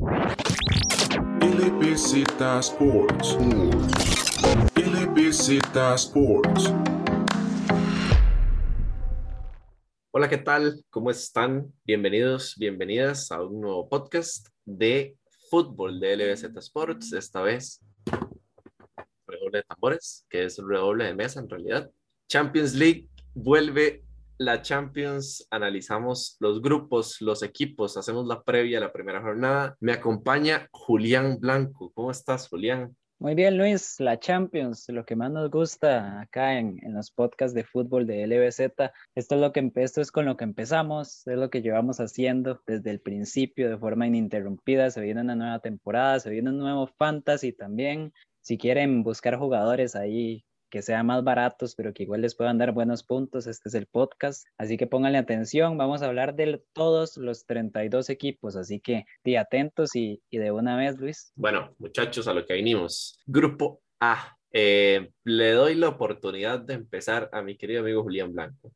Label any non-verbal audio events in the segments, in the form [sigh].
LBZ Sports. LBZ Sports. Hola, ¿qué tal? ¿Cómo están? Bienvenidos, bienvenidas a un nuevo podcast de fútbol de LBZ Sports. Esta vez, redoble de tambores, que es un redoble de mesa en realidad. Champions League vuelve la Champions, analizamos los grupos, los equipos, hacemos la previa a la primera jornada. Me acompaña Julián Blanco. ¿Cómo estás, Julián? Muy bien, Luis, la Champions, lo que más nos gusta acá en, en, los podcasts de fútbol de LBZ. Esto es lo que esto es con lo que empezamos, es lo que llevamos haciendo desde el principio de forma ininterrumpida. Se viene una nueva temporada, se viene un nuevo fantasy también. Si quieren buscar jugadores ahí que sean más baratos, pero que igual les puedan dar buenos puntos. Este es el podcast, así que pónganle atención. Vamos a hablar de todos los 32 equipos, así que di atentos y, y de una vez, Luis. Bueno, muchachos, a lo que vinimos. Grupo A. Eh, le doy la oportunidad de empezar a mi querido amigo Julián Blanco.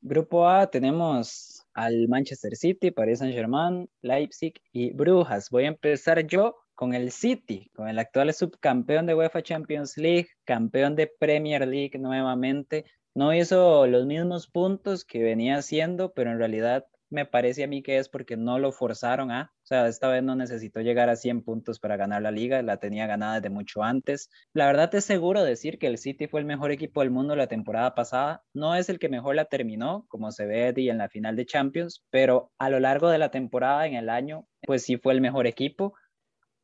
Grupo A tenemos al Manchester City, Paris Saint Germain, Leipzig y Brujas. Voy a empezar yo con el City, con el actual subcampeón de UEFA Champions League, campeón de Premier League nuevamente. No hizo los mismos puntos que venía haciendo, pero en realidad me parece a mí que es porque no lo forzaron a, o sea, esta vez no necesitó llegar a 100 puntos para ganar la liga, la tenía ganada desde mucho antes. La verdad es seguro decir que el City fue el mejor equipo del mundo la temporada pasada, no es el que mejor la terminó, como se ve en la final de Champions, pero a lo largo de la temporada, en el año, pues sí fue el mejor equipo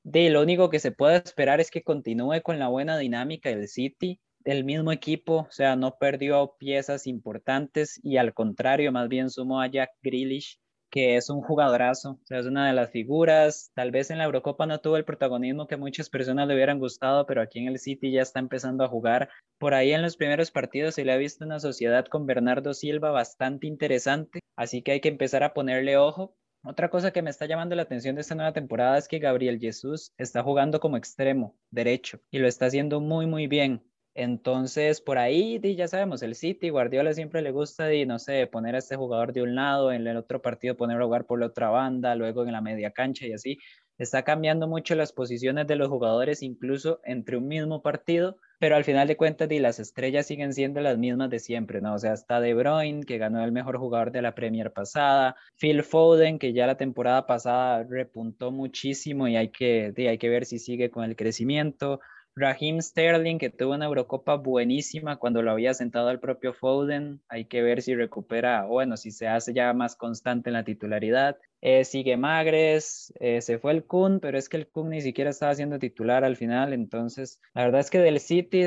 de lo único que se puede esperar es que continúe con la buena dinámica del City, el mismo equipo, o sea, no perdió piezas importantes y al contrario, más bien sumó a Jack Grealish, que es un jugadorazo, o sea, es una de las figuras, tal vez en la Eurocopa no tuvo el protagonismo que muchas personas le hubieran gustado, pero aquí en el City ya está empezando a jugar. Por ahí en los primeros partidos se le ha visto una sociedad con Bernardo Silva bastante interesante, así que hay que empezar a ponerle ojo otra cosa que me está llamando la atención de esta nueva temporada es que Gabriel Jesús está jugando como extremo derecho y lo está haciendo muy, muy bien. Entonces, por ahí ya sabemos, el City, Guardiola siempre le gusta, y no sé, poner a este jugador de un lado, en el otro partido ponerlo a jugar por la otra banda, luego en la media cancha y así. Está cambiando mucho las posiciones de los jugadores, incluso entre un mismo partido, pero al final de cuentas y las estrellas siguen siendo las mismas de siempre, ¿no? O sea, está De Bruyne, que ganó el mejor jugador de la Premier pasada, Phil Foden, que ya la temporada pasada repuntó muchísimo y hay que, hay que ver si sigue con el crecimiento, Raheem Sterling, que tuvo una Eurocopa buenísima cuando lo había sentado al propio Foden. Hay que ver si recupera, bueno, si se hace ya más constante en la titularidad. Eh, sigue Magres, eh, se fue el Kun, pero es que el Kun ni siquiera estaba siendo titular al final. Entonces, la verdad es que del City,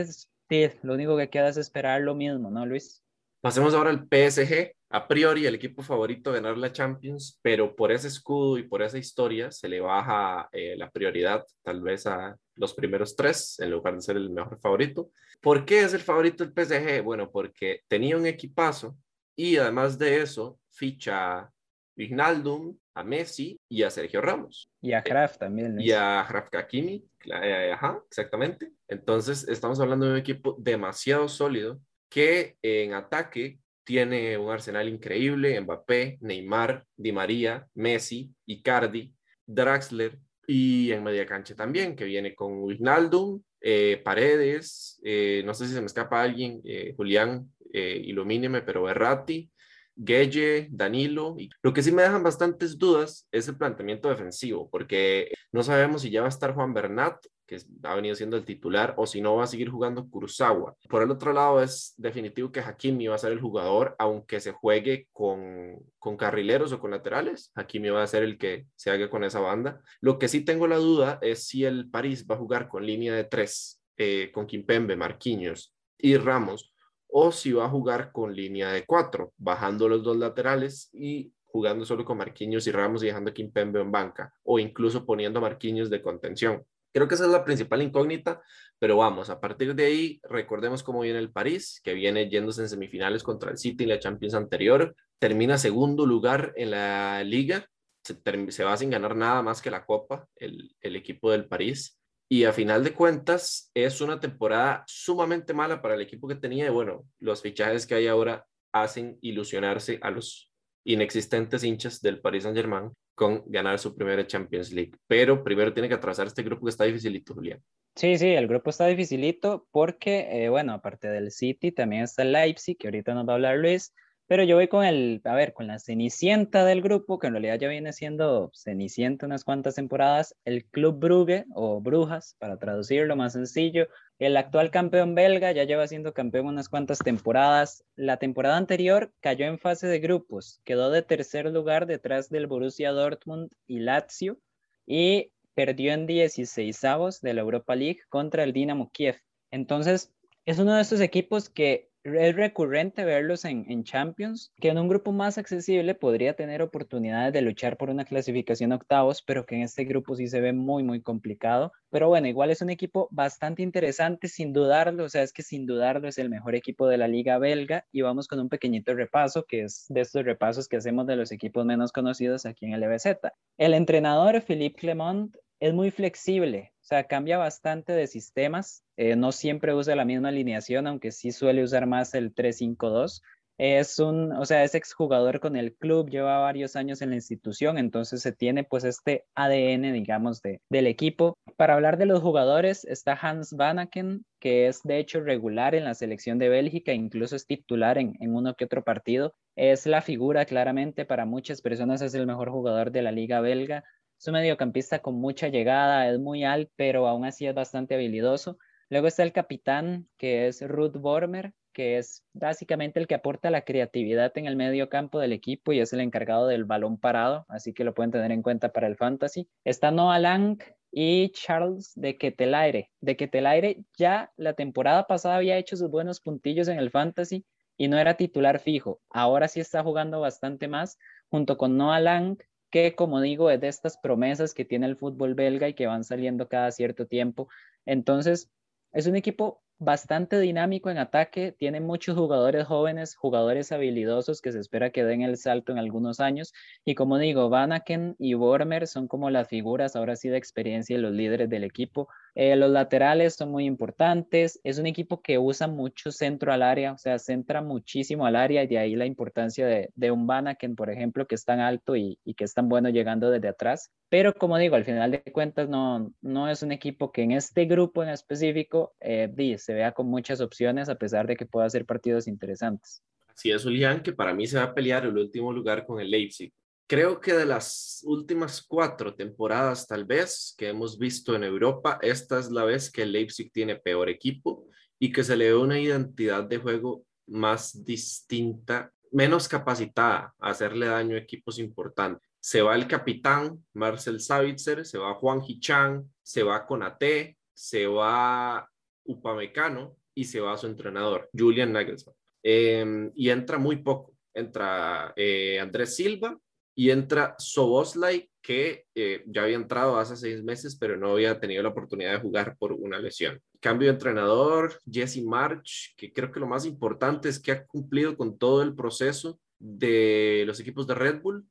lo único que queda es esperar lo mismo, ¿no, Luis? Pasemos ahora al PSG. A priori, el equipo favorito a ganar la Champions, pero por ese escudo y por esa historia se le baja eh, la prioridad tal vez a los primeros tres en lugar de ser el mejor favorito. ¿Por qué es el favorito el PSG? Bueno, porque tenía un equipazo y además de eso ficha a Vignaldum, a Messi y a Sergio Ramos. Y a Graf también. Y a Graf Hakimi, eh, ajá, exactamente. Entonces, estamos hablando de un equipo demasiado sólido que en ataque tiene un arsenal increíble, Mbappé, Neymar, Di María, Messi, Icardi, Draxler y en media cancha también, que viene con Wijnaldum, eh, Paredes, eh, no sé si se me escapa alguien, eh, Julián, ilumíneme, pero Berratti, Gueye, Danilo. Lo que sí me dejan bastantes dudas es el planteamiento defensivo, porque no sabemos si ya va a estar Juan Bernat, que ha venido siendo el titular, o si no va a seguir jugando Kurosawa. Por el otro lado, es definitivo que Hakimi va a ser el jugador, aunque se juegue con, con carrileros o con laterales. Hakimi va a ser el que se haga con esa banda. Lo que sí tengo la duda es si el París va a jugar con línea de tres, eh, con Kimpembe, Marquinhos y Ramos, o si va a jugar con línea de cuatro, bajando los dos laterales y jugando solo con Marquinhos y Ramos y dejando a Kimpembe en banca, o incluso poniendo a Marquinhos de contención. Creo que esa es la principal incógnita, pero vamos, a partir de ahí, recordemos cómo viene el París, que viene yéndose en semifinales contra el City en la Champions anterior, termina segundo lugar en la liga, se, va sin ganar nada más que la Copa, el, el equipo del París, y a final de cuentas es una temporada sumamente mala para el equipo que tenía, y bueno, los fichajes que hay ahora hacen ilusionarse a los inexistentes hinchas del Paris Saint-Germain con ganar su primera Champions League. Pero primero tiene que atravesar este grupo que está dificilito, Julián. Sí, sí, el grupo está dificilito porque, eh, bueno, aparte del City, también está el Leipzig, que ahorita nos va a hablar Luis, pero yo voy con el, a ver, con la cenicienta del grupo, que en realidad ya viene siendo cenicienta unas cuantas temporadas, el Club Brugge o Brujas, para traducirlo más sencillo. El actual campeón belga ya lleva siendo campeón unas cuantas temporadas. La temporada anterior cayó en fase de grupos, quedó de tercer lugar detrás del Borussia Dortmund y Lazio y perdió en 16 avos de la Europa League contra el Dinamo Kiev. Entonces, es uno de estos equipos que es recurrente verlos en, Champions, que en un grupo más accesible podría tener oportunidades de luchar por una clasificación octavos, pero que en este grupo sí se ve muy, muy complicado. Pero bueno, igual es un equipo bastante interesante, sin dudarlo, o sea, es que sin dudarlo es el mejor equipo de la liga belga y vamos con un pequeñito repaso, que es de estos repasos que hacemos de los equipos menos conocidos aquí en el EBZ. El entrenador Philippe Clement es muy flexible, o sea, cambia bastante de sistemas. Eh, no siempre usa la misma alineación, aunque sí suele usar más el 3-5-2. Es un, o sea, es exjugador con el club, lleva varios años en la institución, entonces se tiene pues este ADN, digamos, de, del equipo. Para hablar de los jugadores está Hans Vanaken, que es de hecho regular en la selección de Bélgica, incluso es titular en, en uno que otro partido. Es la figura claramente para muchas personas, es el mejor jugador de la liga belga. Es un mediocampista con mucha llegada, es muy alto, pero aún así es bastante habilidoso. Luego está el capitán, que es Ruth Bormer, que es básicamente el que aporta la creatividad en el medio campo del equipo y es el encargado del balón parado, así que lo pueden tener en cuenta para el fantasy. Está Noah Lang y Charles de Ketelaire. De Ketelaire ya la temporada pasada había hecho sus buenos puntillos en el fantasy y no era titular fijo. Ahora sí está jugando bastante más junto con Noah Lang que como digo es de estas promesas que tiene el fútbol belga y que van saliendo cada cierto tiempo. Entonces, es un equipo bastante dinámico en ataque, tiene muchos jugadores jóvenes, jugadores habilidosos que se espera que den el salto en algunos años. Y como digo, Vanaken y Bormer son como las figuras ahora sí de experiencia y los líderes del equipo. Eh, los laterales son muy importantes. Es un equipo que usa mucho centro al área, o sea, centra muchísimo al área y de ahí la importancia de, de un Vanaken, por ejemplo, que es tan alto y, y, que es tan bueno llegando desde atrás. Pero como digo, al final de cuentas no, no es un equipo que en este grupo en específico eh, se vea con muchas opciones a pesar de que pueda hacer partidos interesantes. Así es, Julián, que para mí se va a pelear el último lugar con el Leipzig creo que de las últimas cuatro temporadas tal vez que hemos visto en Europa, esta es la vez que Leipzig tiene peor equipo y que se le ve una identidad de juego más distinta, menos capacitada a hacerle daño a equipos importantes. Se va el capitán Marcel Savitzer, se va Juan Hichang, se va Conate, se va Upamecano y se va su entrenador, Julian Nagelsmann. Em, y entra muy poco. Entra eh, Andrés Silva, y entra Soboslai, que eh, ya había entrado hace seis meses, pero no había tenido la oportunidad de jugar por una lesión. Cambio de entrenador, Jesse March, que creo que lo más importante es que ha cumplido con todo el proceso de los equipos de Red Bull.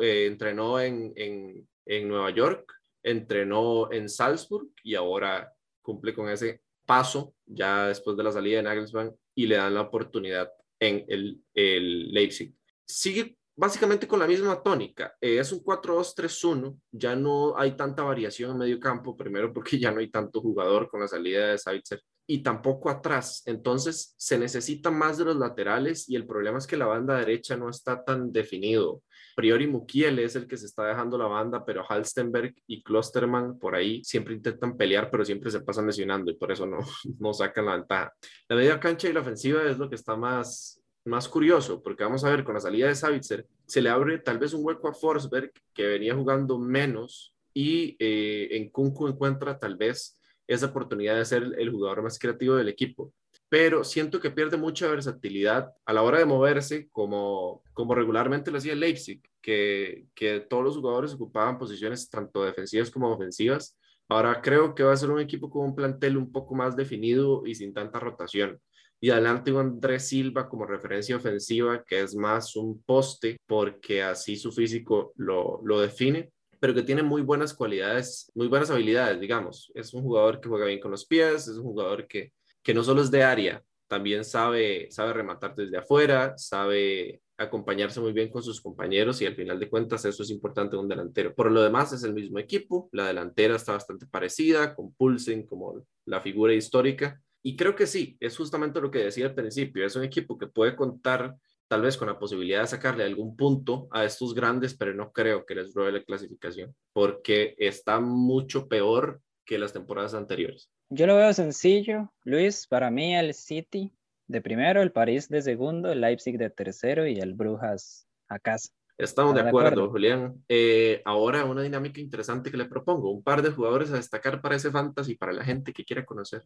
Eh, entrenó en, en, en Nueva York, entrenó en Salzburg y ahora cumple con ese paso ya después de la salida de Nagelsmann y le dan la oportunidad en el, el Leipzig. Sigue básicamente con la misma tónica. Eh, es un 4-2-3-1, ya no hay tanta variación en medio campo, primero porque ya no hay tanto jugador con la salida de Savitzer y tampoco atrás. Entonces se necesita más de los laterales y el problema es que la banda derecha no está tan definido. Priori Mukiel es el que se está dejando la banda, pero Halstenberg y Klosterman por ahí siempre intentan pelear, pero siempre se pasan lesionando y por eso no, [laughs] no sacan la ventaja. La media cancha y la ofensiva es lo que está más más curioso, porque vamos a ver, con la salida de Savitzer, se le abre tal vez un hueco a Forsberg, que venía jugando menos, y eh, en Kunku encuentra tal vez esa oportunidad de ser el jugador más creativo del equipo. Pero siento que pierde mucha versatilidad a la hora de moverse, como, como regularmente lo hacía Leipzig, que, que todos los jugadores ocupaban posiciones tanto defensivas como ofensivas. Ahora creo que va a ser un equipo con un plantel un poco más definido y sin tanta rotación y adelante con Andrés Silva como referencia ofensiva, que es más un poste, porque así su físico lo, lo define, pero que tiene muy buenas cualidades, muy buenas habilidades, digamos. Es un jugador que juega bien con los pies, es un jugador que, que no solo es de área, también sabe, sabe rematar desde afuera, sabe acompañarse muy bien con sus compañeros y al final de cuentas eso es importante en un delantero. Por lo demás es el mismo equipo, la delantera está bastante parecida, con Pulsen como la figura histórica y creo que sí, es justamente lo que decía al principio, es un equipo que puede contar tal vez con la posibilidad de sacarle algún punto a estos grandes, pero no creo que les robe la clasificación, porque está mucho peor que las temporadas anteriores. Yo lo veo sencillo, Luis, para mí el City de primero, el París de segundo, el Leipzig de tercero y el Brujas a casa. Estamos de acuerdo, Julián. Eh, ahora una dinámica interesante que le propongo, un par de jugadores a destacar para ese fantasy, para la gente que quiera conocer.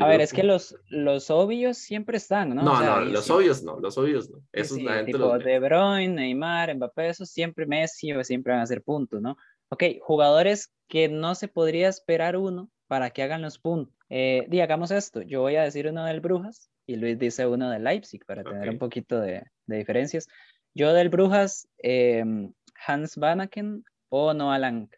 A ver, es que los, los obvios siempre están, ¿no? No, no, los obvios no, los obvios no. Esos la gente tipo De Bruyne, Neymar, Mbappé, esos siempre Messi o siempre van a ser puntos, ¿no? Ok, jugadores que no se podría esperar uno para que hagan los puntos. Eh, hagamos esto, yo voy a decir uno del Brujas y Luis dice uno del Leipzig para tener un poquito de, de, diferencias. Yo del Brujas, em, Hans Vanaken o Noah Lang.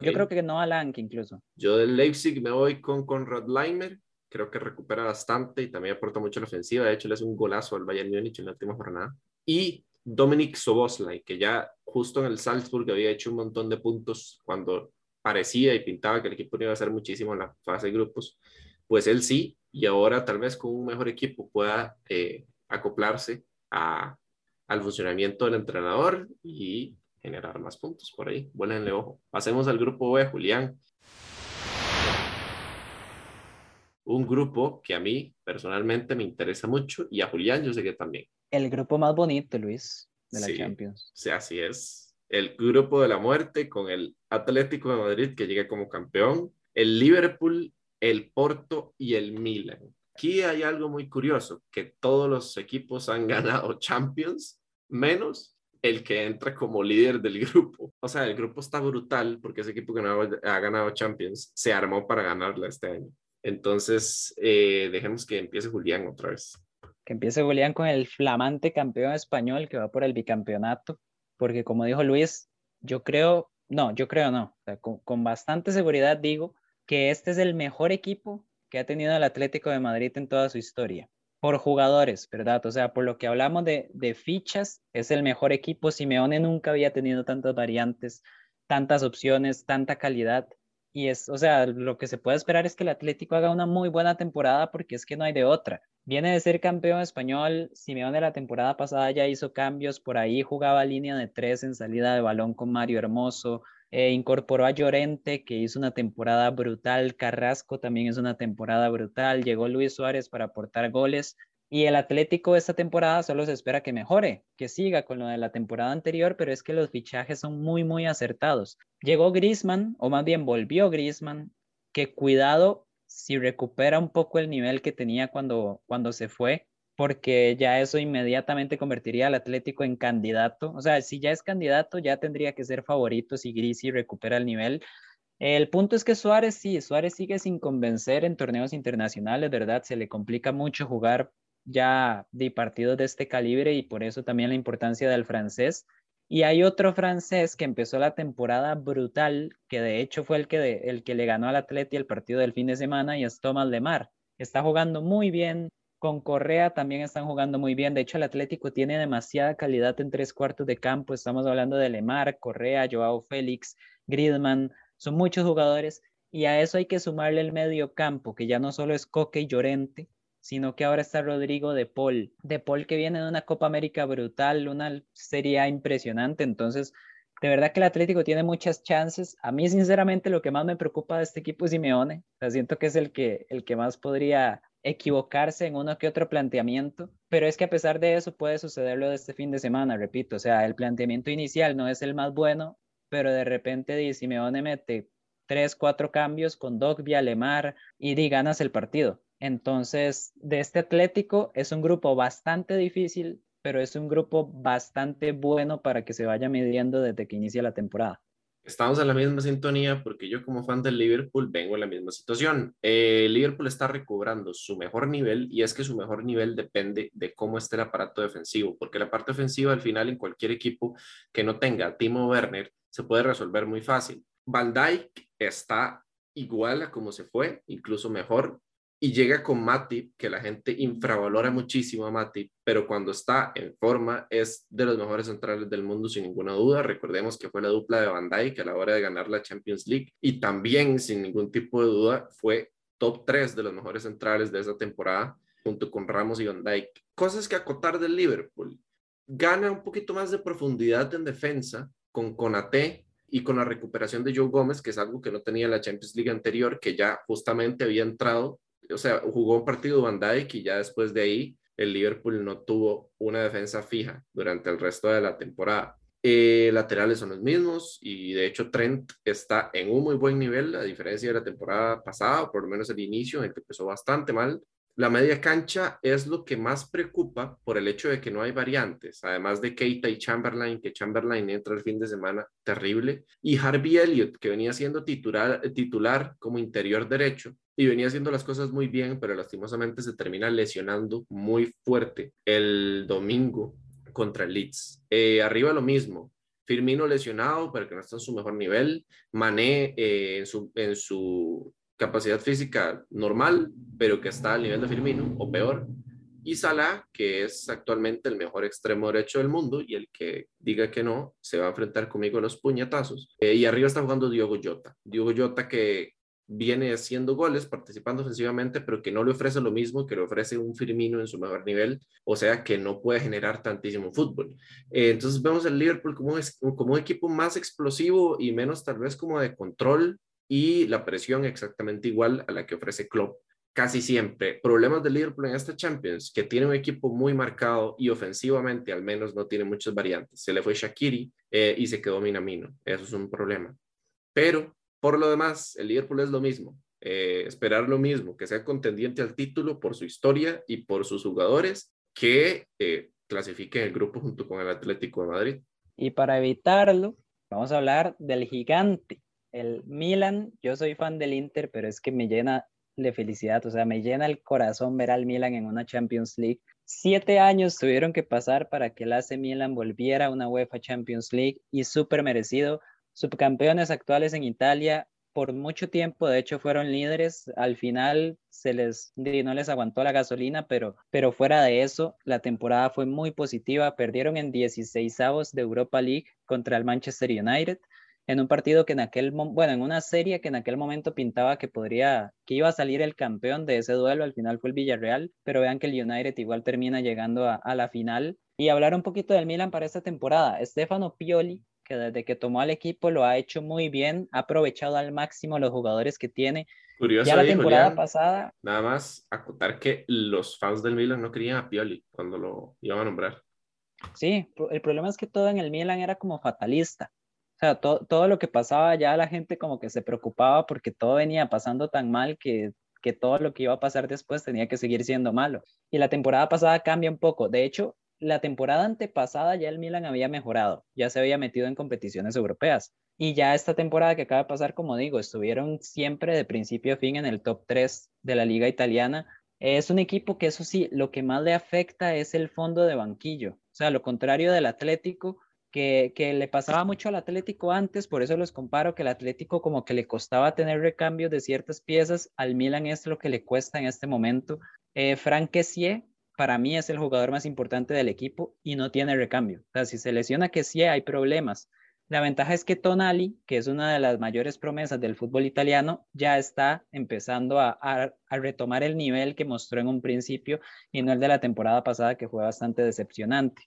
Yo creo que Noah Lang incluso. Yo del Leipzig me voy con Conrad Leimer creo que recupera bastante y también aporta mucho a la ofensiva. De hecho, le hace un golazo al Bayern Múnich en la última jornada. Y Dominic Soboslai, que ya justo en el Salzburg había hecho un montón de puntos cuando parecía y pintaba que el equipo iba a hacer muchísimo en la fase de grupos, pues él sí, y ahora tal vez con un mejor equipo pueda eh, acoplarse a, al funcionamiento del entrenador y generar más puntos por ahí. Vuélenle ojo. Pasemos al grupo B, Julián. Un grupo que a mí personalmente me interesa mucho y a Julián yo sé que también. El grupo más bonito, Luis, de la Champions. Sí, así es. El grupo de la muerte con el Atlético de Madrid que llega como campeón, el Liverpool, el Porto y el Milan. Aquí hay algo muy curioso, que todos los equipos han [laughs] ganado Champions, menos el que entra como líder del grupo. O sea, el grupo está brutal porque ese equipo que no ha ganado Champions se armó para ganarla este año. Entonces, eh, dejemos que empiece Julián otra vez. Que empiece Julián con el flamante campeón español que va por el bicampeonato, porque como dijo Luis, yo creo, no, yo creo no, con, bastante seguridad digo que este es el mejor equipo que ha tenido el Atlético de Madrid en toda su historia, por jugadores, ¿verdad? O sea, por lo que hablamos de fichas, es el mejor equipo. Simeone nunca había tenido tantas variantes, tantas opciones, tanta calidad y es, o sea, lo que se puede esperar es que el Atlético haga una muy buena temporada porque es que no hay de otra. Viene de ser campeón español, Simeone la temporada pasada ya hizo cambios, por ahí jugaba línea de tres en salida de balón con Mario Hermoso, eh, incorporó a Llorente, que hizo una temporada brutal, Carrasco también es una temporada brutal, llegó Luis Suárez para aportar goles, y el Atlético esta temporada solo se espera que mejore, que siga con lo de la temporada anterior, pero es que los fichajes son muy, muy acertados. Llegó Griezmann, o más bien volvió Griezmann, que cuidado si recupera un poco el nivel que tenía cuando, cuando se fue, porque ya eso inmediatamente convertiría al Atlético en candidato. O sea, si ya es candidato, ya tendría que ser favorito si Grisi recupera el nivel. El punto es que Suárez sí, Suárez sigue sin convencer en torneos internacionales, ¿verdad? Se le complica mucho jugar ya de partidos de este calibre y por eso también la importancia del francés. Y hay otro francés que empezó la temporada brutal, que de hecho fue el que, el que le ganó al Atleti el partido del fin de semana y es Thomas Lemar. Está jugando muy bien, con Correa también están jugando muy bien. De hecho, el Atlético tiene demasiada calidad en tres cuartos de campo. Estamos hablando de Lemar, Correa, Joao Félix, Griezmann. Son muchos jugadores. Y a eso hay que sumarle el medio campo, que ya no solo es Coque y Llorente, sino que ahora está Rodrigo de Paul. De Paul que viene de una Copa América brutal, una serie impresionante, entonces de verdad que el Atlético tiene muchas chances. A mí sinceramente lo que más me preocupa de este equipo es Simeone, o siento que es el que, el que más podría equivocarse en uno que otro planteamiento, pero es que a pesar de eso puede suceder lo de este fin de semana, repito, o sea, el planteamiento inicial no es el más bueno, pero de repente Simeone mete tres, cuatro cambios con Dogbia, Lemar y di ganas el partido. Entonces, de este Atlético es un grupo bastante difícil, pero es un grupo bastante bueno para que se vaya midiendo desde que inicia la temporada. Estamos en la misma sintonía porque yo como fan del Liverpool vengo en la misma situación. Eh, Liverpool está recobrando su mejor nivel y es que su mejor nivel depende de cómo esté el aparato defensivo, porque la parte ofensiva al final en cualquier equipo que no tenga Timo Werner se puede resolver muy fácil. Van Dijk está igual a como se fue, incluso mejor y llega con Matip, que la gente infravalora muchísimo a Matip, pero cuando está en forma es de los mejores centrales del mundo sin ninguna duda. Recordemos que fue la dupla de Van Dijk a la hora de ganar la Champions League y también sin ningún tipo de duda fue top 3 de los mejores centrales de esa temporada junto con Ramos y Van Dijk. Cosas que acotar del Liverpool. Gana un poquito más de profundidad en defensa con Conate y con la recuperación de Joe Gómez, que es algo que no tenía la Champions League anterior, que ya justamente había entrado, o sea, jugó un partido Van Dijk y ya después de ahí el Liverpool no tuvo una defensa fija durante el resto de la temporada. Eh, laterales son los mismos y de hecho Trent está en un muy buen nivel a diferencia de la temporada pasada, por lo menos el inicio en el que empezó bastante mal. La media cancha es lo que más preocupa por el hecho de que no hay variantes, además de Keita y Chamberlain, que Chamberlain entra el fin de semana terrible, y Harvey Elliott, que venía siendo titular, titular como interior derecho y venía haciendo las cosas muy bien, pero lastimosamente se termina lesionando muy fuerte el domingo contra Leeds. Eh, arriba lo mismo, Firmino lesionado, pero que no está en su mejor nivel, Mané eh, en, su, en su capacidad física normal, pero que está al nivel de Firmino o peor. Y Salah, que es actualmente el mejor extremo derecho del mundo y el que diga que no, se va a enfrentar conmigo a los puñetazos. Eh, y arriba está jugando Diogo Jota. Diogo Jota que viene haciendo goles, participando ofensivamente, pero que no le ofrece lo mismo que le ofrece un Firmino en su mejor nivel, o sea que no puede generar tantísimo fútbol. Eh, entonces vemos el Liverpool como como un equipo más explosivo y menos tal vez como de control y la presión exactamente igual a la que ofrece Klopp casi siempre. Problemas del Liverpool en esta Champions, que tiene un equipo muy marcado y ofensivamente al menos no tiene muchas variantes. Se le fue Shakiri eh, y se quedó Minamino. Eso es un problema. Pero por lo demás, el Liverpool es lo mismo. Eh, esperar lo mismo, que sea contendiente al título por su historia y por sus jugadores, que eh, clasifique el grupo junto con el Atlético de Madrid. Y para evitarlo, vamos a hablar del gigante el Milan, yo soy fan del Inter, pero es que me llena de felicidad, o sea, me llena el corazón ver al Milan en una Champions League. Siete años tuvieron que pasar para que el AC Milan volviera a una UEFA Champions League y súper merecido. Subcampeones actuales en Italia, por mucho tiempo, de hecho, fueron líderes. Al final se les no les aguantó la gasolina, pero, pero fuera de eso, la temporada fue muy positiva. Perdieron en 16 avos de Europa League contra el Manchester United en un partido que en aquel, bueno, en una serie que en aquel momento pintaba que podría, que iba a salir el campeón de ese duelo, al final fue el Villarreal, pero vean que el United igual termina llegando a, la final. Y hablar un poquito del Milan para esta temporada, Stefano Pioli, que desde que tomó al equipo lo ha hecho muy bien, ha aprovechado al máximo los jugadores que tiene. Curioso ya la temporada pasada. Nada más acotar que los fans del Milan no querían a Pioli cuando lo iban a nombrar. Sí, el problema es que todo en el Milan era como fatalista sea, todo lo que pasaba ya la gente como que se preocupaba porque todo venía pasando tan mal que, que todo lo que iba a pasar después tenía que seguir siendo malo. Y la temporada pasada cambia un poco. De hecho, la temporada antepasada ya el Milan había mejorado, ya se había metido en competiciones europeas. Y ya esta temporada que acaba de pasar, como digo, estuvieron siempre de principio a fin en el top 3 de la liga italiana. Es un equipo que eso sí, lo que más le afecta es el fondo de banquillo. O sea, lo contrario del Atlético, que, le pasaba mucho al Atlético antes, por eso los comparo, que el Atlético como que le costaba tener recambios de ciertas piezas, al Milan es lo que le cuesta en este momento. Eh, Frank Kessie, para mí es el jugador más importante del equipo y no tiene recambio. O sea, si se lesiona Kessie hay problemas. La ventaja es que Tonali, que es una de las mayores promesas del fútbol italiano, ya está empezando a, a, retomar el nivel que mostró en un principio y no el de la temporada pasada que fue bastante decepcionante.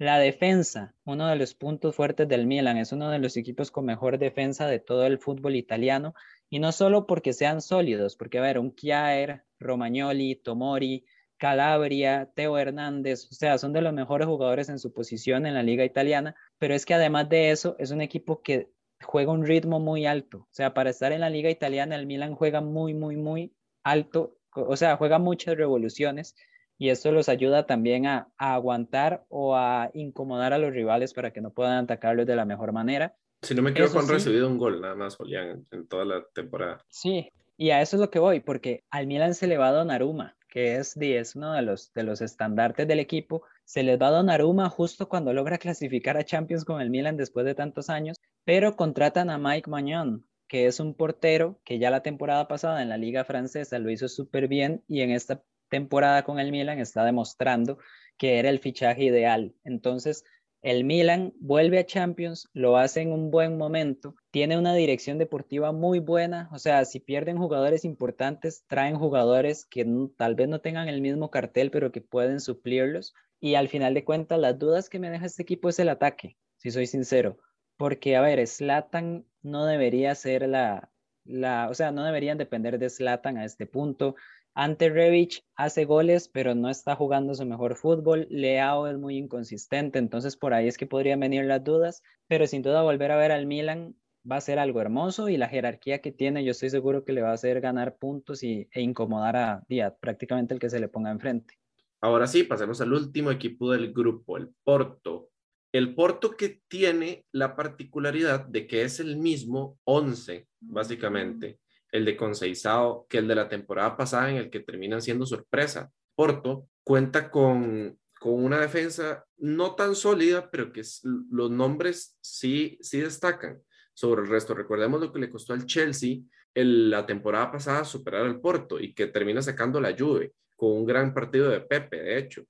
La defensa, uno de los puntos fuertes del Milan, es uno de los equipos con mejor defensa de todo el fútbol italiano, y no solo porque sean sólidos, porque a ver, un Kjaer, Romagnoli, Tomori, Calabria, Teo Hernández, o sea, son de los mejores jugadores en su posición en la liga italiana, pero es que además de eso, es un equipo que juega un ritmo muy alto, o sea, para estar en la liga italiana, el Milan juega muy, muy, muy alto, o sea, juega muchas revoluciones y esto los ayuda también a, aguantar o a incomodar a los rivales para que no puedan atacarlos de la mejor manera. Si no me equivoco, han recibido un gol nada más, Julián, en toda la temporada. Sí, y a eso es lo que voy, porque al Milan se le va a Donnarumma, que es, es uno de los, de los estandartes del equipo. Se les va a Donnarumma justo cuando logra clasificar a Champions con el Milan después de tantos años, pero contratan a Mike Magnon, que es un portero que ya la temporada pasada en la liga francesa lo hizo súper bien y en esta temporada con el Milan está demostrando que era el fichaje ideal. Entonces, el Milan vuelve a Champions, lo hace en un buen momento, tiene una dirección deportiva muy buena, o sea, si pierden jugadores importantes, traen jugadores que tal vez no tengan el mismo cartel, pero que pueden suplirlos. Y al final de cuentas, las dudas que me deja este equipo es el ataque, si soy sincero, porque, a ver, Slatan no debería ser la, la, o sea, no deberían depender de Slatan a este punto. Ante Revich hace goles, pero no está jugando su mejor fútbol. Leao es muy inconsistente, entonces por ahí es que podrían venir las dudas, pero sin duda volver a ver al Milan va a ser algo hermoso y la jerarquía que tiene, yo estoy seguro que le va a hacer ganar puntos y, e incomodar a, Díaz, prácticamente el que se le ponga enfrente. Ahora sí, pasemos al último equipo del grupo, el Porto. El Porto que tiene la particularidad de que es el mismo 11, básicamente, el de Conceizao, que el de la temporada pasada en el que terminan siendo sorpresa. Porto cuenta con, con una defensa no tan sólida, pero que los nombres sí, sí destacan sobre el resto. Recordemos lo que le costó al Chelsea la temporada pasada superar al Porto y que termina sacando la Juve con un gran partido de Pepe, de hecho.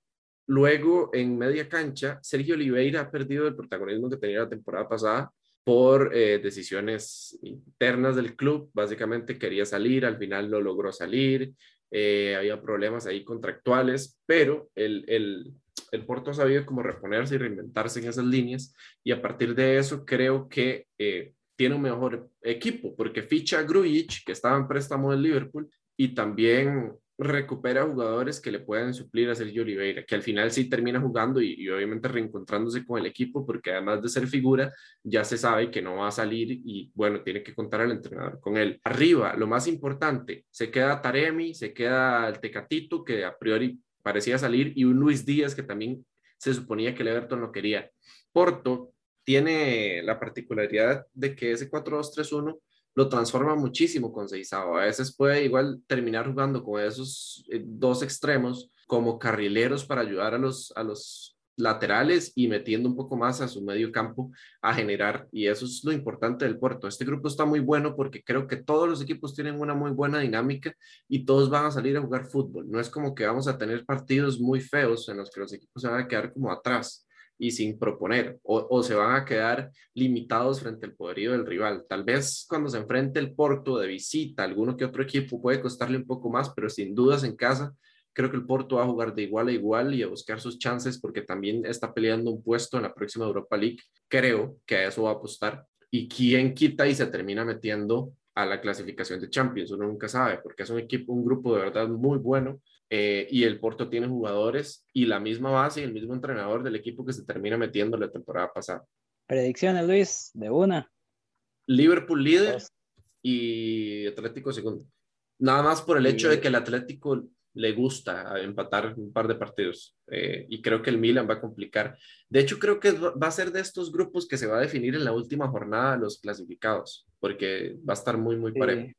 Luego, en media cancha, Sergio Oliveira ha perdido el protagonismo que tenía la temporada pasada por eh, decisiones internas del club. Básicamente quería salir, al final no logró salir, eh, había problemas ahí contractuales, pero el, el, el, Porto ha sabido cómo reponerse y reinventarse en esas líneas y a partir de eso creo que eh, tiene un mejor equipo porque ficha a Grujic, que estaba en préstamo del Liverpool, y también recupera jugadores que le puedan suplir a Sergio Oliveira, que al final sí termina jugando y, obviamente reencontrándose con el equipo, porque además de ser figura, ya se sabe que no va a salir y bueno, tiene que contar al entrenador con él. Arriba, lo más importante, se queda Taremi, se queda el Tecatito, que a priori parecía salir, y un Luis Díaz, que también se suponía que el Everton lo quería. Porto tiene la particularidad de que ese 4-2-3-1 lo transforma muchísimo con Seizao. A veces puede igual terminar jugando con esos eh, dos extremos como carrileros para ayudar a los, a los laterales y metiendo un poco más a su medio campo a generar. Y eso es lo importante del puerto. Este grupo está muy bueno porque creo que todos los equipos tienen una muy buena dinámica y todos van a salir a jugar fútbol. No es como que vamos a tener partidos muy feos en los que los equipos se van a quedar como atrás y sin proponer, o, se van a quedar limitados frente al poderío del rival. Tal vez cuando se enfrente el Porto de visita, alguno que otro equipo puede costarle un poco más, pero sin dudas en casa, creo que el Porto va a jugar de igual a igual y a buscar sus chances porque también está peleando un puesto en la próxima Europa League. Creo que a eso va a apostar. Y quién quita y se termina metiendo a la clasificación de Champions, uno nunca sabe, porque es un equipo, un grupo de verdad muy bueno eh, y el Porto tiene jugadores y la misma base y el mismo entrenador del equipo que se termina metiendo la temporada pasada. Predicciones, Luis, de una. Liverpool líder y Atlético segundo. Nada más por el hecho de que el Atlético le gusta empatar un par de partidos eh, y creo que el Milan va a complicar. De hecho, creo que va a ser de estos grupos que se va a definir en la última jornada los clasificados, porque va a estar muy, muy parejo.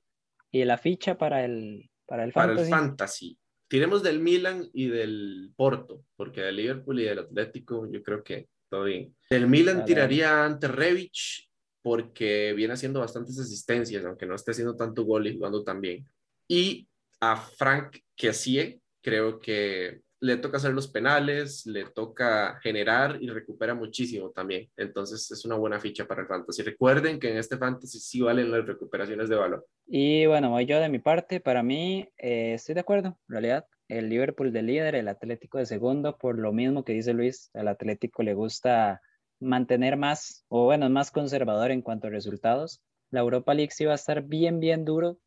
¿Y la ficha para el, para el Fantasy? Para el Fantasy. Tiremos del Milan y del Porto, porque del Liverpool y del Atlético yo creo que todo bien. Del Milan tiraría ante Revich porque viene haciendo bastantes asistencias, aunque no esté haciendo tanto gol y jugando tan bien. Y a Frank Kessie, creo que le toca hacer los penales, le toca generar y recupera muchísimo también. Entonces es una buena ficha para el fantasy. Recuerden que en este fantasy sí valen las recuperaciones de valor. Y bueno, voy yo de mi parte. Para mí, eh, estoy de acuerdo. En realidad, el Liverpool de líder, el Atlético de segundo, por lo mismo que dice Luis, al Atlético le gusta mantener más, o bueno, más conservador en cuanto a resultados. La Europa League sí va a estar bien, bien duro.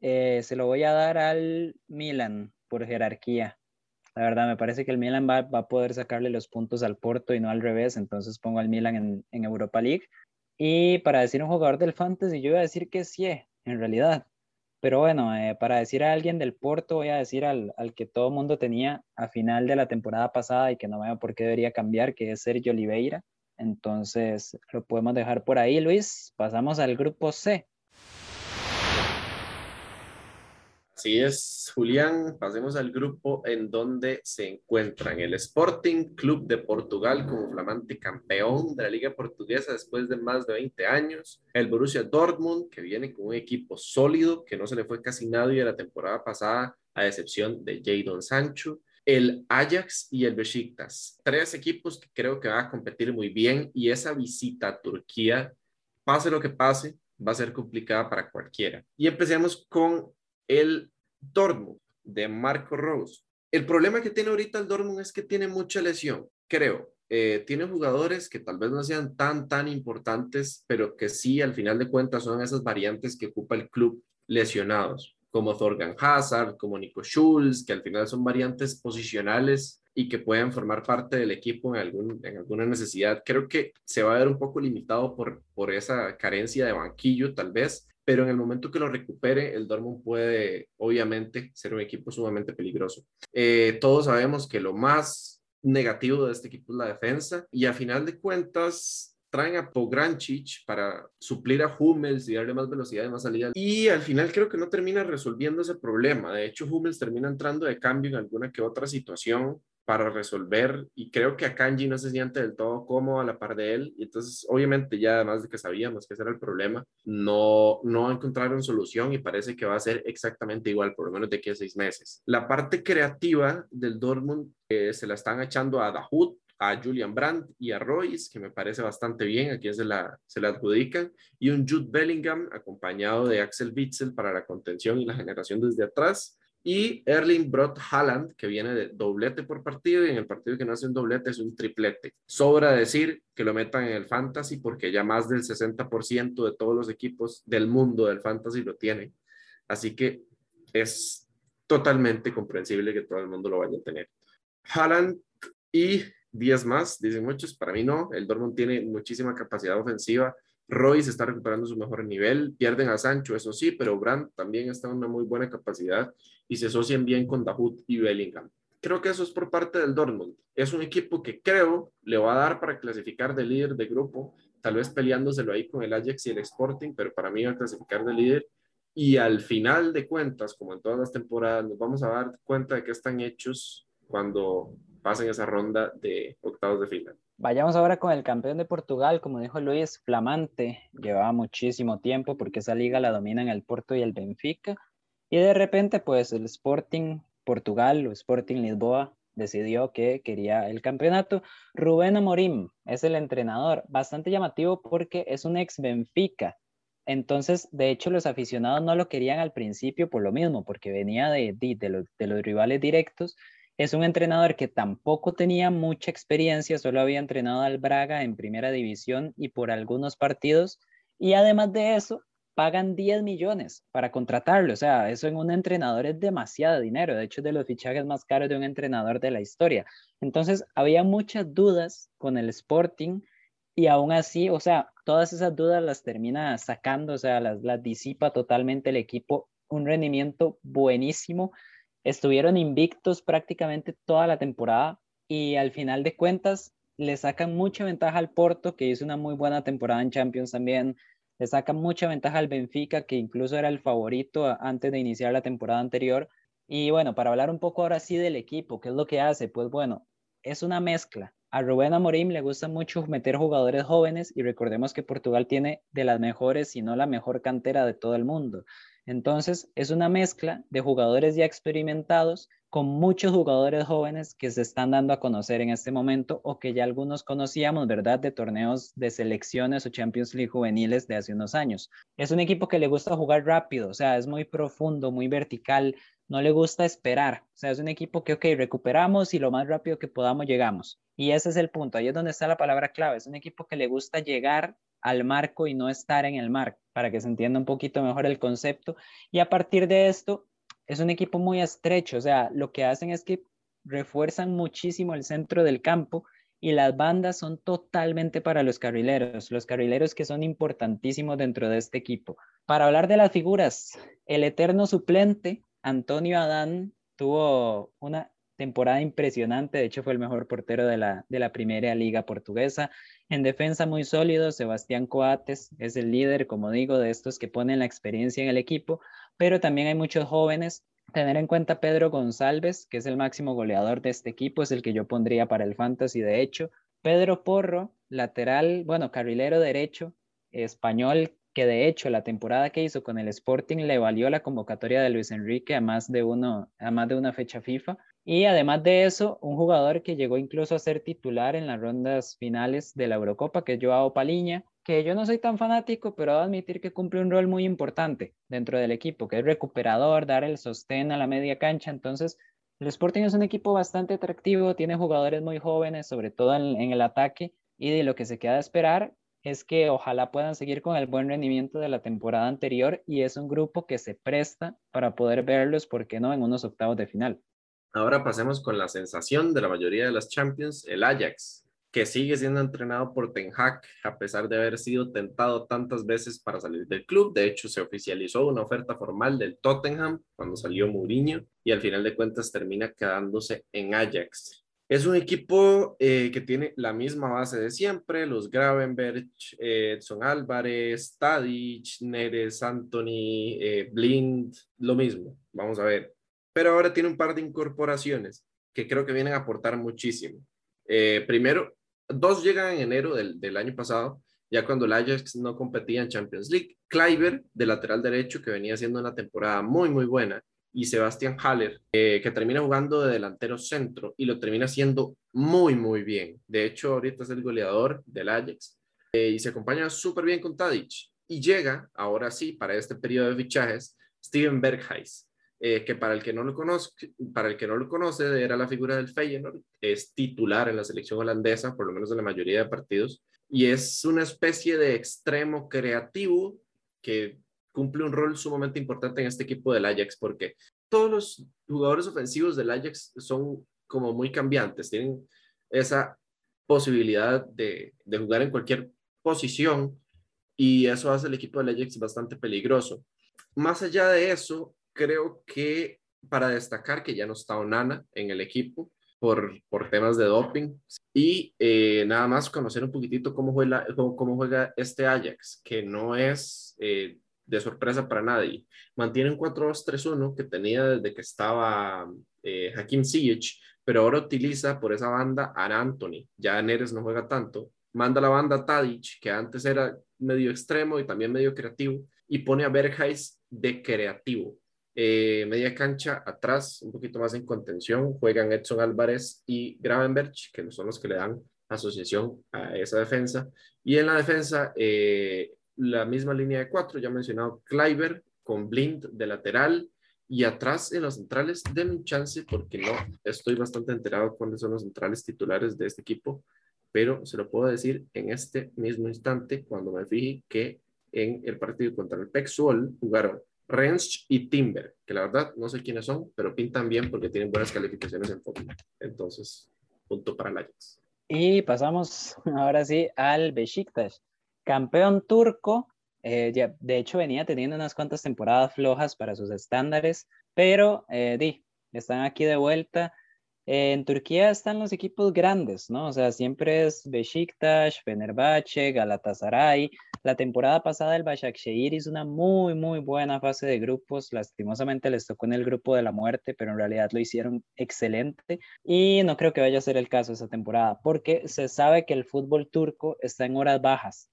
Eh, se lo voy a dar al Milan por jerarquía la verdad, me parece que el Milan va, a poder sacarle los puntos al Porto y no al revés, entonces pongo al Milan en, Europa League. Y para decir un jugador del Fantasy, yo voy a decir que sí, en realidad. Pero bueno, eh, para decir a alguien del Porto, voy a decir al, al que todo mundo tenía a final de la temporada pasada y que no veo por qué debería cambiar, que es Sergio Oliveira. Entonces, lo podemos dejar por ahí, Luis. Pasamos al grupo C. Así es, Julián. Pasemos al grupo en donde se encuentran el Sporting Club de Portugal como flamante campeón de la Liga Portuguesa después de más de 20 años. El Borussia Dortmund, que viene con un equipo sólido, que no se le fue casi nadie la temporada pasada, a excepción de Jadon Sancho. el Ajax y el Besiktas. Tres equipos que creo que van a competir muy bien y esa visita a Turquía, pase lo que pase, va a ser complicada para cualquiera. Y empecemos con el Dortmund de Marco Rose. El problema que tiene ahorita el Dortmund es que tiene mucha lesión, creo. Eh, tiene jugadores que tal vez no sean tan, tan importantes, pero que sí, al final de cuentas, son esas variantes que ocupa el club lesionados, como Thorgan Hazard, como Nico Schulz, que al final son variantes posicionales y que pueden formar parte del equipo en, algún, en alguna necesidad. Creo que se va a ver un poco limitado por, por esa carencia de banquillo, tal vez, pero en el momento que lo recupere, el Dortmund puede, obviamente, ser un equipo sumamente peligroso. Eh, todos sabemos que lo más negativo de este equipo es la defensa y a final de cuentas traen a Pograncic para suplir a Hummels y darle más velocidad y más salida. Y al final creo que no termina resolviendo ese problema. De hecho, Hummels termina entrando de cambio en alguna que otra situación para resolver y creo que a Kanji no se siente del todo cómodo a la par de él y entonces obviamente ya además de que sabíamos que ese era el problema no no encontraron solución y parece que va a ser exactamente igual por lo menos de aquí a seis meses. La parte creativa del Dortmund eh, se la están echando a Dahoud a Julian Brandt y a Royce, que me parece bastante bien, a quien se la, se la adjudican, y un Jude Bellingham acompañado de Axel Witzel para la contención y la generación desde atrás, y Erling Brot Haaland, que viene de doblete por partido, y en el partido que no hace un doblete es un triplete. Sobra decir que lo metan en el fantasy, porque ya más del 60% de todos los equipos del mundo del fantasy lo tienen. Así que es totalmente comprensible que todo el mundo lo vaya a tener. Haaland y 10 más, dicen muchos, para mí no. El Dortmund tiene muchísima capacidad ofensiva Royce está recuperando su mejor nivel, pierden a Sancho, eso sí, pero Brandt también está en una muy buena capacidad y se asocian bien con Dahoud y Bellingham. Creo que eso es por parte del Dortmund. Es un equipo que creo le va a dar para clasificar de líder de grupo, tal vez peleándoselo ahí con el Ajax y el Sporting, pero para mí va a clasificar de líder. Y al final de cuentas, como en todas las temporadas, nos vamos a dar cuenta de que están hechos cuando pasen esa ronda de octavos de final. Vayamos ahora con el campeón de Portugal, como dijo Luis, flamante, llevaba muchísimo tiempo porque esa liga la dominan el Porto y el Benfica, y de repente pues el Sporting Portugal o Sporting Lisboa decidió que quería el campeonato. Rubén Amorim es el entrenador, bastante llamativo porque es un ex Benfica, entonces, de hecho, los aficionados no lo querían al principio por lo mismo, porque venía de, de, los, de los rivales directos es un entrenador que tampoco tenía mucha experiencia, solo había entrenado al Braga en primera división y por algunos partidos. Y además de eso, pagan 10 millones para contratarlo. O sea, eso en un entrenador es demasiado dinero. De hecho, es de los fichajes más caros de un entrenador de la historia. Entonces, había muchas dudas con el Sporting y aún así, o sea, todas esas dudas las termina sacando, o sea, las, las disipa totalmente el equipo. Un rendimiento buenísimo estuvieron invictos prácticamente toda la temporada y al final de cuentas le sacan mucha ventaja al Porto, que hizo una muy buena temporada en Champions también. Le sacan mucha ventaja al Benfica, que incluso era el favorito antes de iniciar la temporada anterior. Y bueno, para hablar un poco ahora sí del equipo, ¿qué es lo que hace? Pues bueno, es una mezcla. A Rubén Amorim le gusta mucho meter jugadores jóvenes y recordemos que Portugal tiene de las mejores, si no la mejor cantera de todo el mundo. Entonces, es una mezcla de jugadores ya experimentados con muchos jugadores jóvenes que se están dando a conocer en este momento o que ya algunos conocíamos, ¿verdad?, de torneos de selecciones o Champions League juveniles de hace unos años. Es un equipo que le gusta jugar rápido, o sea, es muy profundo, muy vertical, no le gusta esperar, o sea, es un equipo que, ok, recuperamos y lo más rápido que podamos llegamos. Y ese es el punto, ahí es donde está la palabra clave, es un equipo que le gusta llegar al marco y no estar en el marco, para que se entienda un poquito mejor el concepto. Y a partir de esto, es un equipo muy estrecho, o sea, lo que hacen es que refuerzan muchísimo el centro del campo y las bandas son totalmente para los carrileros, los carrileros que son importantísimos dentro de este equipo. Para hablar de las figuras, el eterno suplente, Antonio Adán, tuvo una temporada impresionante, de hecho fue el mejor portero de la, de la primera liga portuguesa. En defensa muy sólido, Sebastián Coates es el líder, como digo, de estos que ponen la experiencia en el equipo, pero también hay muchos jóvenes. Tener en cuenta Pedro González, que es el máximo goleador de este equipo, es el que yo pondría para el fantasy, de hecho. Pedro Porro, lateral, bueno, carrilero derecho, español, que de hecho la temporada que hizo con el Sporting le valió la convocatoria de Luis Enrique a más de, uno, a más de una fecha FIFA Y además de eso, un jugador que llegó incluso a ser titular en las rondas finales de la Eurocopa, que es Joao Paliña, que yo no soy tan fanático, pero debo admitir que cumple un rol muy importante dentro del equipo, que es recuperador, dar el sostén a la media cancha. Entonces, el Sporting es un equipo bastante atractivo, tiene jugadores muy jóvenes, sobre todo en, el ataque, y de lo que se queda a esperar es que ojalá puedan seguir con el buen rendimiento de la temporada anterior y es un grupo que se presta para poder verlos, ¿por qué no?, en unos octavos de final. Ahora pasemos con la sensación de la mayoría de las Champions, el Ajax, que sigue siendo entrenado por Ten Hag a pesar de haber sido tentado tantas veces para salir del club. De hecho, se oficializó una oferta formal del Tottenham cuando salió Mourinho y al final de cuentas termina quedándose en Ajax. Es un equipo eh, que tiene la misma base de siempre, los Gravenberg, eh, Edson Álvarez, Tadic, Neres, Anthony, eh, Blind, lo mismo, vamos a ver. Pero ahora tiene un par de incorporaciones que creo que vienen a aportar muchísimo. primero, dos llegan en enero del, del, año pasado, ya cuando el Ajax no competía en Champions League. Kleiber, de lateral derecho, que venía haciendo una temporada muy, muy buena, y Sebastián Haller, eh, que termina jugando de delantero centro y lo termina haciendo muy, muy bien. De hecho, ahorita es el goleador del Ajax eh, y se acompaña súper bien con Tadic. Y llega, ahora sí, para este periodo de fichajes, Steven Berghuis, eh, que para el que no lo conoce, para el que no lo conoce, era la figura del Feyenoord, es titular en la selección holandesa, por lo menos en la mayoría de partidos, y es una especie de extremo creativo que cumple un rol sumamente importante en este equipo del Ajax porque todos los jugadores ofensivos del Ajax son como muy cambiantes, tienen esa posibilidad de, de jugar en cualquier posición y eso hace el equipo del Ajax bastante peligroso. Más allá de eso, creo que para destacar que ya no está Onana en el equipo por, por temas de doping y eh, nada más conocer un poquitito cómo juega, cómo, juega este Ajax, que no es eh, de sorpresa para nadie. Mantiene un 4-2-3-1 que tenía desde que estaba eh, Hakim Ziyech, pero ahora utiliza por esa banda a Anthony. Ya Neres no juega tanto. Manda la banda Tadic, que antes era medio extremo y también medio creativo, y pone a Bergheis de creativo. Eh, media cancha atrás, un poquito más en contención, juegan Edson Álvarez y Gravenberg, que son los que le dan asociación a esa defensa. Y en la defensa, eh, la misma línea de cuatro, ya mencionado Kleiber con Blind de lateral y atrás en los centrales, denme un chance porque no estoy bastante enterado cuáles son los centrales titulares de este equipo, pero se lo puedo decir en este mismo instante cuando me fijé que en el partido contra el Pexuol jugaron Rensch y Timber, que la verdad no sé quiénes son, pero pintan bien porque tienen buenas calificaciones en fútbol. Entonces, punto para el Ajax. Y pasamos [laughs] ahora sí al Besiktas campeón turco, eh, ya, de hecho venía teniendo unas cuantas temporadas flojas para sus estándares, pero eh, di, están aquí de vuelta. En Turquía están los equipos grandes, ¿no? O sea, siempre es Besiktas, Fenerbahce, Galatasaray. La temporada pasada el Başakşehir hizo una muy, muy buena fase de grupos. Lastimosamente les tocó en el grupo de la muerte, pero en realidad lo hicieron excelente. Y no creo que vaya a ser el caso esa temporada, porque se sabe que el fútbol turco está en horas bajas.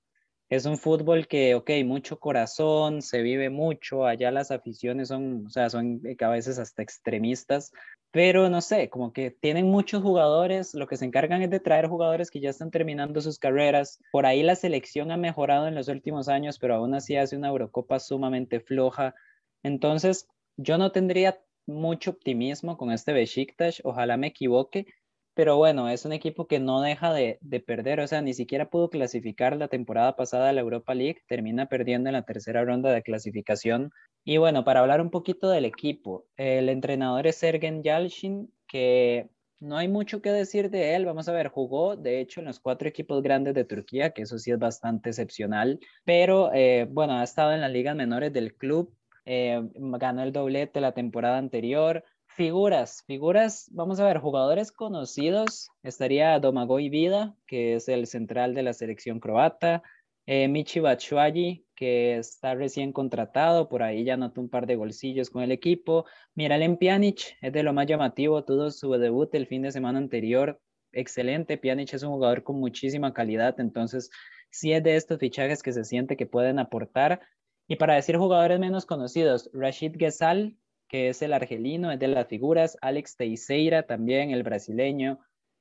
Es un fútbol que, ok, mucho corazón, se vive mucho, allá las aficiones son, o sea, son a veces hasta extremistas, pero no sé, como que tienen muchos jugadores, lo que se encargan es de traer jugadores que ya están terminando sus carreras. Por ahí la selección ha mejorado en los últimos años, pero aún así hace una Eurocopa sumamente floja. Entonces, yo no tendría mucho optimismo con este Besiktas, ojalá me equivoque, pero bueno, es un equipo que no deja de, perder, o sea, ni siquiera pudo clasificar la temporada pasada a la Europa League, termina perdiendo en la tercera ronda de clasificación. Y bueno, para hablar un poquito del equipo, el entrenador es Sergen Yalchin, que no hay mucho que decir de él. Vamos a ver, jugó de hecho en los cuatro equipos grandes de Turquía, que eso sí es bastante excepcional, pero eh, bueno, ha estado en las ligas menores del club, eh, ganó el doblete la temporada anterior, Figuras, figuras, vamos a ver, jugadores conocidos, estaría Domagoj Vida, que es el central de la selección croata, eh, Michi Batshuayi, que está recién contratado, por ahí ya anotó un par de golcillos con el equipo, Miralem Pjanic, es de lo más llamativo, tuvo su debut el fin de semana anterior, excelente, Pjanic es un jugador con muchísima calidad, entonces sí es de estos fichajes que se siente que pueden aportar, y para decir jugadores menos conocidos, Rashid Gesal, que es el argelino, es de las figuras, Alex Teixeira también, el brasileño.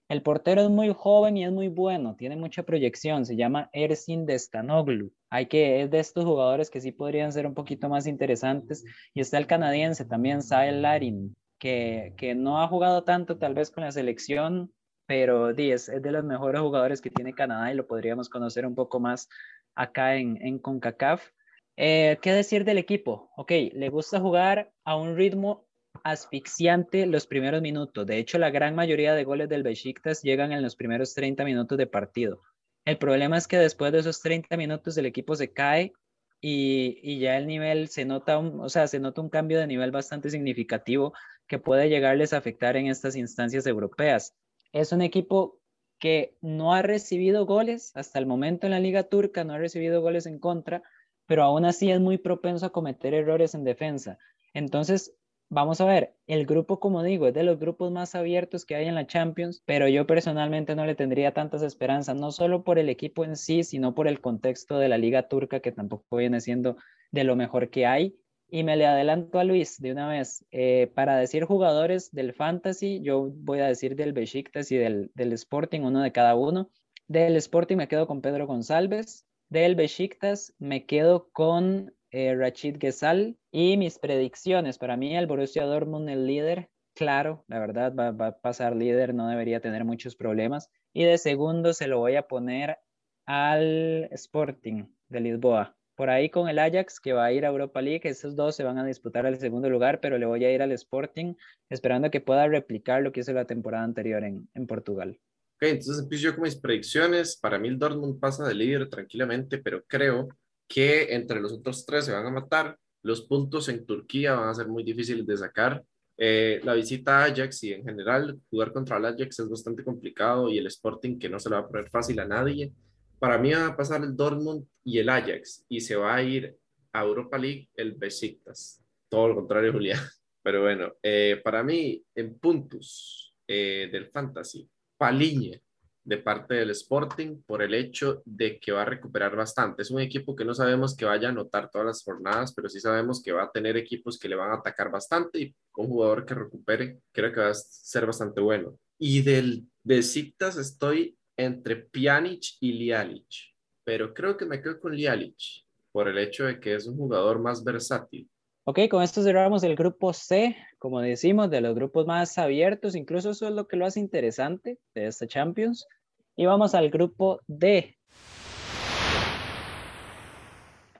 El portero es muy joven y es muy bueno, tiene mucha proyección, se llama Ersin Destanoglu. Hay que, es de estos jugadores que sí podrían ser un poquito más interesantes. Y está el canadiense también, Sael Larin, que, que no ha jugado tanto tal vez con la selección, pero es, es de los mejores jugadores que tiene Canadá y lo podríamos conocer un poco más acá en, en CONCACAF. Eh, ¿Qué decir del equipo? Ok, le gusta jugar a un ritmo asfixiante los primeros minutos. De hecho, la gran mayoría de goles del Besiktas llegan en los primeros 30 minutos de partido. El problema es que después de esos 30 minutos el equipo se cae y, y ya el nivel se nota, un, o sea, se nota un cambio de nivel bastante significativo que puede llegarles a afectar en estas instancias europeas. Es un equipo que no ha recibido goles hasta el momento en la liga turca, no ha recibido goles en contra, pero aún así es muy propenso a cometer errores en defensa. Entonces, vamos a ver, el grupo, como digo, es de los grupos más abiertos que hay en la Champions, pero yo personalmente no le tendría tantas esperanzas, no solo por el equipo en sí, sino por el contexto de la liga turca, que tampoco viene siendo de lo mejor que hay. Y me le adelanto a Luis de una vez. Eh, para decir jugadores del Fantasy, yo voy a decir del Besiktas y del, del Sporting, uno de cada uno. Del Sporting me quedo con Pedro González, del Besiktas me quedo con eh, Rachid Gesal y mis predicciones. Para mí el Borussia Dortmund el líder, claro, la verdad va, a pasar líder, no debería tener muchos problemas. Y de segundo se lo voy a poner al Sporting de Lisboa. Por ahí con el Ajax que va a ir a Europa League, esos dos se van a disputar el segundo lugar, pero le voy a ir al Sporting esperando que pueda replicar lo que hizo la temporada anterior en, en Portugal. Ok, entonces empiezo yo con mis predicciones. Para mí el Dortmund pasa de líder tranquilamente, pero creo que entre los otros tres se van a matar. Los puntos en Turquía van a ser muy difíciles de sacar. Eh, la visita a Ajax y en general jugar contra el Ajax es bastante complicado y el Sporting que no se le va a poner fácil a nadie. Para mí va a pasar el Dortmund y el Ajax y se va a ir a Europa League el Besiktas. Todo lo contrario, [laughs] Julián. Pero bueno, eh, para mí en puntos eh, del Fantasy, Paliñe de parte del Sporting por el hecho de que va a recuperar bastante. Es un equipo que no sabemos que vaya a anotar todas las jornadas, pero sí sabemos que va a tener equipos que le van a atacar bastante y un jugador que recupere creo que va a ser bastante bueno. Y del Besiktas estoy entre Pjanic y Lialic, pero creo que me quedo con Lialic por el hecho de que es un jugador más versátil. Ok, con esto cerramos el grupo C, como decimos, de los grupos más abiertos, incluso eso es lo que lo hace interesante de esta Champions. Y vamos al grupo D.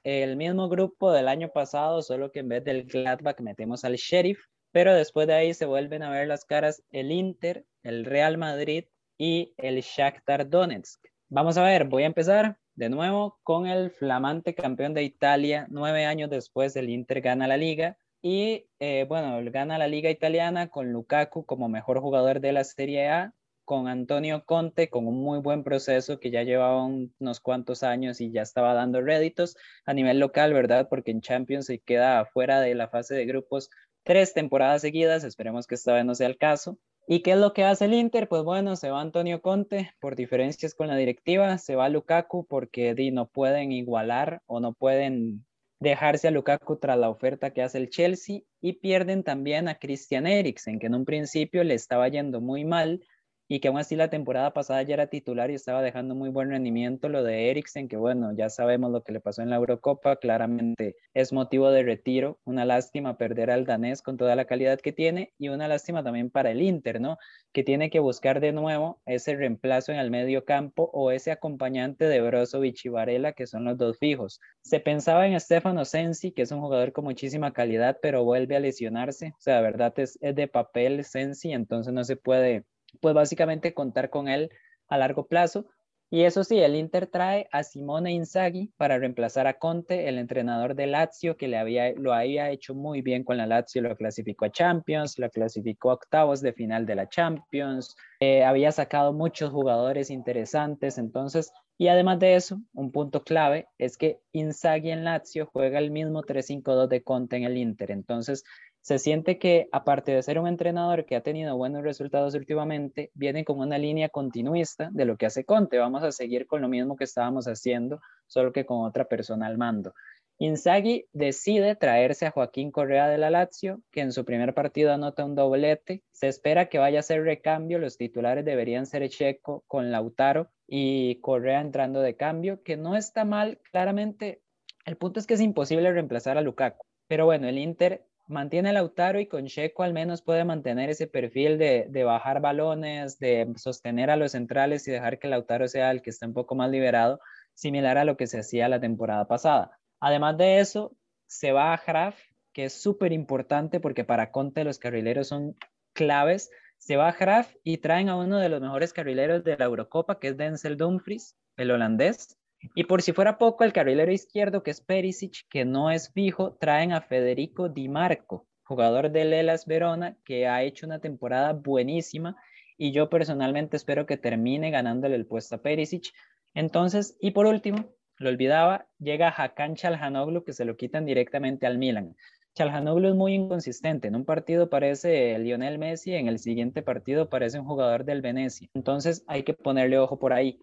El mismo grupo del año pasado, solo que en vez del Gladbach metemos al Sheriff, pero después de ahí se vuelven a ver las caras el Inter, el Real Madrid y el Shakhtar Donetsk. Vamos a ver, voy a empezar de nuevo con el flamante campeón de Italia, nueve años después el Inter gana la liga y eh, bueno, gana la liga italiana con Lukaku como mejor jugador de la Serie A, con Antonio Conte con un muy buen proceso que ya llevaba unos cuantos años y ya estaba dando réditos a nivel local, ¿verdad? Porque en Champions se queda fuera de la fase de grupos tres temporadas seguidas, esperemos que esta vez no sea el caso. ¿Y qué es lo que hace el Inter? Pues bueno, se va Antonio Conte por diferencias con la directiva, se va Lukaku porque di, no pueden igualar o no pueden dejarse a Lukaku tras la oferta que hace el Chelsea y pierden también a Christian Eriksen, que en un principio le estaba yendo muy mal y que aún así la temporada pasada ya era titular y estaba dejando muy buen rendimiento. Lo de Eriksen, que bueno, ya sabemos lo que le pasó en la Eurocopa, claramente es motivo de retiro. Una lástima perder al danés con toda la calidad que tiene y una lástima también para el Inter, ¿no? Que tiene que buscar de nuevo ese reemplazo en el medio campo o ese acompañante de Brozovic y Varela, que son los dos fijos. Se pensaba en Stefano Sensi, que es un jugador con muchísima calidad, pero vuelve a lesionarse. O sea, de verdad es, es de papel Sensi, entonces no se puede pues básicamente contar con él a largo plazo. Y eso sí, el Inter trae a Simone Inzaghi para reemplazar a Conte, el entrenador de Lazio, que le había, lo había hecho muy bien con la Lazio, lo clasificó a Champions, lo clasificó a octavos de final de la Champions, eh, había sacado muchos jugadores interesantes, entonces, y además de eso, un punto clave es que Inzaghi en Lazio juega el mismo 3-5-2 de Conte en el Inter, entonces se siente que, aparte de ser un entrenador que ha tenido buenos resultados últimamente, viene con una línea continuista de lo que hace Conte. Vamos a seguir con lo mismo que estábamos haciendo, solo que con otra persona al mando. Inzaghi decide traerse a Joaquín Correa de la Lazio, que en su primer partido anota un doblete. Se espera que vaya a ser recambio. Los titulares deberían ser Checo con Lautaro y Correa entrando de cambio, que no está mal, claramente. El punto es que es imposible reemplazar a Lukaku. Pero bueno, el Inter mantiene Lautaro y con Checo al menos puede mantener ese perfil de, de, bajar balones, de sostener a los centrales y dejar que Lautaro sea el que esté un poco más liberado, similar a lo que se hacía la temporada pasada. Además de eso, se va a Graf, que es súper importante porque para Conte los carrileros son claves. Se va a Graf y traen a uno de los mejores carrileros de la Eurocopa, que es Denzel Dumfries, el holandés. Y por si fuera poco, el carrilero izquierdo, que es Perisic, que no es fijo, traen a Federico Di Marco, jugador del Elas Verona, que ha hecho una temporada buenísima y yo personalmente espero que termine ganándole el puesto a Perisic. Entonces, y por último, lo olvidaba, llega Hakan Chalhanoglu que se lo quitan directamente al Milan. Chalhanoglu es muy inconsistente. En un partido parece Lionel Messi, en el siguiente partido parece un jugador del Venecia. Entonces hay que ponerle ojo por ahí.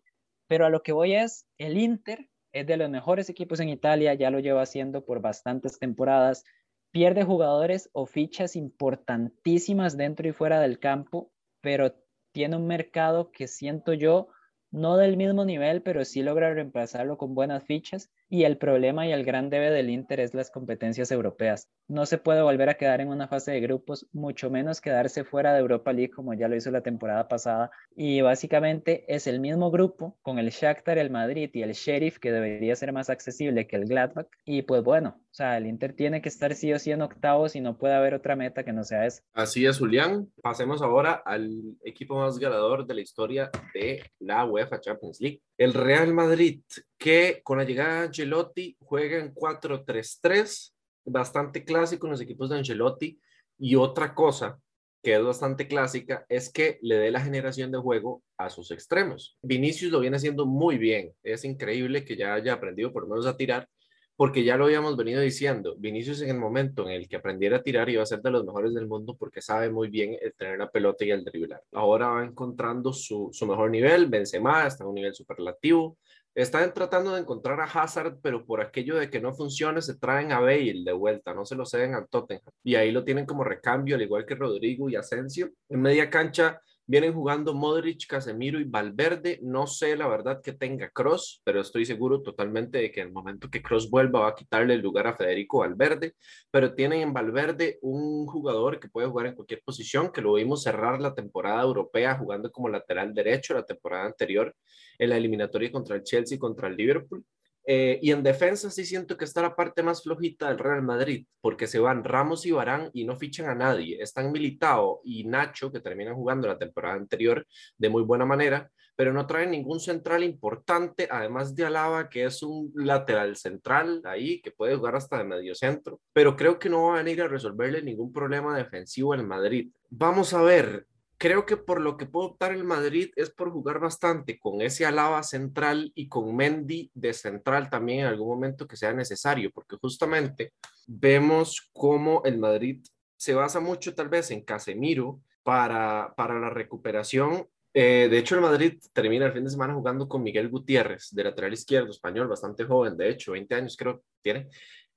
Pero a lo que voy es, el Inter es de los mejores equipos en Italia, ya lo lleva haciendo por bastantes temporadas. Pierde jugadores o fichas importantísimas dentro y fuera del campo, pero tiene un mercado que siento yo no del mismo nivel, pero sí logra reemplazarlo con buenas fichas. Y el problema y el gran debe del Inter es las competencias europeas. No se puede volver a quedar en una fase de grupos, mucho menos quedarse fuera de Europa League como ya lo hizo la temporada pasada. Y básicamente es el mismo grupo con el Shakhtar, el Madrid y el Sheriff que debería ser más accesible que el Gladbach. Y pues bueno, o sea, el Inter tiene que estar sí o sí en octavos y no puede haber otra meta que no sea esa. Así es, Julián. Pasemos ahora al equipo más ganador de la historia de la UEFA Champions League, el Real Madrid, que con la llegada de Ancelotti juega en 4-3-3, bastante clásico en los equipos de Ancelotti. Y otra cosa que es bastante clásica es que le dé la generación de juego a sus extremos. Vinicius lo viene haciendo muy bien. Es increíble que ya haya aprendido por lo menos a tirar porque ya lo habíamos venido diciendo, Vinicius en el momento en el que aprendiera a tirar iba a ser de los mejores del mundo porque sabe muy bien el tener la pelota y el driblar. Ahora va encontrando su, su mejor nivel, Benzema está en un nivel superlativo, están tratando de encontrar a Hazard, pero por aquello de que no funcione se traen a Bale de vuelta, no se lo ceden al Tottenham y ahí lo tienen como recambio, al igual que Rodrigo y Asensio. En media cancha Vienen jugando Modric, Casemiro y Valverde. No sé la verdad que tenga Cross, pero estoy seguro totalmente de que en el momento que Cross vuelva va a quitarle el lugar a Federico Valverde. Pero tienen en Valverde un jugador que puede jugar en cualquier posición, que lo vimos cerrar la temporada europea jugando como lateral derecho la temporada anterior en la eliminatoria contra el Chelsea y contra el Liverpool. Eh, y en defensa sí siento que está la parte más flojita del Real Madrid, porque se van Ramos y Barán y no fichan a nadie. Están Militao y Nacho, que terminan jugando la temporada anterior de muy buena manera, pero no traen ningún central importante, además de Alaba, que es un lateral central ahí, que puede jugar hasta de medio centro, pero creo que no van a venir a resolverle ningún problema defensivo al Madrid. Vamos a ver, creo que por lo que puede optar el Madrid es por jugar bastante con ese Alaba central y con Mendy de central también en algún momento que sea necesario, porque justamente vemos cómo el Madrid se basa mucho tal vez en Casemiro para, para la recuperación. Eh, de hecho, el Madrid termina el fin de semana jugando con Miguel Gutiérrez, de lateral izquierdo, español, bastante joven, de hecho, 20 años creo tiene.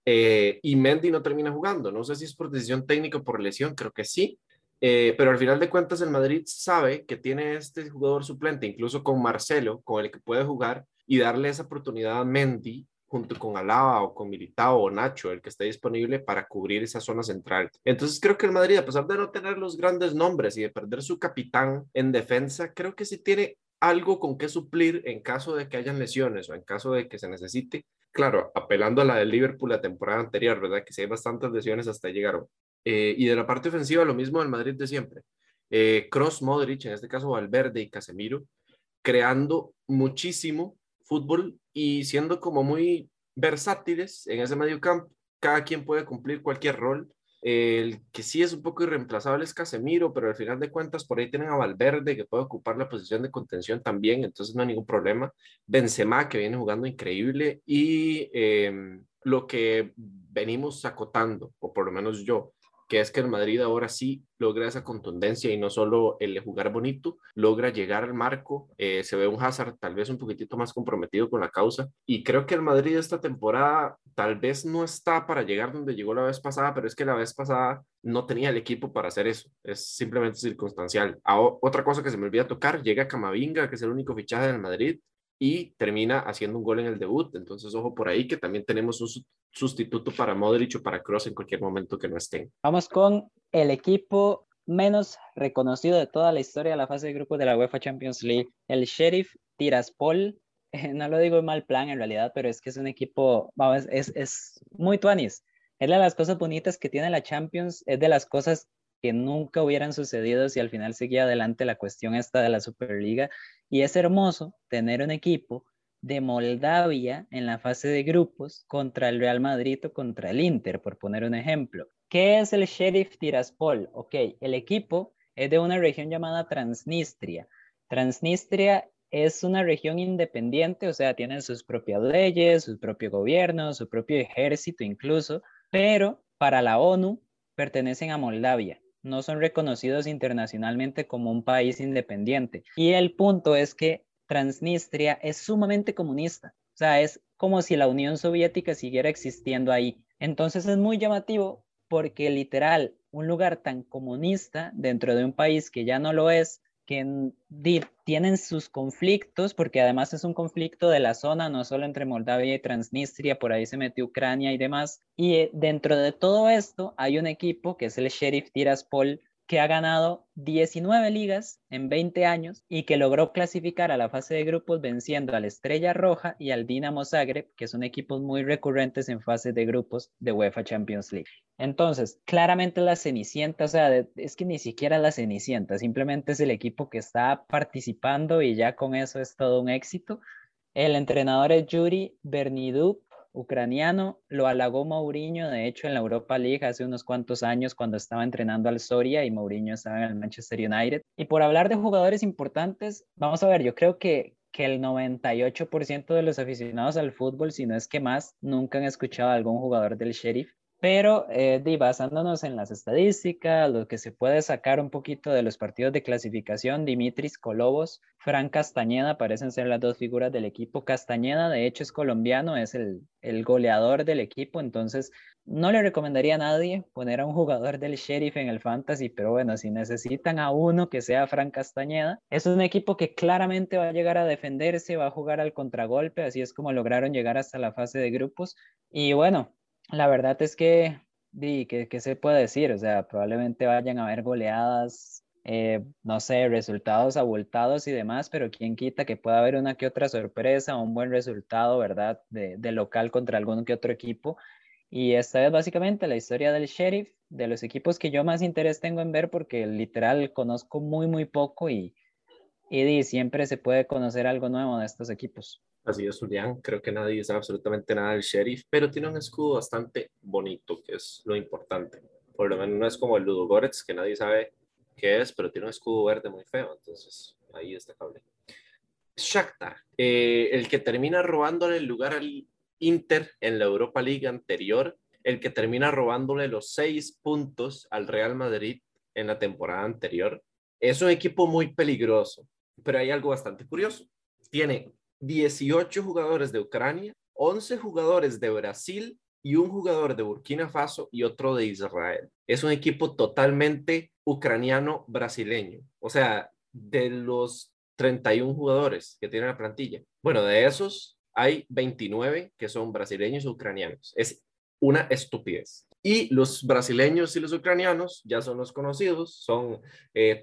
Eh, y Mendy no termina jugando. No sé si es por decisión técnica o por lesión, creo que sí. Eh, pero al final de cuentas el Madrid sabe que tiene este jugador suplente, incluso con Marcelo, con el que puede jugar y darle esa oportunidad a Mendy junto con Alaba o con Militao o Nacho, el que esté disponible para cubrir esa zona central. Entonces creo que el Madrid, a pesar de no tener los grandes nombres y de perder su capitán en defensa, creo que sí tiene algo con qué suplir en caso de que hayan lesiones o en caso de que se necesite. Claro, apelando a la del Liverpool la temporada anterior, ¿verdad? Que si hay bastantes lesiones hasta llegaron eh, y de la parte ofensiva, lo mismo del Madrid de siempre. Eh, Cross, Modric, en este caso Valverde y Casemiro, creando muchísimo fútbol y siendo como muy versátiles en ese medio campo. Cada quien puede cumplir cualquier rol. El que sí es un poco irreemplazable es Casemiro, pero al final de cuentas por ahí tienen a Valverde que puede ocupar la posición de contención también, entonces no hay ningún problema. Benzema que viene jugando increíble y em, lo que venimos acotando, o por lo menos yo, que es que el Madrid ahora sí logra esa contundencia y no solo el jugar bonito, logra llegar al marco, eh, se ve un Hazard tal vez un poquitito más comprometido con la causa y creo que el Madrid esta temporada tal vez no está para llegar donde llegó la vez pasada, pero es que la vez pasada no tenía el equipo para hacer eso, es simplemente circunstancial. Ah, otra cosa que se me olvida tocar, llega Camavinga, que es el único fichaje del Madrid, y termina haciendo un gol en el debut. Entonces, ojo por ahí que también tenemos un sustituto para Modric o para Cross en cualquier momento que no estén. Vamos con el equipo menos reconocido de toda la historia de la fase de grupos de la UEFA Champions League, el Sheriff Tiraspol. [laughs] no lo digo en mal plan en realidad, pero es que es un equipo, vamos, es, es muy tuanis. Es de las cosas bonitas que tiene la Champions, es de las cosas que nunca hubieran sucedido si al final seguía adelante la cuestión esta de la Superliga y es hermoso tener un equipo de Moldavia en la fase de grupos contra el Real Madrid o contra el Inter, por poner un ejemplo. ¿Qué es el Sheriff Tiraspol? Ok, el equipo es de una región llamada Transnistria. Transnistria es una región independiente, o sea, tienen sus propias leyes, su propio gobierno, su propio ejército incluso, pero para la ONU pertenecen a Moldavia no son reconocidos internacionalmente como un país independiente. Y el punto es que Transnistria es sumamente comunista, o sea, es como si la Unión Soviética siguiera existiendo ahí. Entonces es muy llamativo porque literal, un lugar tan comunista dentro de un país que ya no lo es, que tienen sus conflictos, porque además es un conflicto de la zona, no solo entre Moldavia y Transnistria, por ahí se metió Ucrania y demás. Y eh, dentro de todo esto hay un equipo que es el Sheriff Tiraspol, que ha ganado 19 ligas en 20 años y que logró clasificar a la fase de grupos venciendo al Estrella Roja y al Dinamo Zagreb, que son equipos muy recurrentes en fase de grupos de UEFA Champions League. Entonces, claramente la Cenicienta, o sea, es que ni siquiera la Cenicienta, simplemente es el equipo que está participando y ya con eso es todo un éxito. El entrenador es Yuri Berniduk, ucraniano, lo halagó Mourinho, de hecho, en la Europa League hace unos cuantos años cuando estaba entrenando al Soria y Mourinho estaba en el Manchester United. Y por hablar de jugadores importantes, vamos a ver, yo creo que, que el 98% de los aficionados al fútbol, si no es que más, nunca han escuchado a algún jugador del Sheriff. Pero eh, basándonos en las estadísticas, lo que se puede sacar un poquito de los partidos de clasificación, Dimitris Colobos, Fran Castañeda parecen ser las dos figuras del equipo. Castañeda, de hecho, es colombiano, es el, el goleador del equipo, entonces no le recomendaría a nadie poner a un jugador del Sheriff en el Fantasy, pero bueno, si necesitan a uno que sea Fran Castañeda, es un equipo que claramente va a llegar a defenderse, va a jugar al contragolpe, así es como lograron llegar hasta la fase de grupos. Y bueno, la verdad es que, di, ¿qué, se puede decir? O sea, probablemente vayan a haber goleadas, eh, no sé, resultados abultados y demás, pero quién quita que pueda haber una que otra sorpresa, un buen resultado, ¿verdad? De, de local contra algún que otro equipo. Y esta es básicamente la historia del Sheriff, de los equipos que yo más interés tengo en ver, porque literal conozco muy, muy poco y, y siempre se puede conocer algo nuevo de estos equipos. Así es, Julián. Creo que nadie sabe absolutamente nada del sheriff, pero tiene un escudo bastante bonito, que es lo importante. Por lo menos no es como el Ludogorets, que nadie sabe qué es, pero tiene un escudo verde muy feo, entonces ahí está cable. Shakhtar, eh, el que termina robándole el lugar al Inter en la Europa League anterior, el que termina robándole los seis puntos al Real Madrid en la temporada anterior. Es un equipo muy peligroso, pero hay algo bastante curioso. Tiene 18 jugadores de Ucrania, 11 jugadores de Brasil y un jugador de Burkina Faso y otro de Israel. Es un equipo totalmente ucraniano-brasileño. O sea, de los 31 jugadores que tiene la plantilla, bueno, de esos hay 29 que son brasileños ucranianos. Es una estupidez. Y los brasileños y los ucranianos ya son los conocidos, son eh,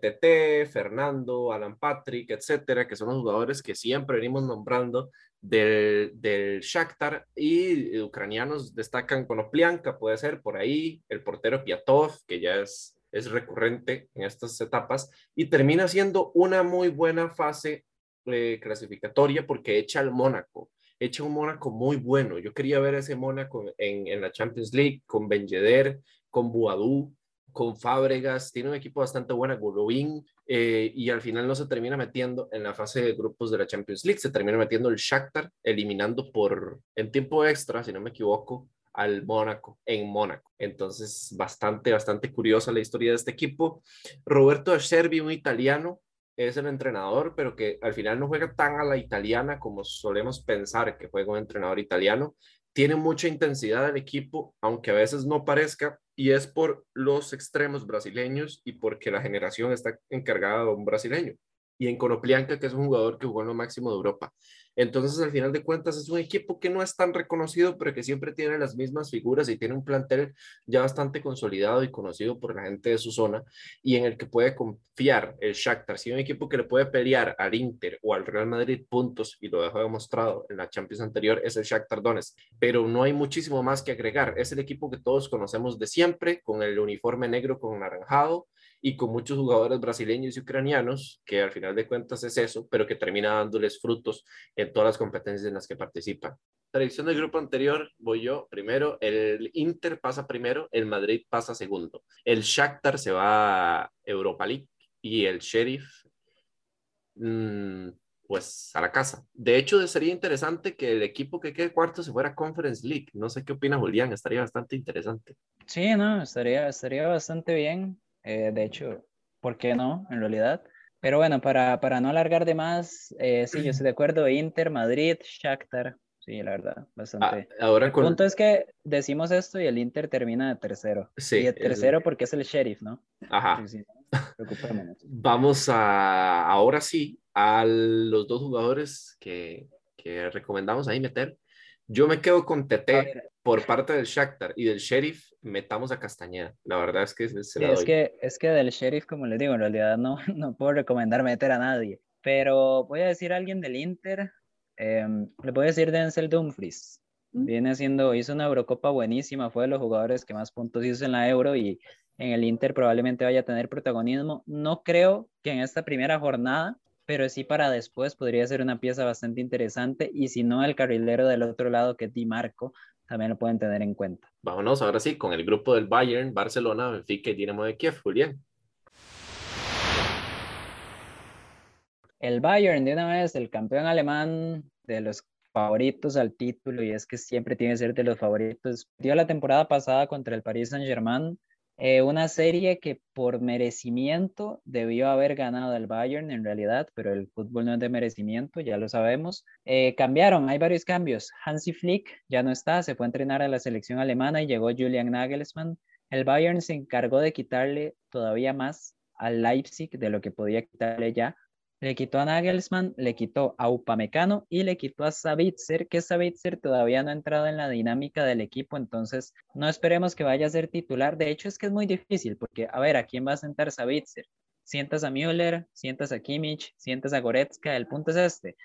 Fernando, Alan Patrick, etcétera, que son los jugadores que siempre venimos nombrando del, del Shakhtar. Y ucranianos destacan con Oplianka, puede ser por ahí, el portero Piatov, que ya es, es recurrente en estas etapas, y termina siendo una muy buena fase eh, clasificatoria porque echa al Mónaco hecho un Mónaco muy bueno. Yo quería ver ese Mónaco en, en la Champions League con Ben Yedder, con Buadú, con Fábregas. Tiene un equipo bastante bueno, Golovin, eh, y al final no se termina metiendo en la fase de grupos de la Champions League. Se termina metiendo el Shakhtar, eliminando por en tiempo extra, si no me equivoco, al Mónaco, en Mónaco. Entonces, bastante, bastante curiosa la historia de este equipo. Roberto Acerbi, un italiano, es el entrenador, pero que al final no juega tan a la italiana como solemos pensar que juega un entrenador italiano. Tiene mucha intensidad el equipo, aunque a veces no parezca, y es por los extremos brasileños y porque la generación está encargada de un brasileño y en Conoplianca, que es un jugador que jugó en lo máximo de Europa. Entonces, al final de cuentas, es un equipo que no es tan reconocido, pero que siempre tiene las mismas figuras y tiene un plantel ya bastante consolidado y conocido por la gente de su zona y en el que puede confiar el Shakhtar. Si un equipo que le puede pelear al Inter o al Real Madrid puntos, y lo dejó demostrado en la Champions anterior, es el Shakhtar Donetsk. Pero no hay muchísimo más que agregar. Es el equipo que todos conocemos de siempre, con el uniforme negro con naranjado, y con muchos jugadores brasileños y ucranianos, que al final de cuentas es eso, pero que termina dándoles frutos en todas las competencias en las que participan. Tradición del grupo anterior, voy yo primero, el Inter pasa primero, el Madrid pasa segundo, el Shakhtar se va a Europa League y el Sheriff, mmm, pues a la casa. De hecho, sería interesante que el equipo que quede cuarto se fuera a Conference League. No sé qué opina Julián, estaría bastante interesante. Sí, no, estaría, estaría bastante bien. Eh, de hecho, ¿por qué no? En realidad. Pero bueno, para, para no alargar de más, eh, sí, yo estoy de acuerdo. Inter, Madrid, Shakhtar. Sí, la verdad, bastante. Ah, ahora el punto es que decimos esto y el Inter termina de tercero. Sí. Y de tercero porque es el sheriff, ¿no? Ajá. Vamos a, ahora sí, a los dos jugadores que, que recomendamos ahí meter. Yo me quedo con TT por parte del Shakhtar y del Sheriff metamos a Castañeda. La verdad es que es que es que del Sheriff, como les digo, en realidad no, [laughs] no puedo recomendar meter a nadie. Pero voy a decir a alguien del Inter. Em, le voy a decir Denzel Dumfries. Mm. Viene haciendo, hizo una Eurocopa buenísima, fue de los jugadores que más puntos hizo en la Euro y en el Inter probablemente vaya a tener protagonismo. No creo que en esta primera jornada, pero sí para después podría ser una pieza bastante interesante. Y si no, el carrilero del otro lado, que es Di Marco, también lo pueden tener en cuenta. Vámonos ahora sí con el grupo del Bayern, Barcelona, Benfica y Dinamo de Kiev, Julián. El Bayern, de una vez, el campeón alemán de los favoritos al título, y es que siempre tiene que ser de los favoritos. Dio la temporada pasada contra el Paris Saint-Germain, eh, una serie que por merecimiento debió haber ganado el Bayern en realidad, pero el fútbol no es de merecimiento, ya lo sabemos. Eh, cambiaron, hay varios cambios. Hansi Flick ya no está, se fue a entrenar a la selección alemana y llegó Julian Nagelsmann. El Bayern se encargó de quitarle todavía más al Leipzig de lo que podía quitarle ya le quitó a Nagelsmann, le quitó a Upamecano y le quitó a Savitzer, que Savitzer todavía no ha entrado en la dinámica del equipo, entonces no esperemos que vaya a ser titular. De hecho, es que es muy difícil, porque a ver, ¿a quién va a sentar Savitzer? Sientas a Müller, sientas a Kimmich, sientas a Goretzka, el punto es este.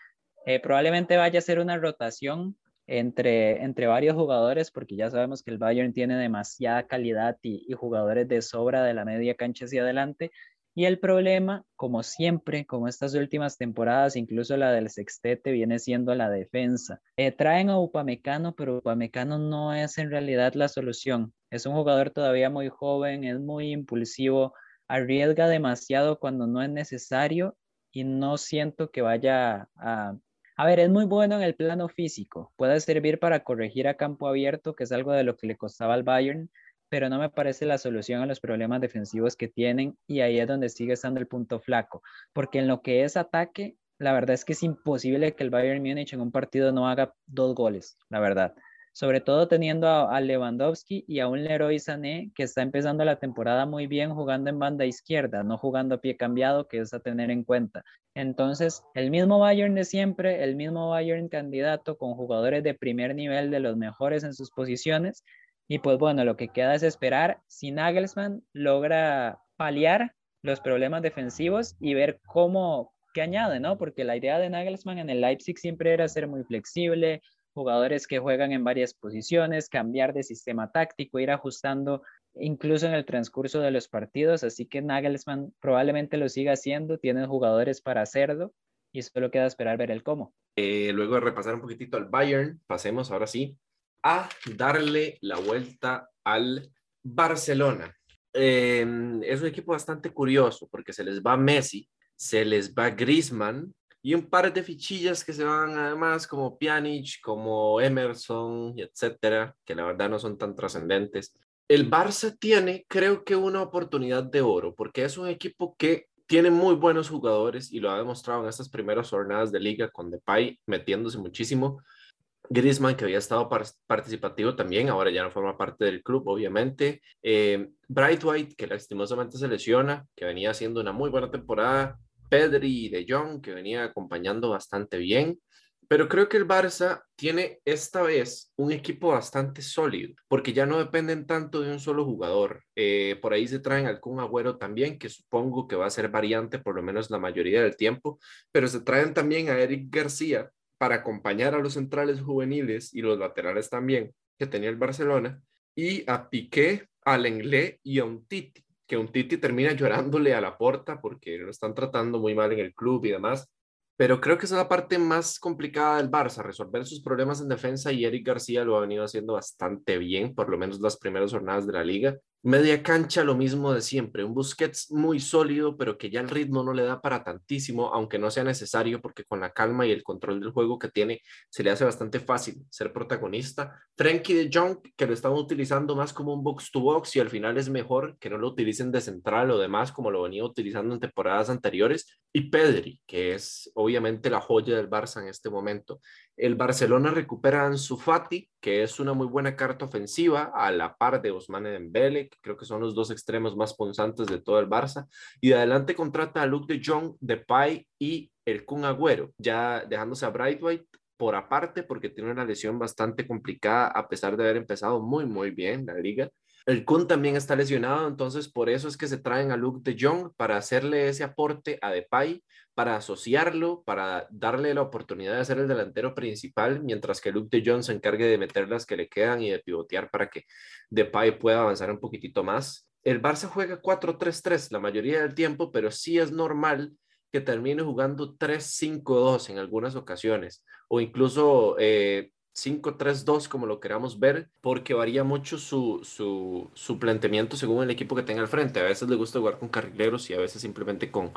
Eh, probablemente vaya a ser una rotación entre, entre varios jugadores, porque ya sabemos que el Bayern tiene demasiada calidad y, y jugadores de sobra de la media cancha hacia adelante. Y el problema, como siempre, como estas últimas temporadas, incluso la del sextete, viene siendo la defensa. Eh, traen a Upamecano, pero Upamecano no es en realidad la solución. Es un jugador todavía muy joven, es muy impulsivo, arriesga demasiado cuando no es necesario y no siento que vaya a... A ver, es muy bueno en el plano físico, puede servir para corregir a campo abierto, que es algo de lo que le costaba al Bayern, pero no me parece la solución a los problemas defensivos que tienen y ahí es donde sigue estando el punto flaco, porque en lo que es ataque, la verdad es que es imposible que el Bayern Múnich en un partido no haga dos goles, la verdad. Sobre todo teniendo a, Lewandowski y a un Leroy Sané que está empezando la temporada muy bien jugando en banda izquierda, no jugando a pie cambiado, que es a tener en cuenta. Entonces, el mismo Bayern de siempre, el mismo Bayern candidato con jugadores de primer nivel de los mejores en sus posiciones, y pues bueno, lo que queda es esperar si Nagelsmann logra paliar los problemas defensivos y ver cómo, qué añade, ¿no? Porque la idea de Nagelsmann en el Leipzig siempre era ser muy flexible, jugadores que juegan en varias posiciones, cambiar de sistema táctico, ir ajustando incluso en el transcurso de los partidos, así que Nagelsmann probablemente lo siga haciendo, tiene jugadores para hacerlo y solo queda esperar ver el cómo. Eh, luego de repasar un poquitito al Bayern, pasemos ahora sí a darle la vuelta al Barcelona. Em, es un equipo bastante curioso porque se les va Messi, se les va Griezmann, y un par de fichillas que se van además como Pjanic, como Emerson, etcétera, que la verdad no son tan trascendentes. El Barça tiene, creo que, una oportunidad de oro, porque es un equipo que tiene muy buenos jugadores y lo ha demostrado en estas primeras jornadas de liga con Depay metiéndose muchísimo. Griezmann, que había estado participativo también, ahora ya no forma parte del club, obviamente. Eh, Bright White, que lastimosamente se lesiona, que venía haciendo una muy buena temporada. Pedri y De Jong, que venía acompañando bastante bien. Pero creo que el Barça tiene esta vez un equipo bastante sólido, porque ya no dependen tanto de un solo jugador. Eh, por ahí se traen al Kun Agüero también, que supongo que va a ser variante por lo menos la mayoría del tiempo, pero se traen también a Eric García para acompañar a los centrales juveniles y los laterales también que tenía el Barcelona, y a Piqué, a Lenglet y a un Titi que un Titi termina llorándole a la porta porque lo están tratando muy mal en el club y demás. Pero creo que es la parte más complicada del Barça, resolver sus problemas en defensa y Eric García lo ha venido haciendo bastante bien, por lo menos las primeras jornadas de la liga. Media cancha, lo mismo de siempre, un Busquets muy sólido, pero que ya el ritmo no le da para tantísimo, aunque no sea necesario, porque con la calma y el control del juego que tiene, se le hace bastante fácil ser protagonista. Frankie de Jong, que lo están utilizando más como un box to box y al final es mejor que no lo utilicen de central o demás, como lo venía utilizando en temporadas anteriores. Y Pedri, que es obviamente la joya del Barça en este momento. El Barcelona recupera a Ansu Fati, que es una muy buena carta ofensiva, a la par de Ousmane Dembele, que creo que son los dos extremos más punzantes de todo el Barça. Y de adelante contrata a Luke de Jong, Depay y el Kun Agüero, ya dejándose a Brightwhite por aparte porque tiene una lesión bastante complicada a pesar de haber empezado muy, muy bien la liga. El Kun también está lesionado, entonces por eso es que se traen a Luke de Jong para hacerle ese aporte a Depay para asociarlo, para darle la oportunidad de ser el delantero principal, mientras que Luke de Jong se encargue de meter las que le quedan y de pivotear para que Depay pueda avanzar un poquitito más. El Barça juega 4-3-3 la mayoría del tiempo, pero sí es normal que termine jugando 3-5-2 en algunas ocasiones, o incluso 5-3-2 eh, como lo queramos ver, porque varía mucho su, su, su planteamiento según el equipo que tenga al frente. A veces le gusta jugar con carrileros y a veces simplemente con,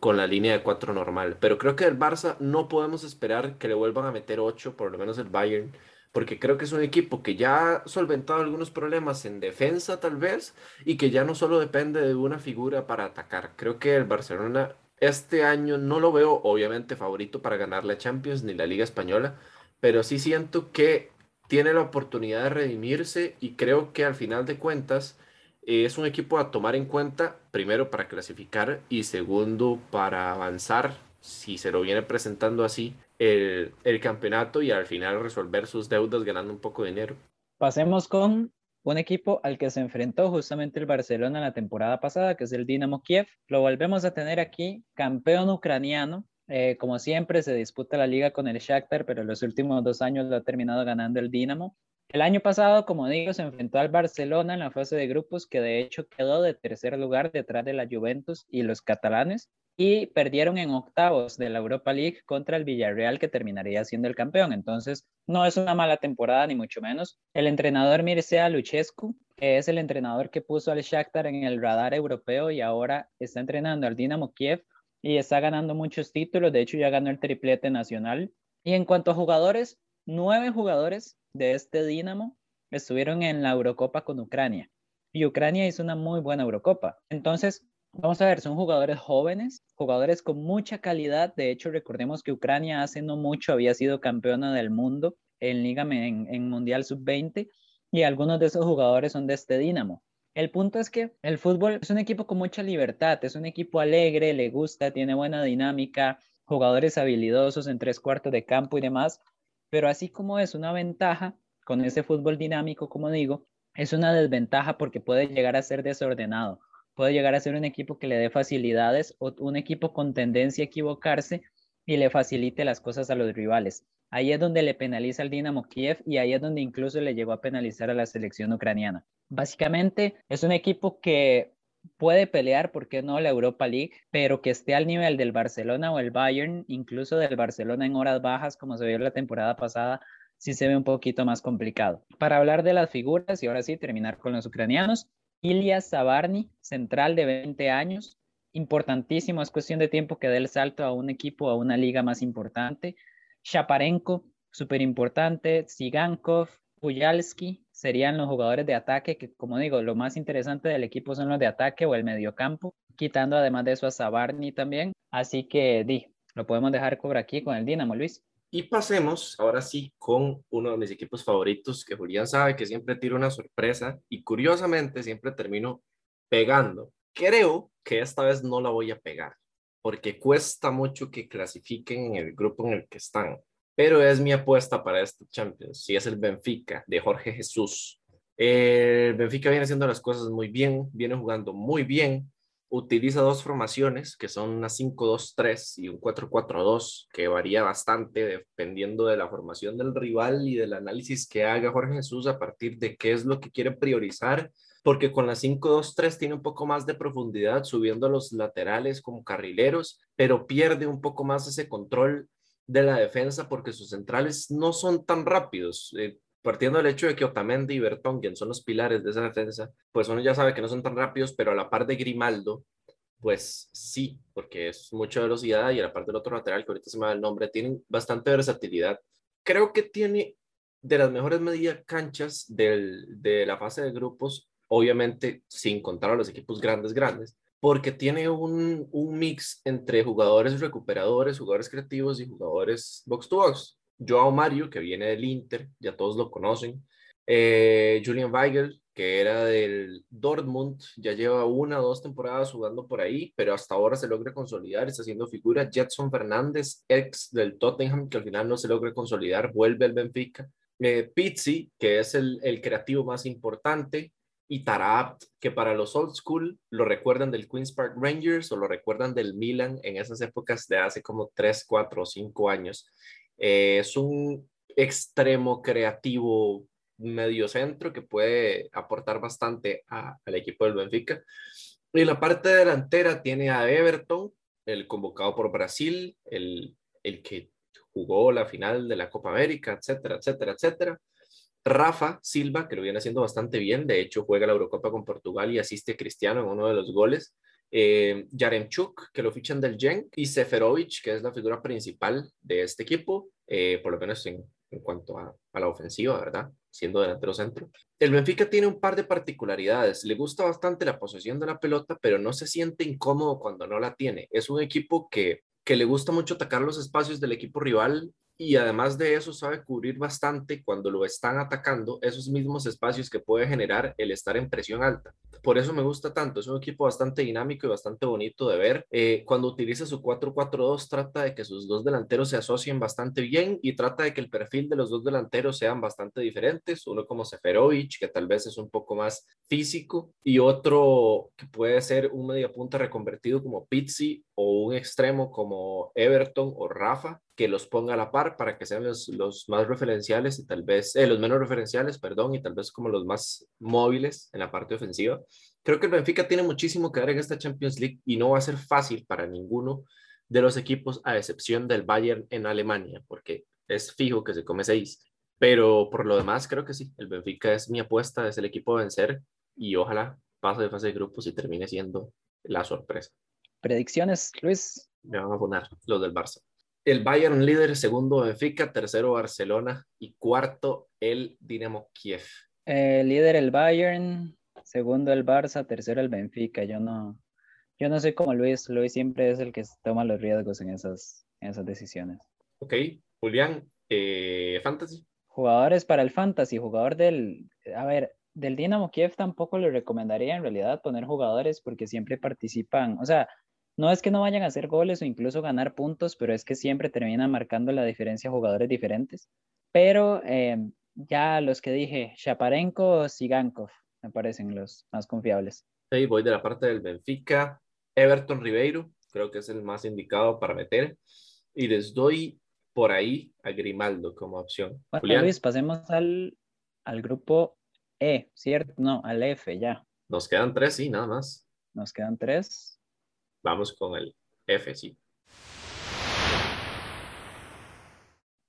con la línea de cuatro normal. Pero creo que el Barça no podemos esperar que le vuelvan a meter ocho, por lo menos el Bayern, porque creo que es un equipo que ya ha solventado algunos problemas en defensa tal vez y que ya no solo depende de una figura para atacar. Creo que el Barcelona este año no lo veo obviamente favorito para ganar la Champions ni la Liga Española, pero sí siento que tiene la oportunidad de redimirse y creo que al final de cuentas es un equipo a tomar en cuenta, primero para clasificar y segundo para avanzar, si se lo viene presentando así, el, el campeonato y al final resolver sus deudas ganando un poco de dinero. Pasemos con un equipo al que se enfrentó justamente el Barcelona la temporada pasada, que es el Dinamo Kiev. Lo volvemos a tener aquí, campeón ucraniano. Eh, como siempre, se disputa la liga con el Shakhtar, pero en los últimos dos años lo ha terminado ganando el Dinamo. El año pasado, como digo, se enfrentó al Barcelona en la fase de grupos, que de hecho quedó de tercer lugar detrás de la Juventus y los catalanes, y perdieron en octavos de la Europa League contra el Villarreal, que terminaría siendo el campeón. Entonces, no es una mala temporada, ni mucho menos. El entrenador Mircea Luchescu, que es el entrenador que puso al Shakhtar en el radar europeo y ahora está entrenando al Dinamo Kiev y está ganando muchos títulos. De hecho, ya ganó el triplete nacional. Y en cuanto a jugadores, nueve jugadores de este Dinamo estuvieron en la Eurocopa con Ucrania. Y Ucrania hizo una muy buena Eurocopa. Entonces, vamos a ver, son jugadores jóvenes, jugadores con mucha calidad. De hecho, recordemos que Ucrania hace no mucho había sido campeona del mundo en Liga en, en Mundial Sub-20 y algunos de esos jugadores son de este Dinamo. El punto es que el fútbol es un equipo con mucha libertad, es un equipo alegre, le gusta, tiene buena dinámica, jugadores habilidosos en tres cuartos de campo y demás, pero así como es una ventaja con ese fútbol dinámico, como digo, es una desventaja porque puede llegar a ser desordenado, puede llegar a ser un equipo que le dé facilidades o un equipo con tendencia a equivocarse y le facilite las cosas a los rivales. Ahí es donde le penaliza al Dinamo Kiev y ahí es donde incluso le llegó a penalizar a la selección ucraniana. Básicamente es un equipo que puede pelear, ¿por qué no?, la Europa League, pero que esté al nivel del Barcelona o el Bayern, incluso del Barcelona en horas bajas, como se vio la temporada pasada, sí se ve un poquito más complicado. Para hablar de las figuras y ahora sí terminar con los ucranianos, Ilya Sabarny, central de 20 años, importantísimo, es cuestión de tiempo que dé el salto a un equipo, a una liga más importante. Shaparenko, súper importante, Sigankov, Pujalski serían los jugadores de ataque, que como digo, lo más interesante del equipo son los de ataque o el mediocampo, quitando además de eso a Sabarni también. Así que, di, lo podemos dejar por aquí con el Dinamo, Luis. Y pasemos ahora sí con uno de mis equipos favoritos, que Julián sabe que siempre tiro una sorpresa y curiosamente siempre termino pegando. Creo que esta vez no la voy a pegar, porque cuesta mucho que clasifiquen en el grupo en el que están. Pero es mi apuesta para este Champions, si es el Benfica de Jorge Jesús. El Benfica viene haciendo las cosas muy bien, viene jugando muy bien, utiliza dos formaciones, que son una 5-2-3 y un 4-4-2, que varía bastante dependiendo de la formación del rival y del análisis que haga Jorge Jesús a partir de qué es lo que quiere priorizar, porque con la 5-2-3 tiene un poco más de profundidad subiendo los laterales como carrileros, pero pierde un poco más ese control de la defensa porque sus centrales no son tan rápidos. Eh, partiendo del hecho de que Otamendi y Bertongen son los pilares de esa defensa, pues uno ya sabe que no son tan rápidos, pero a la par de Grimaldo, pues sí, porque es mucha velocidad y a la parte del otro lateral, que ahorita se me da el nombre, tienen bastante versatilidad. Creo que tiene de las mejores medias canchas del, de la fase de grupos, obviamente sin contar a los equipos grandes, grandes, porque tiene un, un mix entre jugadores recuperadores, jugadores creativos y jugadores box to box. Joao Mario, que viene del Inter, ya todos lo conocen. Eh, Julian Weigel, que era del Dortmund, ya lleva una o dos temporadas jugando por ahí, pero hasta ahora se logra consolidar, está haciendo figura. Jetson Fernández, ex del Tottenham, que al final no se logra consolidar, vuelve al Benfica. Eh, Pizzi, que es el, el creativo más importante, y Tarabt, que para los old school lo recuerdan del Queen's Park Rangers o lo recuerdan del Milan en esas épocas de hace como 3, 4 o 5 años. Eh, es un extremo creativo medio centro que puede aportar bastante al equipo del Benfica. Y la parte delantera tiene a Everton, el convocado por Brasil, el, el que jugó la final de la Copa América, etcétera, etcétera, etcétera. Rafa Silva, que lo viene haciendo bastante bien, de hecho juega la Eurocopa con Portugal y asiste Cristiano en uno de los goles eh, Yaremchuk, que lo fichan del Gen, y Seferovic, que es la figura principal de este equipo, eh, por lo menos en, en cuanto a, a, la ofensiva, ¿verdad? Siendo delantero centro. El Benfica tiene un par de particularidades. Le gusta bastante la posesión de la pelota, pero no se siente incómodo cuando no la tiene. Es un equipo que, que le gusta mucho atacar los espacios del equipo rival y además de eso sabe cubrir bastante cuando lo están atacando esos mismos espacios que puede generar el estar en presión alta. Por eso me gusta tanto, es un equipo bastante dinámico y bastante bonito de ver. Eh, cuando utiliza su 4-4-2 trata de que sus dos delanteros se asocien bastante bien y trata de que el perfil de los dos delanteros sean bastante diferentes, uno como Seferovic, que tal vez es un poco más físico, y otro que puede ser un media punta reconvertido como Pizzi o un extremo como Everton o Rafa, que los ponga a la par para que sean los, los más referenciales y tal vez, eh, los menos referenciales, perdón, y tal vez como los más móviles en la parte ofensiva. Creo que el Benfica tiene muchísimo que ver en esta Champions League y no va a ser fácil para ninguno de los equipos, a excepción del Bayern en Alemania, porque es fijo que se come seis. Pero por lo demás, creo que sí, el Benfica es mi apuesta, es el equipo a vencer y ojalá pase de fase de grupos y termine siendo la sorpresa. Predicciones, Luis. Me van a poner los del Barça el Bayern líder, segundo Benfica, tercero Barcelona y cuarto el Dinamo Kiev. Eh, líder el Bayern, segundo el Barça, tercero el Benfica. Yo no, yo no soy como Luis. Luis siempre es el que toma los riesgos en esas, en esas decisiones. Ok, Julián, eh, Fantasy. Jugadores para el Fantasy, jugador del, a ver, del Dinamo Kiev tampoco le recomendaría en realidad poner jugadores porque siempre participan, o sea, no es que no vayan a hacer goles o incluso ganar puntos, pero es que siempre terminan marcando la diferencia jugadores diferentes. Pero eh, ya los que dije, Shaparenko o Sigankov, me parecen los más confiables. Sí, voy de la parte del Benfica. Everton Ribeiro, creo que es el más indicado para meter. Y les doy por ahí a Grimaldo como opción. Bueno, Luis, pasemos al, al grupo E, ¿cierto? No, al F ya. Nos quedan tres, sí, nada más. Nos quedan tres. Vamos con el F, sí.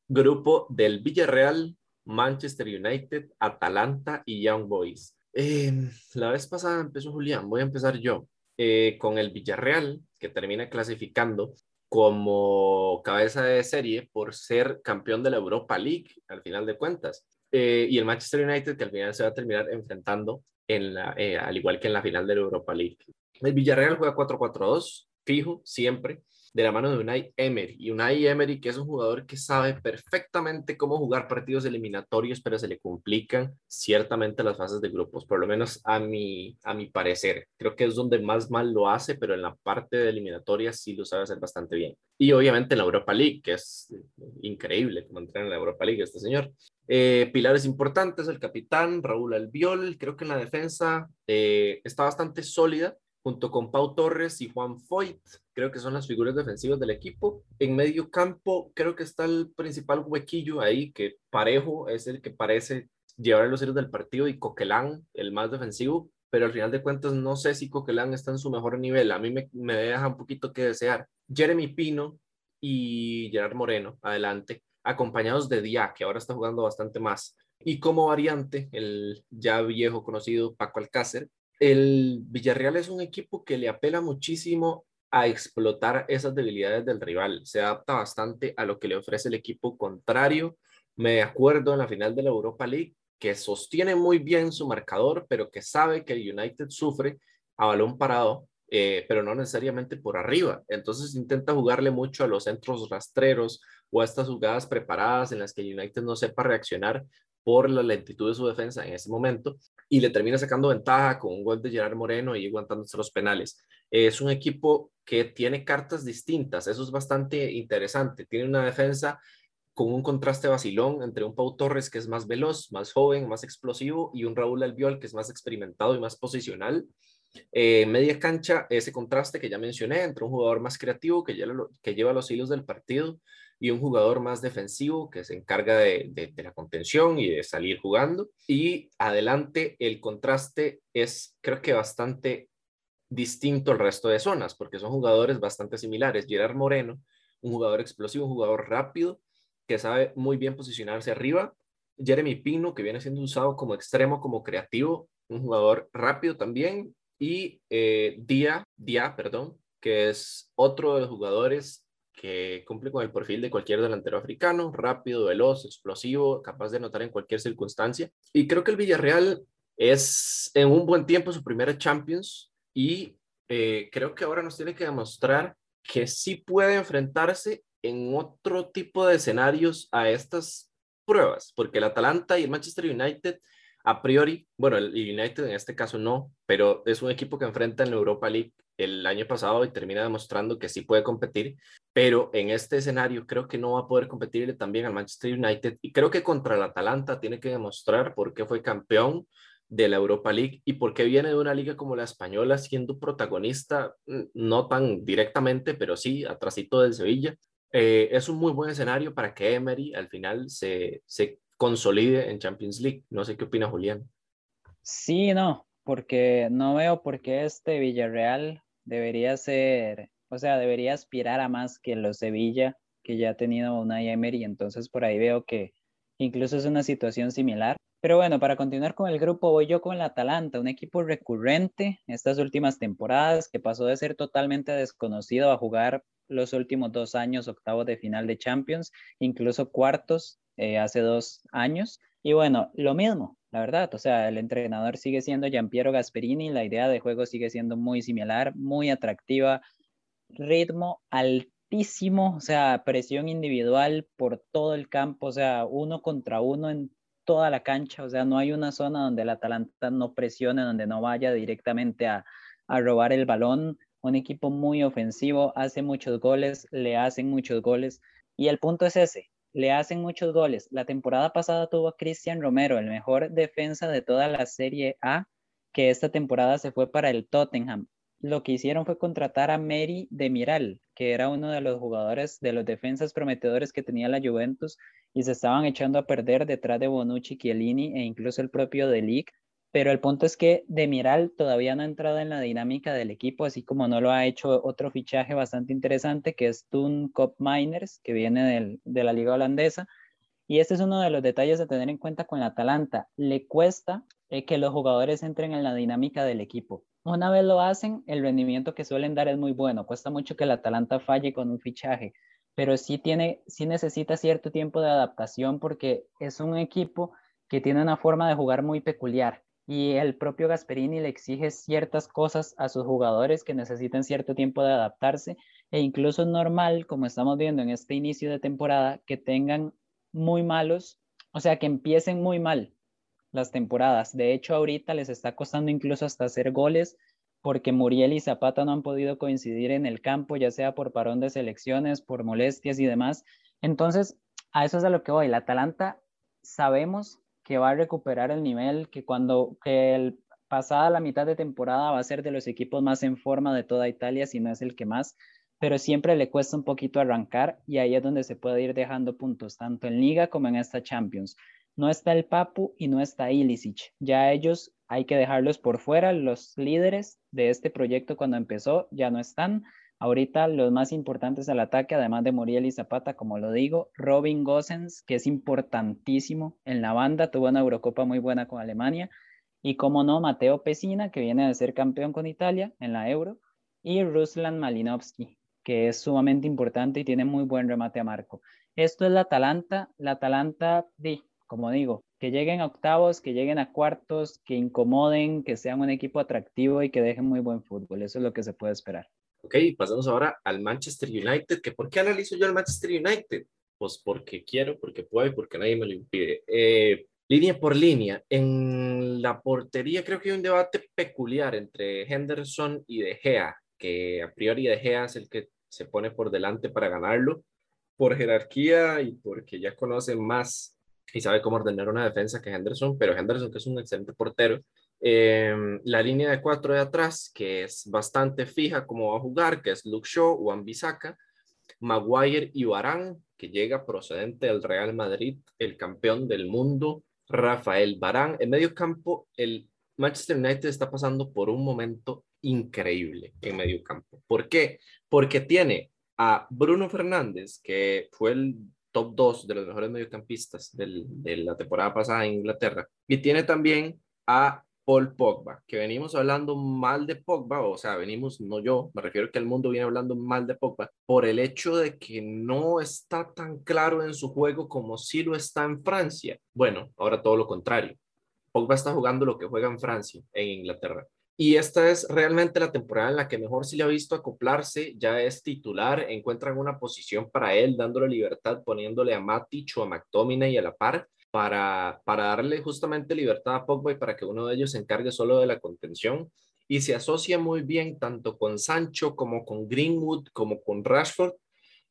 Grupo del Villarreal, Manchester United, Atalanta y Young Boys. Em, la vez pasada empezó Julián, voy a empezar yo. eh, con el Villarreal, que termina clasificando como cabeza de serie por ser campeón de la Europa League, al final de cuentas. Eh, y el Manchester United, que al final se va a terminar enfrentando, en la, eh, al igual que en la final de la Europa League. El Villarreal juega 4-4-2, fijo, siempre de la mano de Unai Emery. Y Unai Emery, que es un jugador que sabe perfectamente cómo jugar partidos eliminatorios, pero se le complican ciertamente las fases de grupos, por lo menos a mi, a mi parecer. Creo que es donde más mal lo hace, pero en la parte de eliminatoria sí lo sabe hacer bastante bien. Y obviamente en la Europa League, que es increíble como entrar en la Europa League este señor. Eh, pilares importantes, el capitán Raúl Albiol, creo que en la defensa eh, está bastante sólida junto con Pau Torres y Juan Foyt, creo que son las figuras defensivas del equipo. En medio campo, creo que está el principal huequillo ahí, que Parejo es el que parece llevar a los héroes del partido y Coquelán, el más defensivo, pero al final de cuentas no sé si Coquelán está en su mejor nivel. A mí me, me deja un poquito que desear. Jeremy Pino y Gerard Moreno, adelante, acompañados de Dia, que ahora está jugando bastante más. Y como variante, el ya viejo conocido Paco Alcácer, el Villarreal es un equipo que le apela muchísimo a explotar esas debilidades del rival. Se adapta bastante a lo que le ofrece el equipo contrario. Me acuerdo en la final de la Europa League que sostiene muy bien su marcador, pero que sabe que el United sufre a balón parado, eh, pero no necesariamente por arriba. Entonces intenta jugarle mucho a los centros rastreros o a estas jugadas preparadas en las que el United no sepa reaccionar por la lentitud de su defensa en ese momento y le termina sacando ventaja con un gol de Gerard Moreno y aguantándose los penales. Es un equipo que tiene cartas distintas, eso es bastante interesante. Tiene una defensa con un contraste vacilón entre un Pau Torres que es más veloz, más joven, más explosivo y un Raúl Albiol que es más experimentado y más posicional. Eh, media cancha, ese contraste que ya mencioné entre un jugador más creativo que, que lleva los hilos del partido y un jugador más defensivo que se encarga de, la contención y de salir jugando. Y adelante el contraste es creo que bastante distinto al resto de zonas, porque son jugadores bastante similares. Gerard Moreno, un jugador explosivo, un jugador rápido, que sabe muy bien posicionarse arriba. Jeremy Pino, que viene siendo usado como extremo, como creativo, un jugador rápido también. Y eh, Dia, Dia, perdón, que es otro de los jugadores que cumple con el perfil de cualquier delantero africano, rápido, veloz, explosivo, capaz de anotar en cualquier circunstancia. Y creo que el Villarreal es en un buen tiempo su primera Champions y eh, creo que ahora nos tiene que demostrar que sí puede enfrentarse en otro tipo de escenarios a estas pruebas, porque el Atalanta y el Manchester United a priori, bueno, el United en este caso no, pero es un equipo que enfrenta en la Europa League el año pasado y termina demostrando que sí puede competir, pero en este escenario creo que no va a poder competirle también al Manchester United y creo que contra el Atalanta tiene que demostrar por qué fue campeón de la Europa League y por qué viene de una liga como la española siendo protagonista, mm, no tan directamente, pero sí atrasito del Sevilla. Eh, es un muy buen escenario para que Emery al final se, se consolide en Champions League. No sé qué opina Julián. Sí, no, porque no veo por qué este Villarreal debería ser, o sea, debería aspirar a más que los Sevilla, que ya ha tenido una Emery, entonces por ahí veo que incluso es una situación similar. Pero bueno, para continuar con el grupo, voy yo con el Atalanta, un equipo recurrente estas últimas temporadas que pasó de ser totalmente desconocido a jugar los últimos dos años octavos de final de Champions, incluso cuartos eh, hace dos años. Y bueno, lo mismo, la verdad. O sea, el entrenador sigue siendo Giampiero Gasperini, la idea de juego sigue siendo muy similar, muy atractiva, ritmo altísimo, o sea, presión individual por todo el campo, o sea, uno contra uno en toda la cancha, o sea, no hay una zona donde el Atalanta no presione, donde no vaya directamente a, a robar el balón. Un equipo muy ofensivo, hace muchos goles, le hacen muchos goles. Y el punto es ese, le hacen muchos goles. La temporada pasada tuvo a Cristian Romero, el mejor defensa de toda la Serie A, que esta temporada se fue para el Tottenham. Lo que hicieron fue contratar a Mary Demiral, que era uno de los jugadores de los defensas prometedores que tenía la Juventus y se estaban echando a perder detrás de Bonucci, Chiellini e incluso el propio Delic pero el punto es que Demiral todavía no ha entrado en la dinámica del equipo, así como no lo ha hecho otro fichaje bastante interesante que es Toon Cop Miners, que viene de la liga holandesa. Y este es uno de los detalles a tener en cuenta con la Atalanta. Le cuesta eh, que los jugadores entren en la dinámica del equipo. Una vez lo hacen, el rendimiento que suelen dar es muy bueno. Cuesta mucho que el Atalanta falle con un fichaje, pero sí, tiene, sí necesita cierto tiempo de adaptación porque es un equipo que tiene una forma de jugar muy peculiar y el propio Gasperini le exige ciertas cosas a sus jugadores que necesitan cierto tiempo de adaptarse e incluso es normal, como estamos viendo en este inicio de temporada, que tengan muy malos, o sea, que empiecen muy mal las temporadas. De hecho, ahorita les está costando incluso hasta hacer goles porque Muriel y Zapata no han podido coincidir en el campo, ya sea por parón de selecciones, por molestias y demás. Entonces, a eso es a lo que voy. La Atalanta sabemos que va a recuperar el nivel, que cuando que el, pasada la mitad de temporada va a ser de los equipos más en forma de toda Italia, si no es el que más, pero siempre le cuesta un poquito arrancar y ahí es donde se puede ir dejando puntos, tanto en Liga como en esta Champions. No está el Papu y no está Ilicic. Ya ellos hay que dejarlos por fuera. Los líderes de este proyecto cuando empezó ya no están. Ahorita los más importantes al ataque, además de Muriel y Zapata, como lo digo, Robin Gosens, que es importantísimo en la banda, tuvo una Eurocopa muy buena con Alemania. Y como no, Mateo Pesina, que viene de ser campeón con Italia en la Euro. Y Ruslan Malinovsky, que es sumamente importante y tiene muy buen remate a marco. Esto es la Atalanta. La Atalanta, como digo, que lleguen a octavos, que lleguen a cuartos, que incomoden, que sean un equipo atractivo y que dejen muy buen fútbol. Eso es lo que se puede esperar. Ok, pasamos ahora al Manchester United. ¿Que ¿Por qué analizo yo al Manchester United? Pues porque quiero, porque puedo y porque nadie me lo impide. Eh, línea por línea, en la portería creo que hay un debate peculiar entre Henderson y De Gea, que a priori De Gea es el que se pone por delante para ganarlo, por jerarquía y porque ya conoce más y sabe cómo ordenar una defensa que Henderson, pero Henderson que es un excelente portero. Eh, la línea de cuatro de atrás, que es bastante fija cómo va a jugar, que es Luke Shaw, Juan Bisaca, Maguire y Barán, que llega procedente del Real Madrid, el campeón del mundo, Rafael Barán. En medio campo, el Manchester United está pasando por un momento increíble en medio campo. ¿Por qué? Porque tiene a Bruno Fernández, que fue el top 2 de los mejores mediocampistas de la temporada pasada en Inglaterra. Y tiene también a Paul Pogba, que venimos hablando mal de Pogba, o sea, venimos, no yo, me refiero que el mundo viene hablando mal de Pogba, por el hecho de que no está tan claro en su juego como si lo está en Francia. Bueno, ahora todo lo contrario. Pogba está jugando lo que juega en Francia, en Inglaterra. Y esta es realmente la temporada en la que mejor se le ha visto acoplarse, ya es titular, encuentran una posición para él, dándole libertad, poniéndole a Matic o a McTominay a la par, para, para darle justamente libertad a Pogba y para que uno de ellos se encargue solo de la contención. Y se asocia muy bien tanto con Sancho como con Greenwood, como con Rashford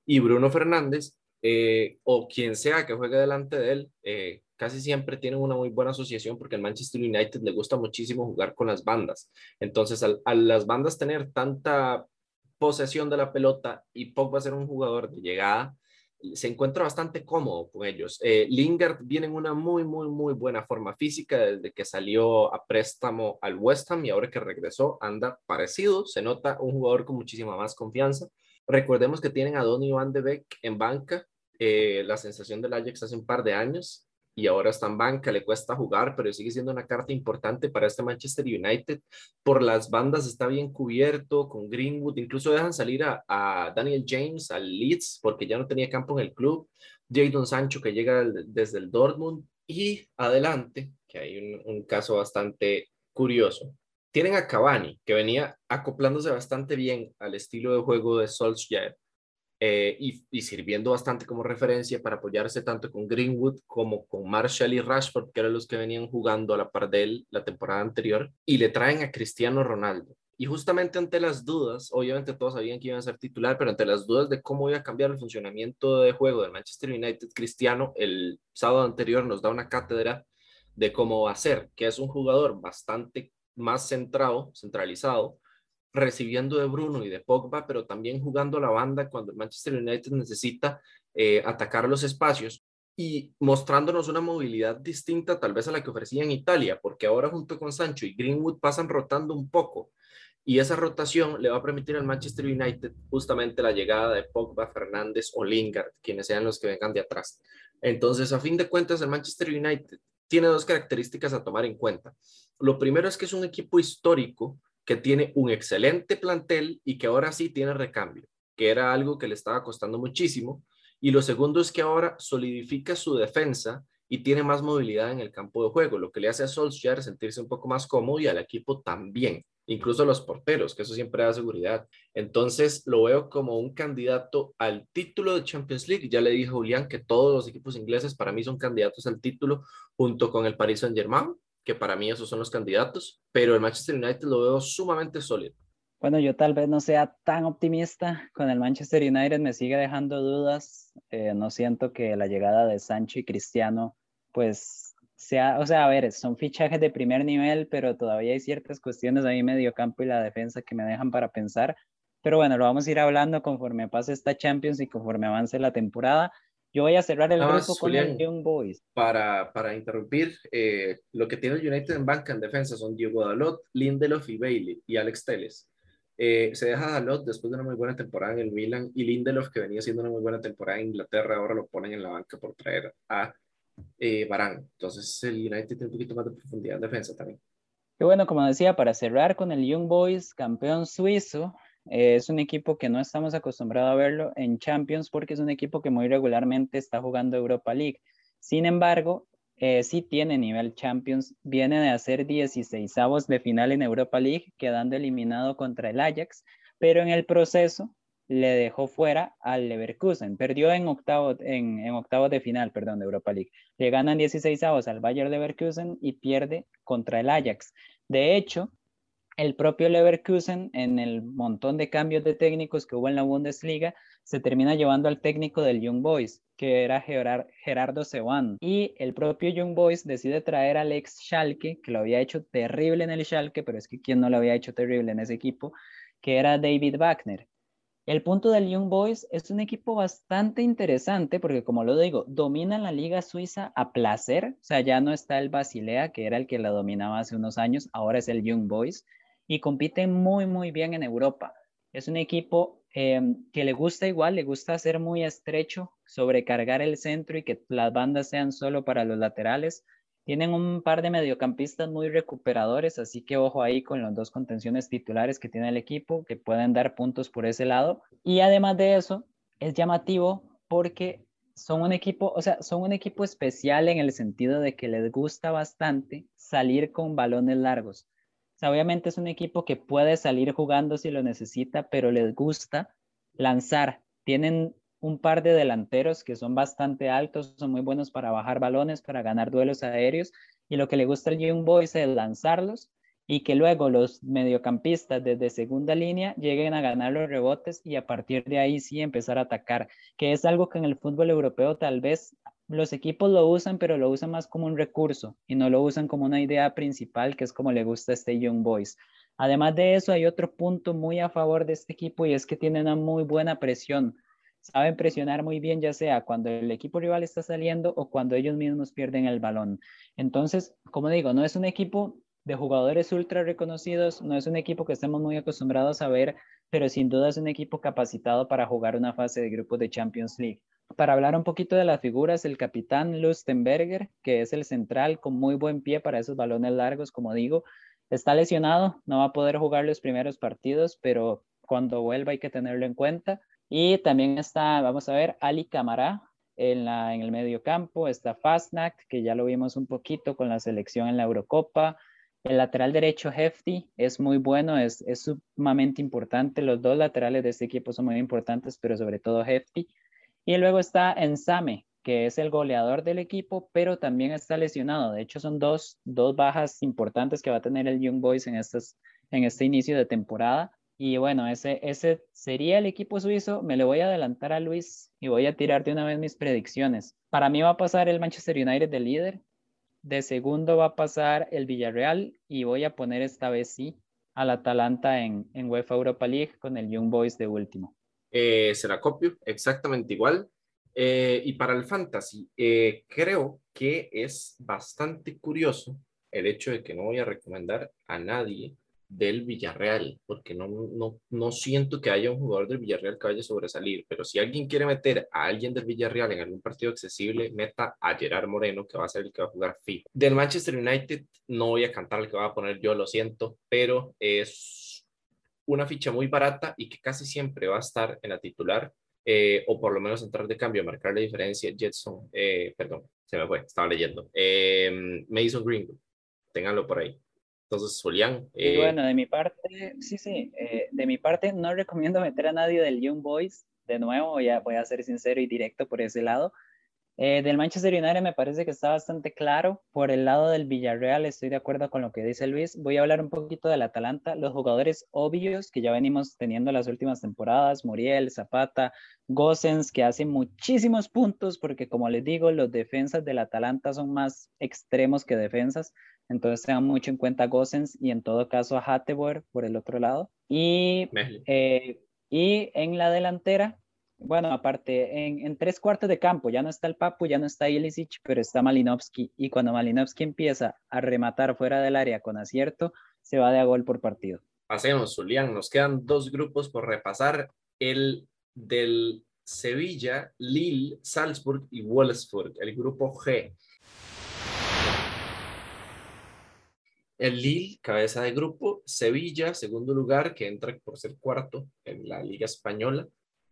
y Bruno Fernández, eh, o quien sea que juegue delante de él, eh, casi siempre tienen una muy buena asociación porque al Manchester United le gusta muchísimo jugar con las bandas. Entonces, al, a las bandas tener tanta posesión de la pelota y Pogba ser un jugador de llegada, se encuentra bastante cómodo con ellos. Eh, Lingard viene en una muy, muy, muy buena forma física desde que salió a préstamo al West Ham y ahora que regresó anda parecido. Se nota un jugador con muchísima más confianza. Recordemos que tienen a Donny Van de Beek en banca, eh, la sensación del Ajax hace un par de años y ahora está en banca, le cuesta jugar, pero sigue siendo una carta importante para este Manchester United. Por las bandas está bien cubierto con Greenwood, incluso dejan salir a, Daniel James al Leeds porque ya no tenía campo en el club. Jadon Sancho que llega desde el Dortmund y adelante, que hay un, un caso bastante curioso. Tienen a Cavani, que venía acoplándose bastante bien al estilo de juego de Solskjaer eh, y, sirviendo bastante como referencia para apoyarse tanto con Greenwood como con Marshall y Rashford, que eran los que venían jugando a la par de él la temporada anterior, y le traen a Cristiano Ronaldo. Y justamente ante las dudas, obviamente todos sabían que iban a ser titular, pero ante las dudas de cómo iba a cambiar el funcionamiento de juego del Manchester United, Cristiano el sábado anterior nos da una cátedra de cómo va a ser, que es un jugador bastante más centrado, centralizado, recibiendo de Bruno y de Pogba, pero también jugando la banda cuando el Manchester United necesita eh, atacar los espacios y mostrándonos una movilidad distinta tal vez a la que ofrecía en Italia, porque ahora junto con Sancho y Greenwood pasan rotando un poco y esa rotación le va a permitir al Manchester United justamente la llegada de Pogba, Fernández o Lingard, quienes sean los que vengan de atrás. Entonces, a fin de cuentas, el Manchester United tiene dos características a tomar en cuenta. Lo primero es que es un equipo histórico que tiene un excelente plantel y que ahora sí tiene recambio, que era algo que le estaba costando muchísimo. Y lo segundo es que ahora solidifica su defensa y tiene más movilidad en el campo de juego, lo que le hace a Solskjaer sentirse un poco más cómodo y al equipo también, incluso los porteros, que eso siempre da seguridad. Entonces lo veo como un candidato al título de Champions League. Ya le dije a Julián que todos los equipos ingleses para mí son candidatos al título junto con el Paris Saint-Germain, que para mí esos son los candidatos, pero el Manchester United lo veo sumamente sólido. Bueno, yo tal vez no sea tan optimista con el Manchester United, me sigue dejando dudas. Eh, no siento que la llegada de Sancho y Cristiano pues sea, o sea, a ver, son fichajes de primer nivel, pero todavía hay ciertas cuestiones ahí medio campo y la defensa que me dejan para pensar. Pero bueno, lo vamos a ir hablando conforme pase esta Champions y conforme avance la temporada. Yo voy a cerrar el grupo con el Young Boys. Para, para interrumpir, eh, lo que tiene el United en banca en defensa son Diego Dalot, Lindelof y Bailey y Alex Teles. Eh, se deja Dalot después de una muy buena temporada en el Milan y Lindelof, que venía siendo una muy buena temporada en Inglaterra, ahora lo ponen en la banca por traer a eh, Barán. Entonces el United tiene un poquito más de profundidad en defensa también. Y bueno, como decía, para cerrar con el Young Boys, campeón suizo, eh, es un equipo que no estamos acostumbrados a verlo en Champions porque es un equipo que muy regularmente está jugando Europa League. Sin embargo, eh, sí tiene nivel Champions, viene de hacer 16 avos de final en Europa League, quedando eliminado contra el Ajax, pero en el proceso le dejó fuera al Leverkusen. Perdió en octavo, en, en octavos de final, perdón, de Europa League. Le ganan 16 avos al Bayern Leverkusen y pierde contra el Ajax. De hecho, el propio Leverkusen, en el montón de cambios de técnicos que hubo en la Bundesliga, se termina llevando al técnico del Young Boys, que era Gerardo Sewan. Y el propio Young Boys decide traer al ex Schalke, que lo había hecho terrible en el Schalke, pero es que quien no lo había hecho terrible en ese equipo, que era David Wagner. El punto del Young Boys es un equipo bastante interesante porque, como lo digo, domina la liga suiza a placer. O sea, ya no está el Basilea, que era el que la dominaba hace unos años, ahora es el Young Boys y compite muy, muy bien en Europa. Es un equipo em, que le gusta igual, le gusta ser muy estrecho, sobrecargar el centro y que las bandas sean solo para los laterales. Tienen un par de mediocampistas muy recuperadores, así que ojo ahí con los dos contenciones titulares que tiene el equipo, que pueden dar puntos por ese lado. Y además de eso, es llamativo porque son un equipo, o sea, son un equipo especial en el sentido de que les gusta bastante salir con balones largos. Obviamente es un equipo que puede salir jugando si lo necesita, pero les gusta lanzar. Tienen un par de delanteros que son bastante altos, son muy buenos para bajar balones, para ganar duelos aéreos, y lo que le gusta al Young Boys es lanzarlos y que luego los mediocampistas desde segunda línea lleguen a ganar los rebotes y a partir de ahí sí empezar a atacar, que es algo que en el fútbol europeo tal vez los equipos lo usan, pero lo usan más como un recurso y no lo usan como una idea principal, que es como le gusta a este Young Boys. Además de eso, hay otro punto muy a favor de este equipo y es que tiene una muy buena presión saben presionar muy bien, ya sea cuando el equipo rival está saliendo o cuando ellos mismos pierden el balón. Entonces, como digo, no es un equipo de jugadores ultra reconocidos, no es un equipo que estemos muy acostumbrados a ver, pero sin duda es un equipo capacitado para jugar una fase de grupos de Champions League. Para hablar un poquito de las figuras, el capitán Lustenberger, que es el central con muy buen pie para esos balones largos, como digo, está lesionado, no va a poder jugar los primeros partidos, pero cuando vuelva hay que tenerlo en cuenta. Y también está, vamos a ver, Ali Camará en, la, en el medio campo, está Fastnack, que ya lo vimos un poquito con la selección en la Eurocopa. El lateral derecho Hefty es muy bueno, es, es sumamente importante. Los dos laterales de este equipo son muy importantes, pero sobre todo Hefty. Y luego está Ensame, que es el goleador del equipo, pero también está lesionado. De hecho, son dos, dos bajas importantes que va a tener el Young Boys en, estas, en este inicio de temporada. Y bueno, ese, ese sería el equipo suizo. Me le voy a adelantar a Luis y voy a tirar de una vez mis predicciones. Para mí va a pasar el Manchester United de líder. De segundo va a pasar el Villarreal y voy a poner esta vez sí al Atalanta en, en UEFA Europa League con el Young Boys de último. Eh, se la copio exactamente igual. Eh, y para el fantasy, eh, creo que es bastante curioso el hecho de que no voy a recomendar a nadie del Villarreal, porque no, no, no siento que haya un jugador del Villarreal que vaya a sobresalir, pero si alguien quiere meter a alguien del Villarreal en algún partido accesible, meta a Gerard Moreno, que va a ser el que va a jugar FIFA. Del Manchester United no voy a cantar el que va a poner yo, lo siento, pero es una ficha muy barata y que casi siempre va a estar en la titular eh, o por lo menos entrar de cambio, marcar la diferencia, Jetson, eh, perdón, se me fue, estaba leyendo, eh, Mason Greenwood, ténganlo por ahí. Entonces, Julián. y bueno, de mi parte, sí, sí, de mi parte no recomiendo meter a nadie del Young Boys, de nuevo, ya voy a ser sincero y directo por ese lado. Eh, del Manchester United me parece que está bastante claro. Por el lado del Villarreal estoy de acuerdo con lo que dice Luis. Voy a hablar un poquito del Atalanta. Los jugadores obvios que ya venimos teniendo las últimas temporadas, Muriel, Zapata, Gosens, que hacen muchísimos puntos porque como les digo, los defensas del Atalanta son más extremos que defensas. Entonces tengan mucho en cuenta Gosens y en todo caso a Hatteboer por el otro lado. Y, eh, y en la delantera bueno, aparte, en, tres cuartos de campo ya no está el Papu, ya no está Ilicic, pero está Malinovsky. Y cuando Malinovsky empieza a rematar fuera del área con acierto, se va de a gol por partido. Pasemos, Julián. Nos quedan dos grupos por repasar. El del Sevilla, Lille, Salzburg y Wolfsburg, el grupo G. El Lille, cabeza de grupo, Sevilla, segundo lugar, que entra por ser cuarto en la Liga Española,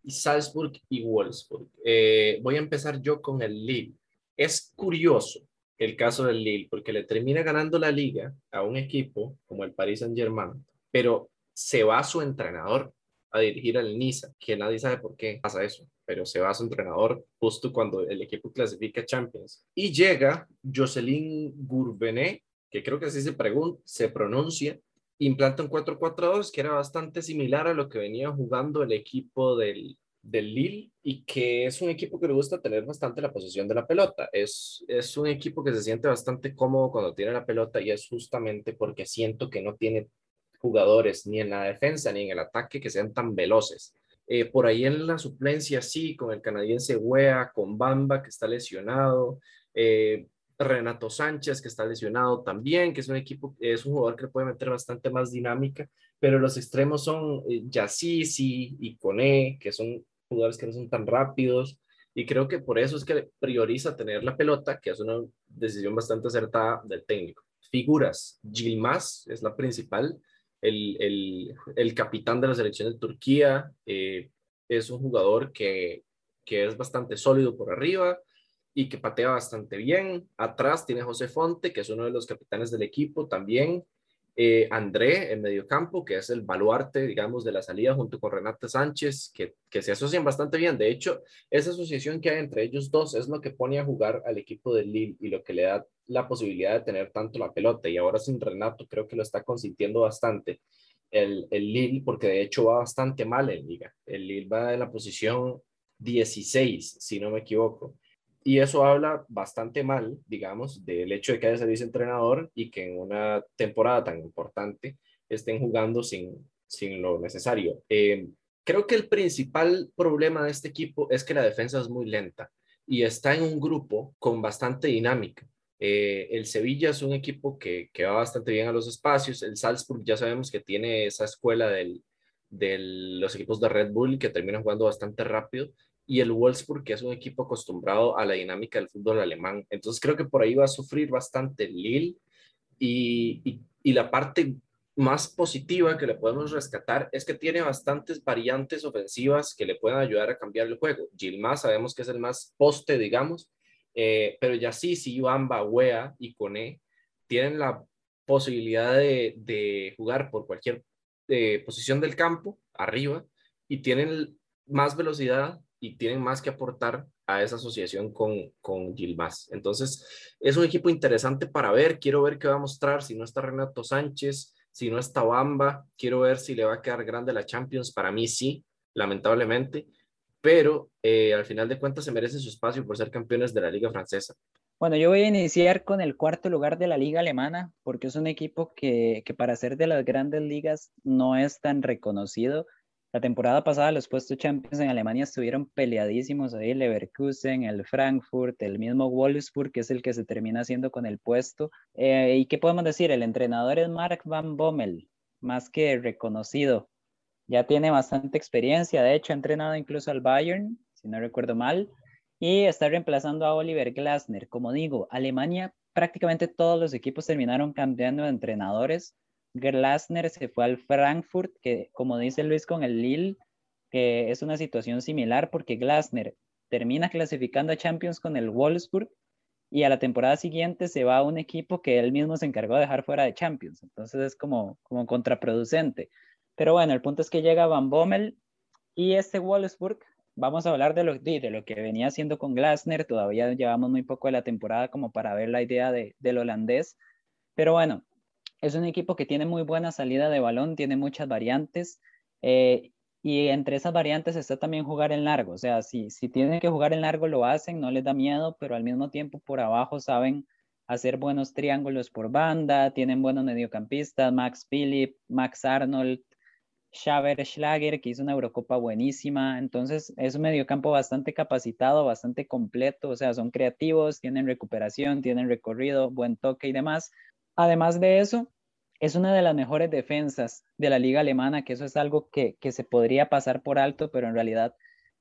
Salzburg y Wolfsburg. Eh, voy a empezar yo con el Lille. Es curioso el caso del Lille porque le termina ganando la liga a un equipo como el Paris Saint-Germain, pero se va su entrenador a dirigir al Niza, que nadie sabe por qué pasa eso, pero se va su entrenador justo cuando el equipo clasifica Champions. Y llega Jocelyn Gourvenet, que creo que así se, se pronuncia, implanta un 4-4-2 que era bastante similar a lo que venía jugando el equipo del, del Lille y que es un equipo que le gusta tener bastante la posesión de la pelota. Es, es un equipo que se siente bastante cómodo cuando tiene la pelota y es justamente porque siento que no tiene jugadores ni en la defensa ni en el ataque que sean tan veloces. Eh, por ahí en la suplencia sí, con el canadiense Wea, con Bamba que está lesionado, eh, Renato Sánchez, que está lesionado también, que es un equipo, es un jugador que puede meter bastante más dinámica, pero los extremos son eh, Yassisi y Cone, que son jugadores que no son tan rápidos, y creo que por eso es que prioriza tener la pelota, que es una decisión bastante acertada del técnico. Figuras, Gilmas es la principal, el, el, el capitán de la selección de Turquía, eh, es un jugador que, que es bastante sólido por arriba, y que patea bastante bien. Atrás tiene José Fonte, que es uno de los capitanes del equipo también. Eh, André en medio campo, que es el baluarte, digamos, de la salida junto con Renata Sánchez, que, que se asocian bastante bien. De hecho, esa asociación que hay entre ellos dos es lo que pone a jugar al equipo del Lille y lo que le da la posibilidad de tener tanto la pelota. Y ahora sin Renato creo que lo está consintiendo bastante el, el Lille, porque de hecho va bastante mal en liga. El Lille va en la posición 16, si no me equivoco. Y eso habla bastante mal, digamos, del hecho de que haya salido entrenador y que en una temporada tan importante estén jugando sin, sin lo necesario. Eh, creo que el principal problema de este equipo es que la defensa es muy lenta y está en un grupo con bastante dinámica. Eh, el Sevilla es un equipo que, que, va bastante bien a los espacios. El Salzburg ya sabemos que tiene esa escuela del, de los equipos de Red Bull que terminan jugando bastante rápido y el Wolfsburg, que es un equipo acostumbrado a la dinámica del fútbol alemán. Entonces creo que por ahí va a sufrir bastante Lille y, y, la parte más positiva que le podemos rescatar es que tiene bastantes variantes ofensivas que le pueden ayudar a cambiar el juego. Gilma sabemos que es el más poste, digamos, eh, pero ya sí, sí, Bamba, Wea y Cone tienen la posibilidad de, de jugar por cualquier eh, posición del campo, arriba, y tienen más velocidad y tienen más que aportar a esa asociación con, con Gilmas. Entonces, es un equipo interesante para ver. Quiero ver qué va a mostrar. Si no está Renato Sánchez, si no está Bamba, quiero ver si le va a quedar grande la Champions. Para mí sí, lamentablemente. Pero eh, al final de cuentas se merece su espacio por ser campeones de la Liga Francesa. Bueno, yo voy a iniciar con el cuarto lugar de la Liga Alemana, porque es un equipo que, que para ser de las grandes ligas no es tan reconocido la temporada pasada los puestos Champions en Alemania estuvieron peleadísimos ahí, Leverkusen, el Frankfurt, el mismo Wolfsburg, que es el que se termina haciendo con el puesto. Eh, ¿Y qué podemos decir? El entrenador es Mark Van Bommel. más que reconocido. Ya tiene bastante experiencia, de hecho ha entrenado incluso al Bayern, si no recuerdo mal, y está reemplazando a Oliver Glasner. Como digo, Alemania prácticamente todos los equipos terminaron cambiando de entrenadores. Glasner se fue al Frankfurt, que como dice Luis con el Lille, que es una situación similar porque Glasner termina clasificando a Champions con el Wolfsburg y a la temporada siguiente se va a un equipo que él mismo se encargó de dejar fuera de Champions. Entonces es como, como contraproducente. Pero bueno, el punto es que llega Van Bommel y este Wolfsburg, vamos a hablar de lo, de, lo que venía haciendo con Glasner, todavía llevamos muy poco de la temporada como para ver la idea de, del holandés. Pero bueno, es un equipo que tiene muy buena salida de balón, tiene muchas variantes. Eh, y entre esas variantes está también jugar en largo. O sea, si, si tienen que jugar en largo, lo hacen, no les da miedo, pero al mismo tiempo por abajo saben hacer buenos triángulos por banda, tienen buenos mediocampistas, Max Philip, Max Arnold, Xaver Schlager, que hizo una Eurocopa buenísima. Entonces, es un mediocampo bastante capacitado, bastante completo. O sea, son creativos, tienen recuperación, tienen recorrido, buen toque y demás. Además de eso, es una de las mejores defensas de la liga alemana, que eso es algo que, se podría pasar por alto, pero en realidad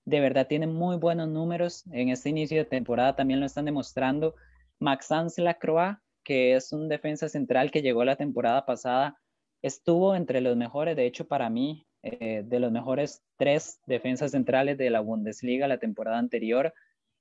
de verdad tiene muy buenos números. En este inicio de temporada también lo están demostrando. Maxence Lacroix, que es un defensa central que llegó la temporada pasada, estuvo entre los mejores, de hecho para mí, eh, de los mejores tres defensas centrales de la Bundesliga la temporada anterior.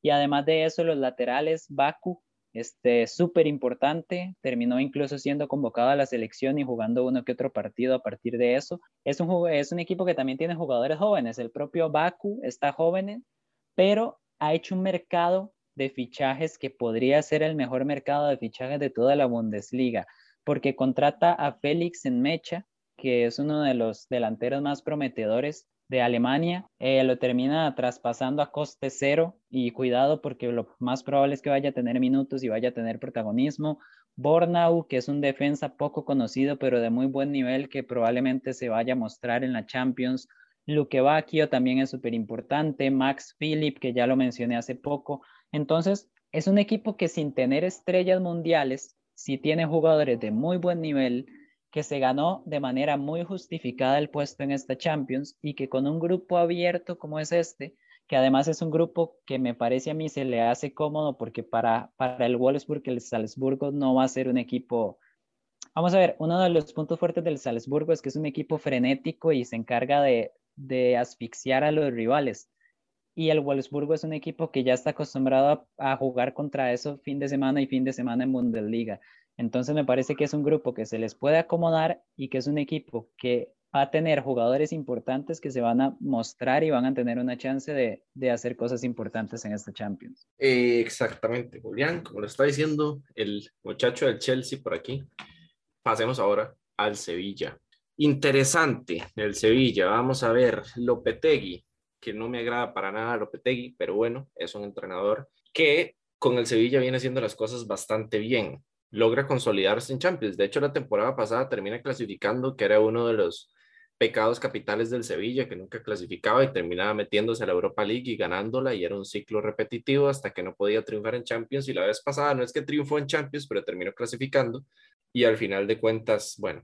Y además de eso, los laterales, Baku, este, súper importante, terminó incluso siendo convocado a la selección y jugando uno que otro partido a partir de eso. Es un, es un equipo que también tiene jugadores jóvenes, el propio Baku está joven, pero ha hecho un mercado de fichajes que podría ser el mejor mercado de fichajes de toda la Bundesliga, porque contrata a Félix en Mecha, que es uno de los delanteros más prometedores de Alemania, eh, lo termina traspasando a coste cero y cuidado porque lo más probable es que vaya a tener minutos y vaya a tener protagonismo. Bornau, que es un defensa poco conocido pero de muy buen nivel que probablemente se vaya a mostrar en la Champions. Luque Bacchio también es súper importante. Max Philip, que ya lo mencioné hace poco. Entonces, es un equipo que sin tener estrellas mundiales, sí tiene jugadores de muy buen nivel, que se ganó de manera muy justificada el puesto en esta Champions y que con un grupo abierto como es este, que además es un grupo que me parece a mí se le hace cómodo porque para, para el Wolfsburg, el Salzburgo no va a ser un equipo... Vamos a ver, uno de los puntos fuertes del Salzburgo es que es un equipo frenético y se encarga de, de asfixiar a los rivales. Y el Wolfsburgo es un equipo que ya está acostumbrado a, a jugar contra eso fin de semana y fin de semana en Bundesliga. Entonces me parece que es un grupo que se les puede acomodar y que es un equipo que va a tener jugadores importantes que se van a mostrar y van a tener una chance de, hacer cosas importantes en esta Champions. exactamente, Julián, como lo está diciendo el muchacho del Chelsea por aquí. Pasemos ahora al Sevilla. Interesante el Sevilla. Vamos a ver Lopetegui, que no me agrada para nada Lopetegui, pero bueno, es un entrenador que con el Sevilla viene haciendo las cosas bastante bien logra consolidarse en Champions. De hecho, la temporada pasada termina clasificando, que era uno de los pecados capitales del Sevilla, que nunca clasificaba y terminaba metiéndose a la Europa League y ganándola, y era un ciclo repetitivo hasta que no podía triunfar en Champions. Y la vez pasada no es que triunfó en Champions, pero terminó clasificando. Y al final de cuentas, bueno,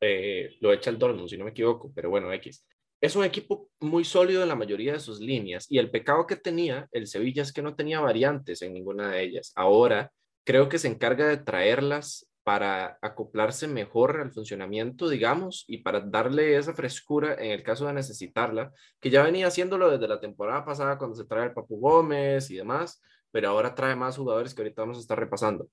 eh, lo echa el Dortmund, si no me equivoco, pero bueno, X. Es un equipo muy sólido en la mayoría de sus líneas y el pecado que tenía el Sevilla es que no tenía variantes en ninguna de ellas. Ahora creo que se encarga de traerlas para acoplarse mejor al funcionamiento, digamos, y para darle esa frescura en el caso de necesitarla, que ya venía haciéndolo desde la temporada pasada cuando se trae el Papu Gómez y demás, pero ahora trae más jugadores que ahorita vamos a estar repasando.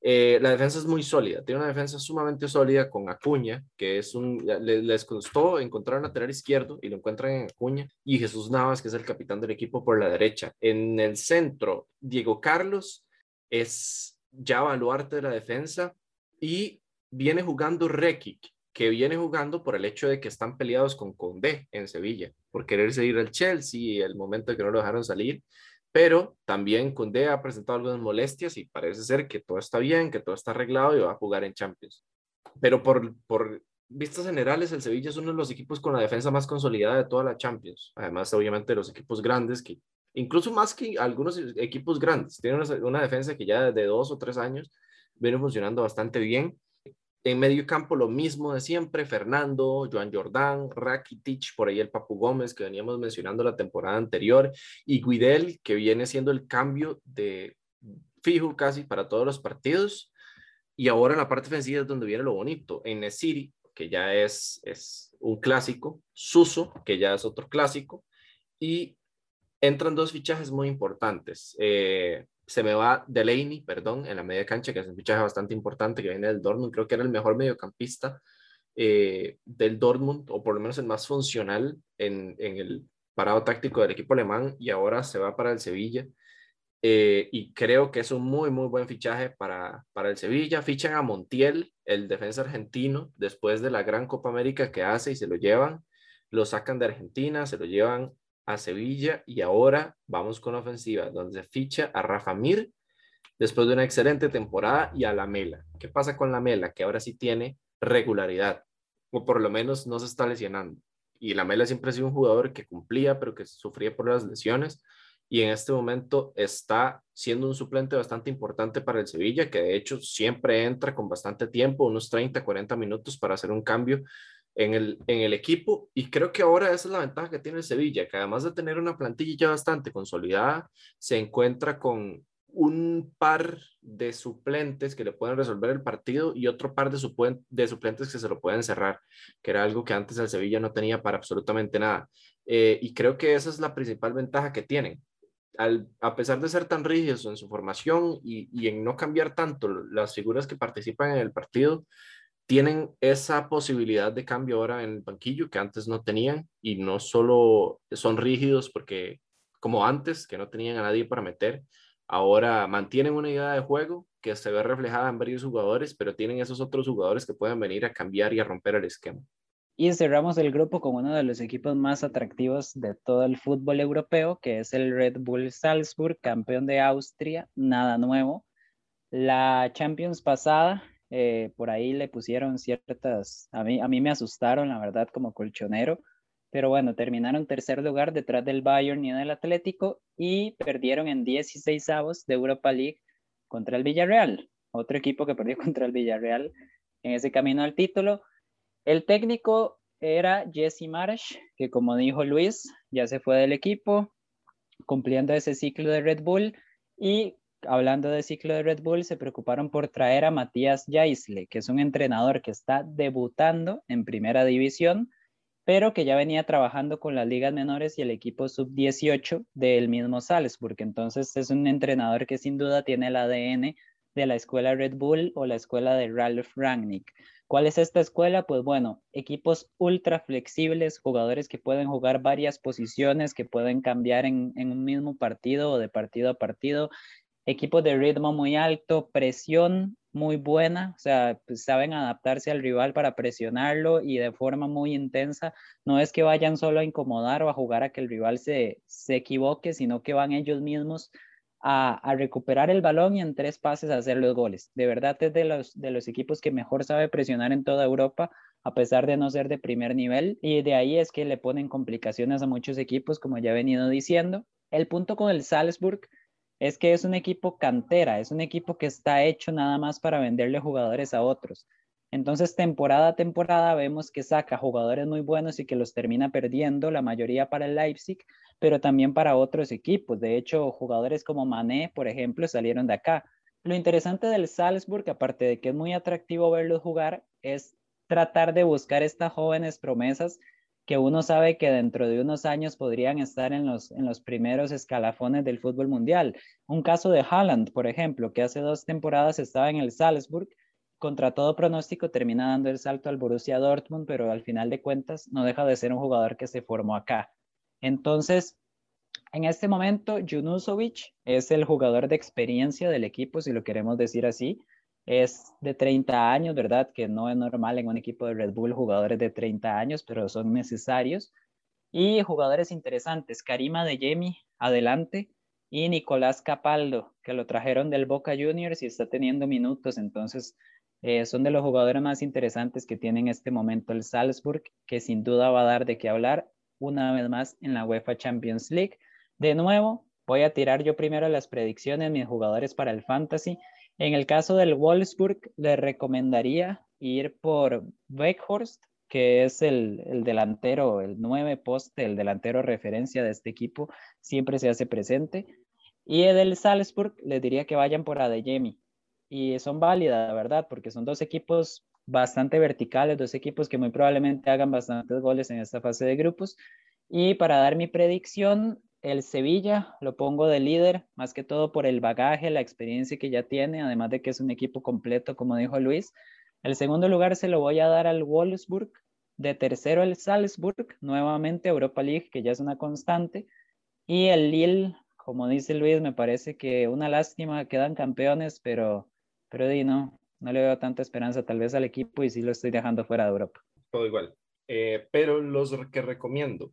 Eh, la defensa es muy sólida, tiene una defensa sumamente sólida con Acuña, que es un, les, costó encontrar un lateral izquierdo y lo encuentran en Acuña, y Jesús Navas, que es el capitán del equipo por la derecha. En el centro, Diego Carlos es ya baluarte de la defensa y viene jugando Rekic, que viene jugando por el hecho de que están peleados con Condé en Sevilla, por querer seguir al Chelsea y el momento que no lo dejaron salir, pero también Condé ha presentado algunas molestias y parece ser que todo está bien, que todo está arreglado y va a jugar en Champions. Pero por, por vistas generales, el Sevilla es uno de los equipos con la defensa más consolidada de toda la Champions. Además, obviamente, los equipos grandes que incluso más que algunos equipos grandes. Tiene una, defensa que ya de dos o tres años viene funcionando bastante bien. En medio campo lo mismo de siempre, Fernando, Joan Jordán, Rakitic, por ahí el Papu Gómez que veníamos mencionando la temporada anterior, y Guidel, que viene siendo el cambio de fijo casi para todos los partidos. Y ahora en la parte ofensiva es donde viene lo bonito. En Nesiri, que ya es, es un clásico, Suso, que ya es otro clásico, y entran dos fichajes muy importantes. Eh, se me va Delaney, perdón, en la media cancha, que es un fichaje bastante importante que viene del Dortmund. Creo que era el mejor mediocampista eh, del Dortmund, o por lo menos el más funcional en, en, el parado táctico del equipo alemán, y ahora se va para el Sevilla. Eh, y creo que es un muy, muy buen fichaje para, para el Sevilla. Fichan a Montiel, el defensa argentino, después de la gran Copa América que hace y se lo llevan. Lo sacan de Argentina, se lo llevan a Sevilla y ahora vamos con ofensiva, donde ficha a Rafa Mir después de una excelente temporada y a la Mela. ¿Qué pasa con la Mela? Que ahora sí tiene regularidad, o por lo menos no se está lesionando. Y la Mela siempre ha sido un jugador que cumplía, pero que sufría por las lesiones. Y en este momento está siendo un suplente bastante importante para el Sevilla, que de hecho siempre entra con bastante tiempo, unos 30, 40 minutos para hacer un cambio en el, en el equipo y creo que ahora esa es la ventaja que tiene el Sevilla, que además de tener una plantilla bastante consolidada, se encuentra con un par de suplentes que le pueden resolver el partido y otro par de, de suplentes que se lo pueden cerrar, que era algo que antes el Sevilla no tenía para absolutamente nada. Eh, y creo que esa es la principal ventaja que tienen. Al, a pesar de ser tan rígidos en su formación y, y en no cambiar tanto las figuras que participan en el partido, tienen esa posibilidad de cambio ahora en el banquillo que antes no tenían y no solo son rígidos porque como antes, que no tenían a nadie para meter, ahora mantienen una idea de juego que se ve reflejada en varios jugadores, pero tienen esos otros jugadores que pueden venir a cambiar y a romper el esquema. Y cerramos el grupo con uno de los equipos más atractivos de todo el fútbol europeo, que es el Red Bull Salzburg, campeón de Austria, nada nuevo. La Champions pasada eh, por ahí le pusieron ciertas, a mí, a mí me asustaron, la verdad, como colchonero, pero bueno, terminaron tercer lugar detrás del Bayern y del Atlético y perdieron en 16 avos de Europa League contra el Villarreal, otro equipo que perdió [laughs] contra el Villarreal en ese camino al título. El técnico era Jesse Marsh, que como dijo Luis, ya se fue del equipo, cumpliendo ese ciclo de Red Bull y hablando de ciclo de Red Bull, se preocuparon por traer a Matías Jaisle, que es un entrenador que está debutando en primera división, pero que ya venía trabajando con las ligas menores y el equipo sub-18 del mismo Salzburg. Entonces es un entrenador que sin duda tiene el ADN de la escuela Red Bull o la escuela de Ralph Rangnick. ¿Cuál es esta escuela? Pues bueno, equipos ultra flexibles, jugadores que pueden jugar varias posiciones, que pueden cambiar en, un mismo partido o de partido a partido, equipos de ritmo muy alto, presión muy buena, o sea, pues saben adaptarse al rival para presionarlo y de forma muy intensa. No es que vayan solo a incomodar o a jugar a que el rival se, se equivoque, sino que van ellos mismos a, a, recuperar el balón y en tres pases a hacer los goles. De verdad es de los, de los equipos que mejor sabe presionar en toda Europa, a pesar de no ser de primer nivel. Y de ahí es que le ponen complicaciones a muchos equipos, como ya he venido diciendo. El punto con el Salzburg es que es un equipo cantera, es un equipo que está hecho nada más para venderle jugadores a otros. Entonces, temporada a temporada vemos que saca jugadores muy buenos y que los termina perdiendo, la mayoría para el Leipzig, pero también para otros equipos. De hecho, jugadores como Mané, por ejemplo, salieron de acá. Lo interesante del Salzburg, aparte de que es muy atractivo verlos jugar, es tratar de buscar estas jóvenes promesas que uno sabe que dentro de unos años podrían estar en los, en los primeros escalafones del fútbol mundial. Un caso de Haaland, por ejemplo, que hace dos temporadas estaba en el Salzburg, contra todo pronóstico termina dando el salto al Borussia Dortmund, pero al final de cuentas no deja de ser un jugador que se formó acá. Entonces, en este momento, Junusovic es el jugador de experiencia del equipo, si lo queremos decir así es de 30 años, ¿verdad? Que no es normal en un equipo de Red Bull jugadores de 30 años, pero son necesarios. Y jugadores interesantes, Karima de Yemi, adelante, y Nicolás Capaldo, que lo trajeron del Boca Juniors y está teniendo minutos, entonces eh, son de los jugadores más interesantes que tiene en este momento el Salzburg, que sin duda va a dar de qué hablar una vez más en la UEFA Champions League. De nuevo, voy a tirar yo primero las predicciones, mis jugadores para el Fantasy. En el caso del Wolfsburg, le recomendaría ir por Weghorst, que es el, el, delantero, el nueve poste, el delantero referencia de este equipo, siempre se hace presente. Y del Salzburg les diría que vayan por Adeyemi. Y son válidas, ¿verdad? Porque son dos equipos bastante verticales, dos equipos que muy probablemente hagan bastantes goles en esta fase de grupos. Y para dar mi predicción, el Sevilla lo pongo de líder, más que todo por el bagaje, la experiencia que ya tiene, además de que es un equipo completo, como dijo Luis. El segundo lugar se lo voy a dar al Wolfsburg, de tercero el Salzburg, nuevamente Europa League, que ya es una constante. Y el Lille, como dice Luis, me parece que una lástima, quedan campeones, pero, pero di, no, no le veo tanta esperanza tal vez al equipo y sí lo estoy dejando fuera de Europa. Todo igual. Eh, pero los que recomiendo,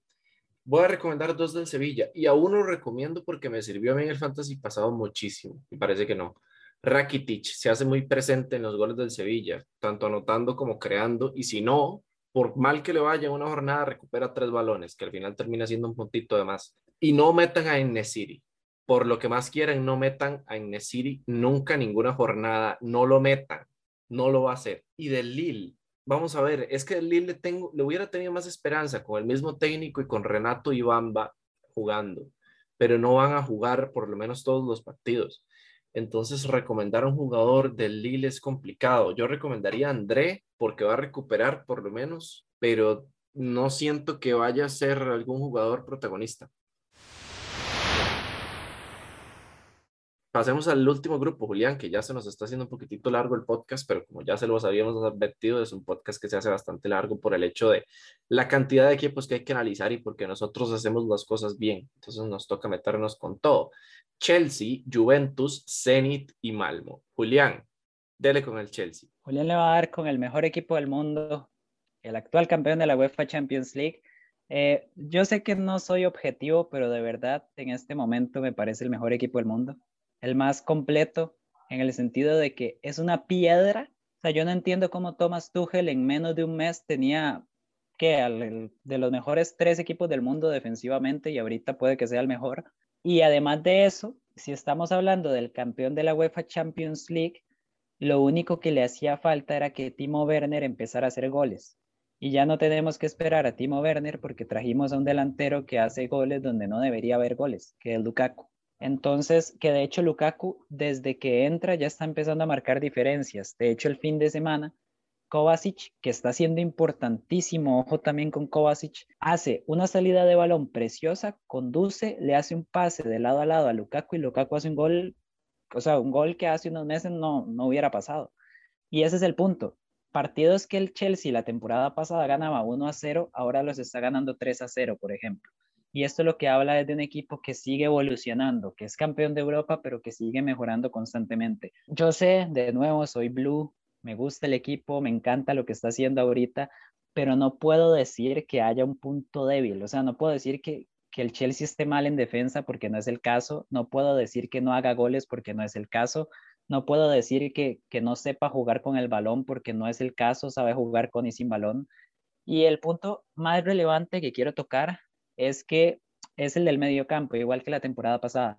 voy a recomendar dos del Sevilla y a uno recomiendo porque me sirvió a mí en el fantasy pasado muchísimo y parece que no. Rakitic se hace muy presente en los goles del Sevilla, tanto anotando como creando y si no, por mal que le vaya una jornada, recupera tres balones, que al final termina siendo un puntito de más. Y no metan a Enesiri. Por lo que más quieran, no metan a Enesiri nunca ninguna jornada. No lo metan. No lo va a hacer. Y del Lille, vamos a ver, es que el Lille le, tengo, le hubiera tenido más esperanza con el mismo técnico y con Renato Ibamba jugando, pero no van a jugar por lo menos todos los partidos. Entonces, recomendar a un jugador del Lille es complicado. Yo recomendaría a André porque va a recuperar por lo menos, pero no siento que vaya a ser algún jugador protagonista. Pasemos al último grupo, Julián, que ya se nos está haciendo un poquitito largo el podcast, pero como ya se los habíamos advertido, es un podcast que se hace bastante largo por el hecho de la cantidad de equipos que hay que analizar y porque nosotros hacemos las cosas bien. Entonces nos toca meternos con todo. Chelsea, Juventus, Zenit y Malmo. Julián, dele con el Chelsea. Julián le va a dar con el mejor equipo del mundo, el actual campeón de la UEFA Champions League. Eh, yo sé que no soy objetivo, pero de verdad en este momento me parece el mejor equipo del mundo el más completo en el sentido de que es una piedra. O sea, yo no entiendo cómo Thomas Tuchel en menos de un mes tenía que de los mejores tres equipos del mundo defensivamente y ahorita puede que sea el mejor. Y además de eso, si estamos hablando del campeón de la UEFA Champions League, lo único que le hacía falta era que Timo Werner empezara a hacer goles. Y ya no tenemos que esperar a Timo Werner porque trajimos a un delantero que hace goles donde no debería haber goles, que es Lukaku. Entonces, que de hecho Lukaku desde que entra ya está empezando a marcar diferencias. De hecho, el fin de semana, Kovacic, que está siendo importantísimo, ojo también con Kovacic, hace una salida de balón preciosa, conduce, le hace un pase de lado a lado a Lukaku y Lukaku hace un gol, o sea, un gol que hace unos meses no, no hubiera pasado. Y ese es el punto. Partidos que el Chelsea la temporada pasada ganaba 1 a 0, ahora los está ganando 3 a 0, por ejemplo. Y esto lo que habla es de un equipo que sigue evolucionando, que es campeón de Europa, pero que sigue mejorando constantemente. Yo sé, de nuevo, soy Blue, me gusta el equipo, me encanta lo que está haciendo ahorita, pero no puedo decir que haya un punto débil. O sea, no puedo decir que, que el Chelsea esté mal en defensa porque no es el caso. No puedo decir que no haga goles porque no es el caso. No puedo decir que, que no sepa jugar con el balón porque no es el caso. Sabe jugar con y sin balón. Y el punto más relevante que quiero tocar es que es el del medio campo, igual que la temporada pasada.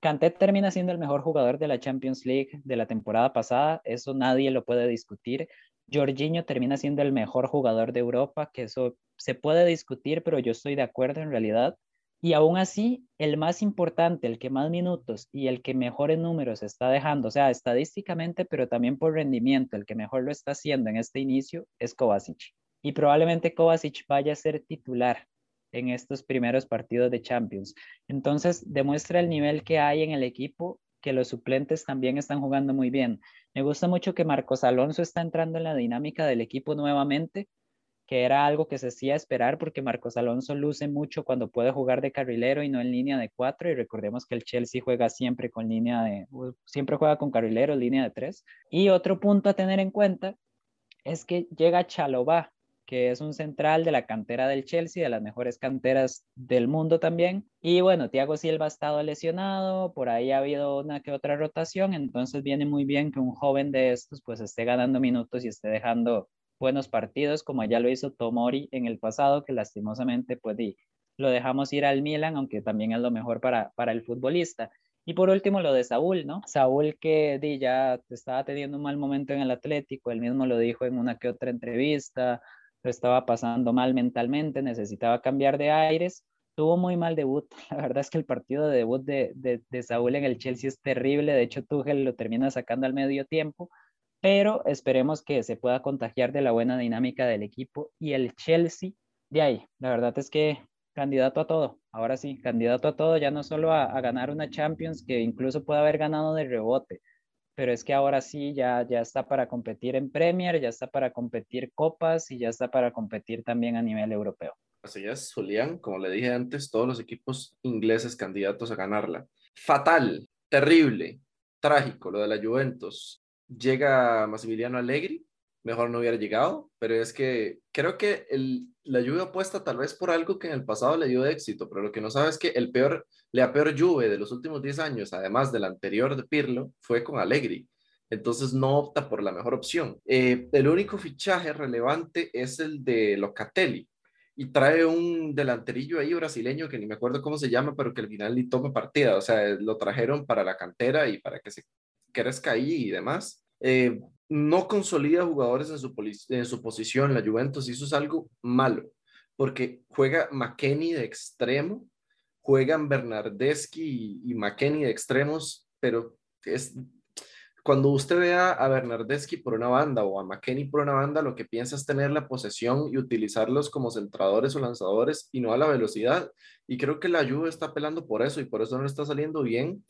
Kanté termina siendo el mejor jugador de la Champions League de la temporada pasada, eso nadie lo puede discutir. Jorginho termina siendo el mejor jugador de Europa, que eso se puede discutir, pero yo estoy de acuerdo en realidad. Y aún así, el más importante, el que más minutos y el que mejores números está dejando, o sea, estadísticamente, pero también por rendimiento, el que mejor lo está haciendo en este inicio es Kovacic. Y probablemente Kovacic vaya a ser titular en estos primeros partidos de Champions. Entonces, demuestra el nivel que hay en el equipo, que los suplentes también están jugando muy bien. Me gusta mucho que Marcos Alonso está entrando en la dinámica del equipo nuevamente, que era algo que se hacía esperar porque Marcos Alonso luce mucho cuando puede jugar de carrilero y no en línea de cuatro. Y recordemos que el Chelsea juega siempre con línea de, siempre juega con carrilero, línea de tres. Y otro punto a tener en cuenta es que llega Chalobah, que es un central de la cantera del Chelsea, de las mejores canteras del mundo también. Y bueno, Thiago Silva ha estado lesionado, por ahí ha habido una que otra rotación, entonces viene muy bien que un joven de estos pues esté ganando minutos y esté dejando buenos partidos, como ya lo hizo Tomori en el pasado, que lastimosamente pues lo dejamos ir al Milan, aunque también es lo mejor para, para el futbolista. Y por último, lo de Saúl, ¿no? Saúl que di, ya estaba teniendo un mal momento en el Atlético, él mismo lo dijo en una que otra entrevista, lo estaba pasando mal mentalmente, necesitaba cambiar de aires. Tuvo muy mal debut. [laughs] La verdad es que el partido de debut de, de, de Saúl en el Chelsea es terrible. De hecho, Tuchel lo termina sacando al medio tiempo pero esperemos que se pueda contagiar de la buena dinámica del equipo y el Chelsea de ahí. La verdad es que candidato a todo, ahora sí, candidato a todo, ya no solo a, ganar una Champions que incluso puede haber ganado de rebote, pero es que ahora sí ya, ya está para competir en Premier, ya está para competir copas y ya está para competir también a nivel europeo. Así es, Julián, como le dije antes, todos los equipos ingleses candidatos a ganarla. Fatal, terrible, trágico lo de la Juventus llega Massimiliano Allegri, mejor no hubiera llegado, pero es que creo que el, la Juve apuesta tal vez por algo que en el pasado le dio de éxito, pero lo que no sabe es que el peor, la peor Juve de los últimos 10 años, además del anterior de Pirlo, fue con Allegri. Entonces no opta por la mejor opción. Eh, el único fichaje relevante es el de Locatelli y trae un delanterillo ahí brasileño que ni me acuerdo cómo se llama, pero que al final ni toma partida. O sea, lo trajeron para la cantera y para que se crezca ahí y demás. Eh, no consolida jugadores en su, en su posición. La Juventus es algo malo, porque juega McKenny de extremo, juegan Bernardeschi y, y McKenny de extremos, pero es cuando usted vea a Bernardeschi por una banda o a McKenny por una banda, lo que piensa es tener la posesión y utilizarlos como centradores o lanzadores y no a la velocidad. Y creo que la Juve está apelando por eso y por eso no está saliendo bien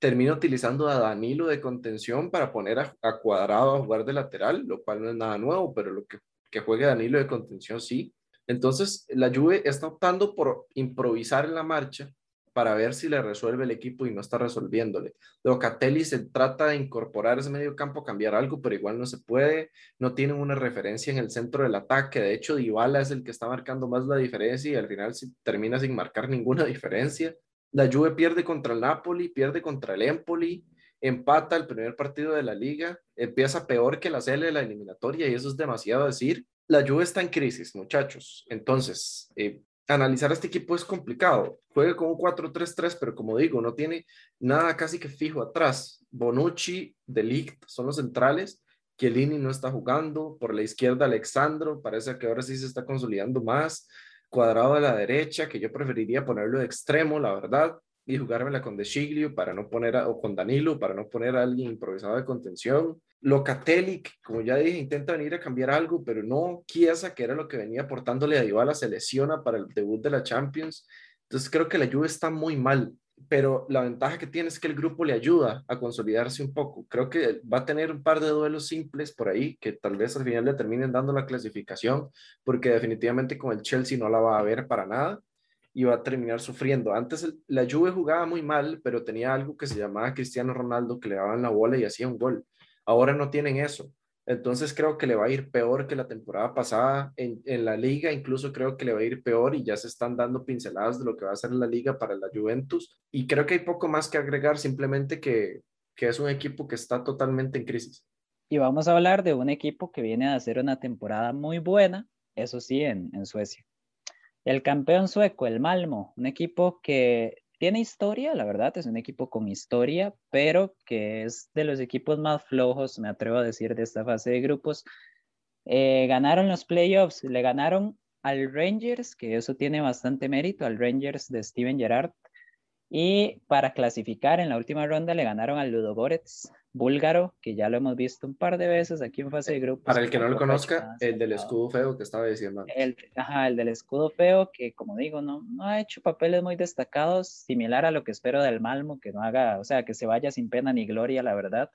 termina utilizando a Danilo de contención para poner a, Cuadrado a jugar de lateral, lo cual no es nada nuevo, pero lo que, que juegue Danilo de contención sí. Entonces, la Juve está optando por improvisar en la marcha para ver si le resuelve el equipo y no está resolviéndole. Locatelli se trata de incorporar ese medio campo, cambiar algo, pero igual no se puede. No tienen una referencia en el centro del ataque. De hecho, Dybala es el que está marcando más la diferencia y al final termina sin marcar ninguna [laughs] diferencia. La Juve pierde contra el Napoli, pierde contra el Empoli, empata el primer partido de la liga, empieza peor que la L de la eliminatoria y eso es demasiado decir. La Juve está en crisis, muchachos. Entonces, eh, analizar a este equipo es complicado. Juega con un 4-3-3, pero como digo, no tiene nada casi que fijo atrás. Bonucci, Delict son los centrales. Chiellini no está jugando. Por la izquierda, Alexandro. Parece que ahora sí se está consolidando más cuadrado a la derecha, que yo preferiría ponerlo de extremo, la verdad, y jugármela con De Chiglio para no poner, o con Danilo, para no poner a alguien improvisado de contención. Locatelli, como ya dije, intenta venir a cambiar algo, pero no Chiesa, que era lo que venía aportándole a Dybala, se lesiona para el debut de la Champions. Entonces creo que la Juve está muy mal pero la ventaja que tiene es que el grupo le ayuda a consolidarse un poco. Creo que va a tener un par de duelos simples por ahí que tal vez al final le terminen dando la clasificación, porque definitivamente con el Chelsea no la va a ver para nada y va a terminar sufriendo. Antes la Juve jugaba muy mal, pero tenía algo que se llamaba Cristiano Ronaldo que le daban la bola y hacía un gol. Ahora no tienen eso. Entonces creo que le va a ir peor que la temporada pasada en, la liga, incluso creo que le va a ir peor y ya se están dando pinceladas de lo que va a ser la liga para la Juventus. Y creo que hay poco más que agregar, simplemente que, que es un equipo que está totalmente en crisis. Y vamos a hablar de un equipo que viene a hacer una temporada muy buena, eso sí, en, en Suecia. El campeón sueco, el Malmo, un equipo que tiene historia, la verdad, es un equipo con historia, pero que es de los equipos más flojos, me atrevo a decir, de esta fase de grupos. Eh, ganaron los playoffs, le ganaron al Rangers, que eso tiene bastante mérito, al Rangers de Steven Gerrard, y para clasificar en la última ronda le ganaron al Ludogorets búlgaro, que ya lo hemos visto un par de veces aquí en fase de grupos. Para el que no lo conozca, el del escudo feo que estaba diciendo. El, ajá, el del escudo feo, que como digo, no, no ha hecho papeles muy destacados, similar a lo que espero del Malmo, que no haga, o sea, que se vaya sin pena ni gloria, la verdad.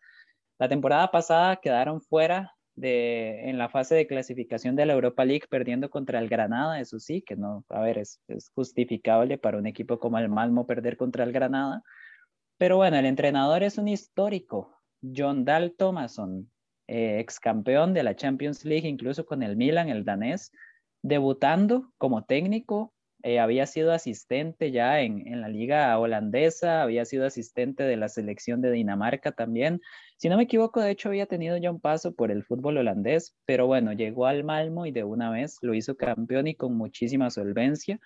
La temporada pasada quedaron fuera de, en la fase de clasificación de la Europa League perdiendo contra el Granada, eso sí, que no, a ver, es, es justificable para un equipo como el Malmo perder contra el Granada. Pero bueno, el entrenador es un histórico, John Dahl Thomason, eh, ex campeón de la Champions League, incluso con el Milan, el danés, debutando como técnico eh, había sido asistente ya en, en, la liga holandesa, había sido asistente de la selección de Dinamarca también. Si no me equivoco, de hecho había tenido ya un paso por el fútbol holandés, pero bueno, llegó al Malmo y de una vez lo hizo campeón y con muchísima solvencia.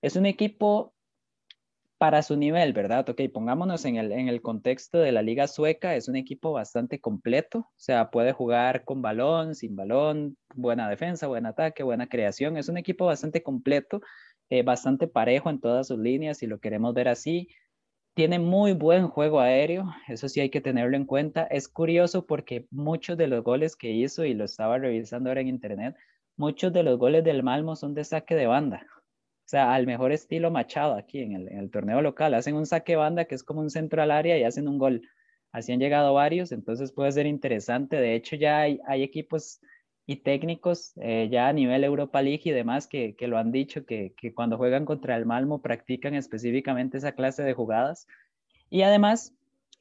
Es un equipo para su nivel, ¿verdad? Ok, pongámonos en el, en el contexto de la liga sueca, es un equipo bastante completo, o sea, puede jugar con balón, sin balón, buena defensa, buen ataque, buena creación, es un equipo bastante completo, eh, bastante parejo en todas sus líneas, si lo queremos ver así. Tiene muy buen juego aéreo, eso sí hay que tenerlo en cuenta. Es curioso porque muchos de los goles que hizo, y lo estaba revisando ahora en internet, muchos de los goles del Malmo son de saque de banda. O sea, al mejor estilo Machado aquí en el, torneo local. Hacen un saque banda que es como un centro al área y hacen un gol. Así han llegado varios, entonces puede ser interesante. De hecho, ya hay, equipos y técnicos eh, ya a nivel Europa League y demás que, lo han dicho, que, que, cuando juegan contra el Malmo practican específicamente esa clase de jugadas. Y además,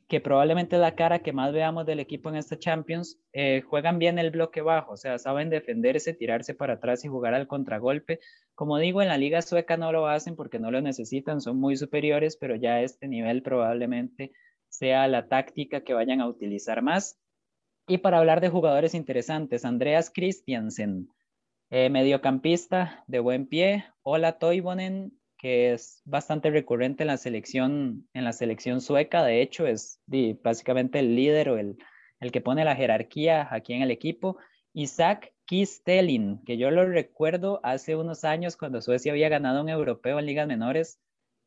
que probablemente la cara que más veamos del equipo en esta Champions, eh, juegan bien el bloque bajo, o sea, saben defenderse, tirarse para atrás y jugar al contragolpe. Como digo, en la liga sueca no lo hacen porque no lo necesitan, son muy superiores, pero ya este nivel probablemente sea la táctica que vayan a utilizar más. Y para hablar de jugadores interesantes, Andreas Christiansen, eh, mediocampista de buen pie, Ola Toivonen, que es bastante recurrente en la selección, en la selección sueca. De hecho, es básicamente el líder o el, el que pone la jerarquía aquí en el equipo. Isaac Kistelin, que yo lo recuerdo hace unos años cuando Suecia había ganado un europeo en ligas menores.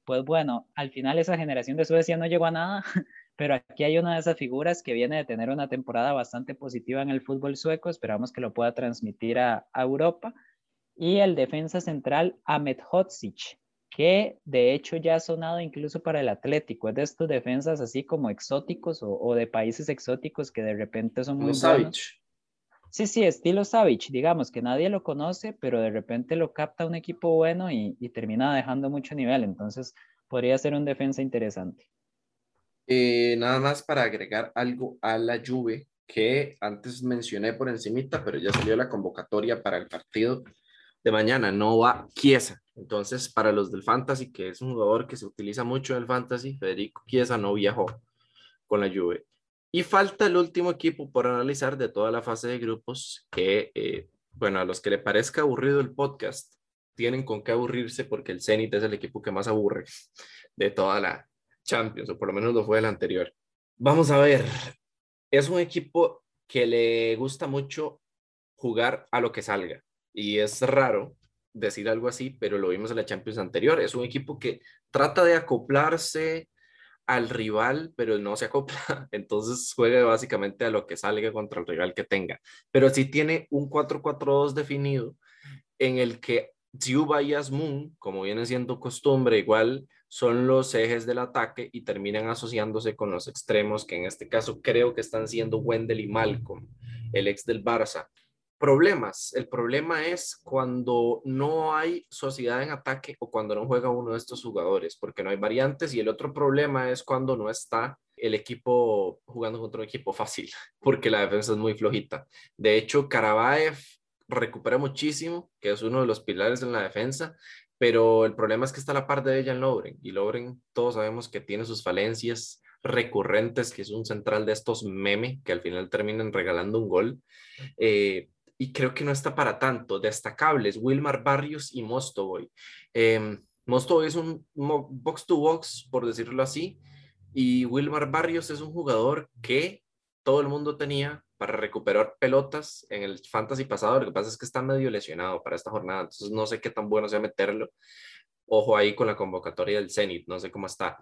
Pues bueno, al final esa generación de Suecia no llegó a nada, [laughs] pero aquí hay una de esas figuras que viene de tener una temporada bastante positiva en el fútbol sueco. Esperamos que lo pueda transmitir a, Europa. Y el defensa central Ahmed Hodzic, que de hecho ya ha sonado incluso para el Atlético, es de estos defensas así como exóticos o, de países exóticos que de repente son muy buenos. Sí, sí, estilo Savage, digamos que nadie lo conoce, pero de repente lo capta un equipo bueno y, termina dejando mucho nivel, entonces podría ser un defensa interesante. Eh, nada más para agregar algo a la Juve que antes mencioné por encimita, pero ya salió la convocatoria para el partido de mañana, no va Chiesa. Entonces, para los del Fantasy, que es un jugador que se utiliza mucho en el Fantasy, Federico Chiesa no viajó con la Juve. Y falta el último equipo por analizar de toda la fase de grupos, que, eh, bueno, a los que le parezca aburrido el podcast, tienen con qué aburrirse porque el Zenit es el equipo que más aburre de toda la Champions, o por lo menos lo fue el anterior. Vamos a ver, es un equipo que le gusta mucho jugar a lo que salga y es raro decir algo así, pero lo vimos en la Champions anterior. Es un equipo que trata de acoplarse al rival, pero no se acopla. [laughs] Entonces juega básicamente a lo que salga contra el rival que tenga. Pero sí tiene un 4-4-2 definido en el que Ziuba y Asmun, como viene siendo costumbre, igual son los ejes del ataque y terminan asociándose con los extremos, que en este caso creo que están siendo Wendell y Malcolm, el ex del Barça problemas. El problema es cuando no hay sociedad en ataque o cuando no juega uno de estos jugadores, porque no hay variantes. Y el otro problema es cuando no está el equipo jugando contra un equipo fácil, [laughs] porque la defensa es muy flojita. De hecho, Karavaev recupera muchísimo, que es uno de los pilares en la defensa, pero el problema es que está a la par de ella en Lobren, y Lobren todos sabemos que tiene sus falencias recurrentes, que es un central de estos meme, que al final terminan regalando un gol. Eh, y creo que no está para tanto. Destacables, Wilmar Barrios y Mostovoy. Eh, Mostovoy es un box to box, por decirlo así, y Wilmar Barrios es un jugador que todo el mundo tenía para recuperar pelotas en el fantasy pasado. Lo que pasa es que está medio lesionado para esta jornada, entonces no sé qué tan bueno sea meterlo. Ojo ahí con la convocatoria del Zenit, no sé cómo está.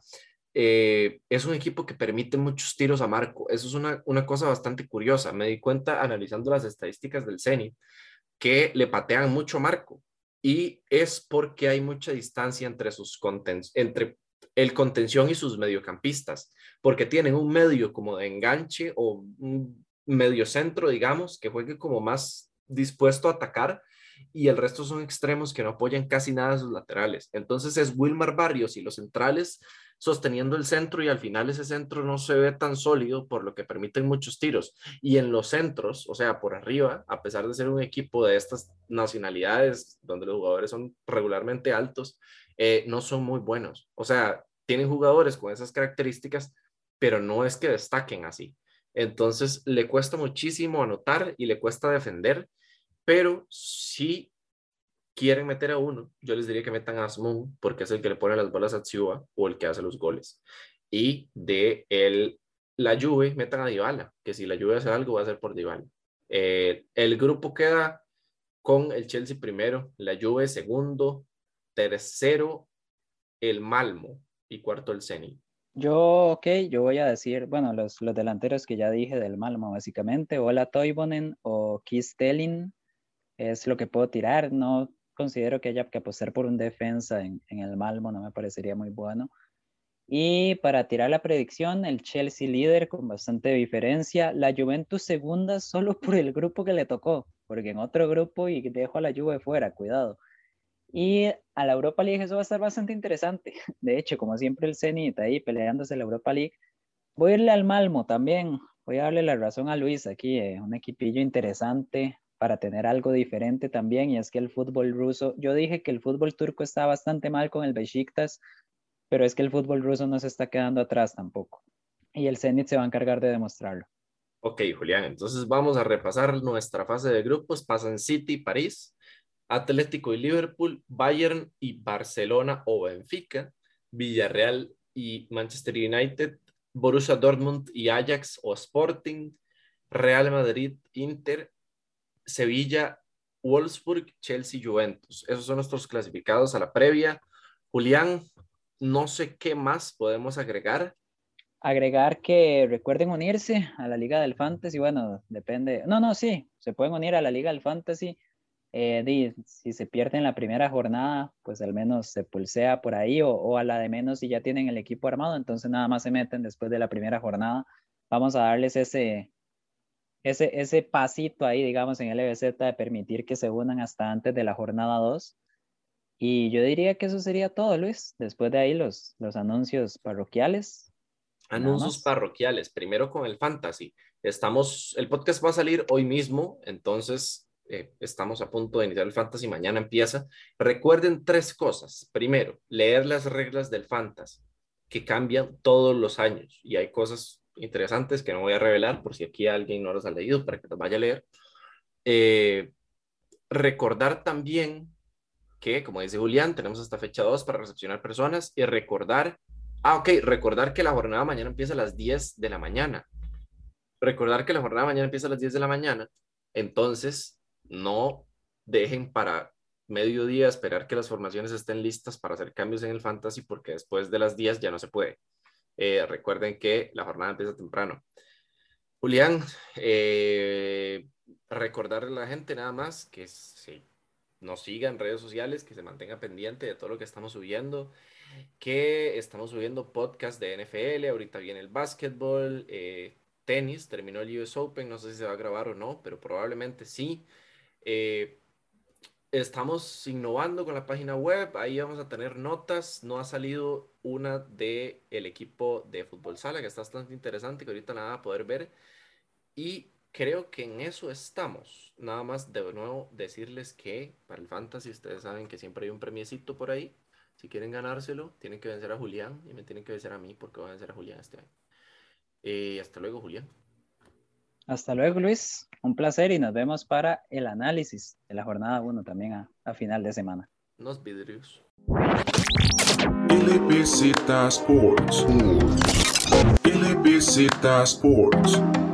Eh, es un equipo que permite muchos tiros a marco. Eso es una, una cosa bastante curiosa. Me di cuenta analizando las estadísticas del Zenit que le patean mucho marco y es porque hay mucha distancia entre sus entre el contención y sus mediocampistas, porque tienen un medio como de enganche o un medio centro, digamos, que juegue como más dispuesto a atacar y el resto son extremos que no apoyan casi nada a sus laterales. Entonces es Wilmar Barrios y los centrales sosteniendo el centro y al final ese centro no se ve tan sólido por lo que permiten muchos tiros. Y en los centros, o sea, por arriba, a pesar de ser un equipo de estas nacionalidades donde los jugadores son regularmente altos, eh, no son muy buenos. O sea, tienen jugadores con esas características, pero no es que destaquen así. Entonces, le cuesta muchísimo anotar y le cuesta defender, pero sí quieren meter a uno, yo les diría que metan a Asmun porque es el que le pone las bolas a Tsiua o el que hace los goles. Y de el, la Juve, metan a Dybala, que si la Juve hace algo va a ser por Dybala. Eh, el grupo queda con el Chelsea primero, la Juve segundo, tercero el Malmo y cuarto el Zenit. Yo, ok, yo voy a decir, bueno, los, los delanteros que ya dije del Malmo, básicamente, Ola Toivonen o Keith es lo que puedo tirar. No considero que haya que apostar por un defensa en, el Malmo, no me parecería muy bueno. Y para tirar la predicción, el Chelsea líder con bastante diferencia, la Juventus segunda solo por el grupo que le tocó, porque en otro grupo y dejo a la Juve fuera, cuidado. Y a la Europa League eso va a estar bastante interesante. [laughs] De hecho, como siempre el Zenit ahí peleándose la Europa League. Voy a irle al Malmo también. Voy a darle la razón a Luis aquí, eh, un equipillo interesante para tener algo diferente también. Y es que el fútbol ruso, yo dije que el fútbol turco está bastante mal con el Besiktas, pero es que el fútbol ruso no se está quedando atrás tampoco. Y el Zenit se va a encargar de demostrarlo. Ok, Julián, entonces vamos a repasar nuestra fase de grupos. Pasan City, París, Atlético y Liverpool, Bayern y Barcelona o Benfica, Villarreal y Manchester United, Borussia Dortmund y Ajax o Sporting, Real Madrid, Inter, Sevilla, Wolfsburg, Chelsea, Juventus. Esos son nuestros clasificados a la previa. Julián, no sé qué más podemos agregar. Agregar que recuerden unirse a la Liga del Fantasy. Bueno, depende. No, no, sí, se pueden unir a la Liga del Fantasy. Eh, si se pierde en la primera jornada, pues al menos se pulsea por ahí o, a la de menos si ya tienen el equipo armado, entonces nada más se meten después de la primera jornada. Vamos a darles ese, ese, ese pasito ahí, digamos, en LBZ de permitir que se unan hasta antes de la jornada 2 y yo diría que eso sería todo, Luis. Después de ahí los, los anuncios parroquiales. Anuncios parroquiales. Primero con el fantasy. Estamos, el podcast va a salir hoy mismo, entonces eh, estamos a punto de iniciar el fantasy. Mañana empieza. Recuerden tres cosas. Primero, leer las reglas del fantasy, que cambian todos los años. Y hay cosas interesantes que no voy a revelar por si aquí alguien no las ha leído para que las vaya a leer. Eh, recordar también que, como dice Julián, tenemos hasta fecha 2 para recepcionar personas y recordar, ah, ok, recordar que la jornada mañana empieza a las 10 de la mañana. Recordar que la jornada mañana empieza a las 10 de la mañana, entonces no dejen para mediodía esperar que las formaciones estén listas para hacer cambios en el fantasy porque después de las 10 ya no se puede. Eh, recuerden que la jornada empieza temprano. Julián, eh, recordarle a la gente nada más que sí, nos siga en redes sociales, que se mantenga pendiente de todo lo que estamos subiendo, que estamos subiendo podcast de NFL, ahorita viene el básquetbol, eh, tenis, terminó el US Open, no sé si se va a grabar o no, pero probablemente sí. Eh, estamos innovando con la página web, ahí vamos a tener notas, no ha salido una de el equipo de fútbol sala, que está bastante interesante, que ahorita nada va a poder ver. Y creo que en eso estamos. Nada más de nuevo decirles que para el fantasy ustedes saben que siempre hay un premiecito por ahí. Si quieren ganárselo, tienen que vencer a Julián y me tienen que vencer a mí porque voy a vencer a Julián este año. Eh, hasta luego, Julián. Hasta luego, Luis. Un placer y nos vemos para el análisis de la jornada 1 también a, a, final de semana. Nos vidrios. Sports. Sports.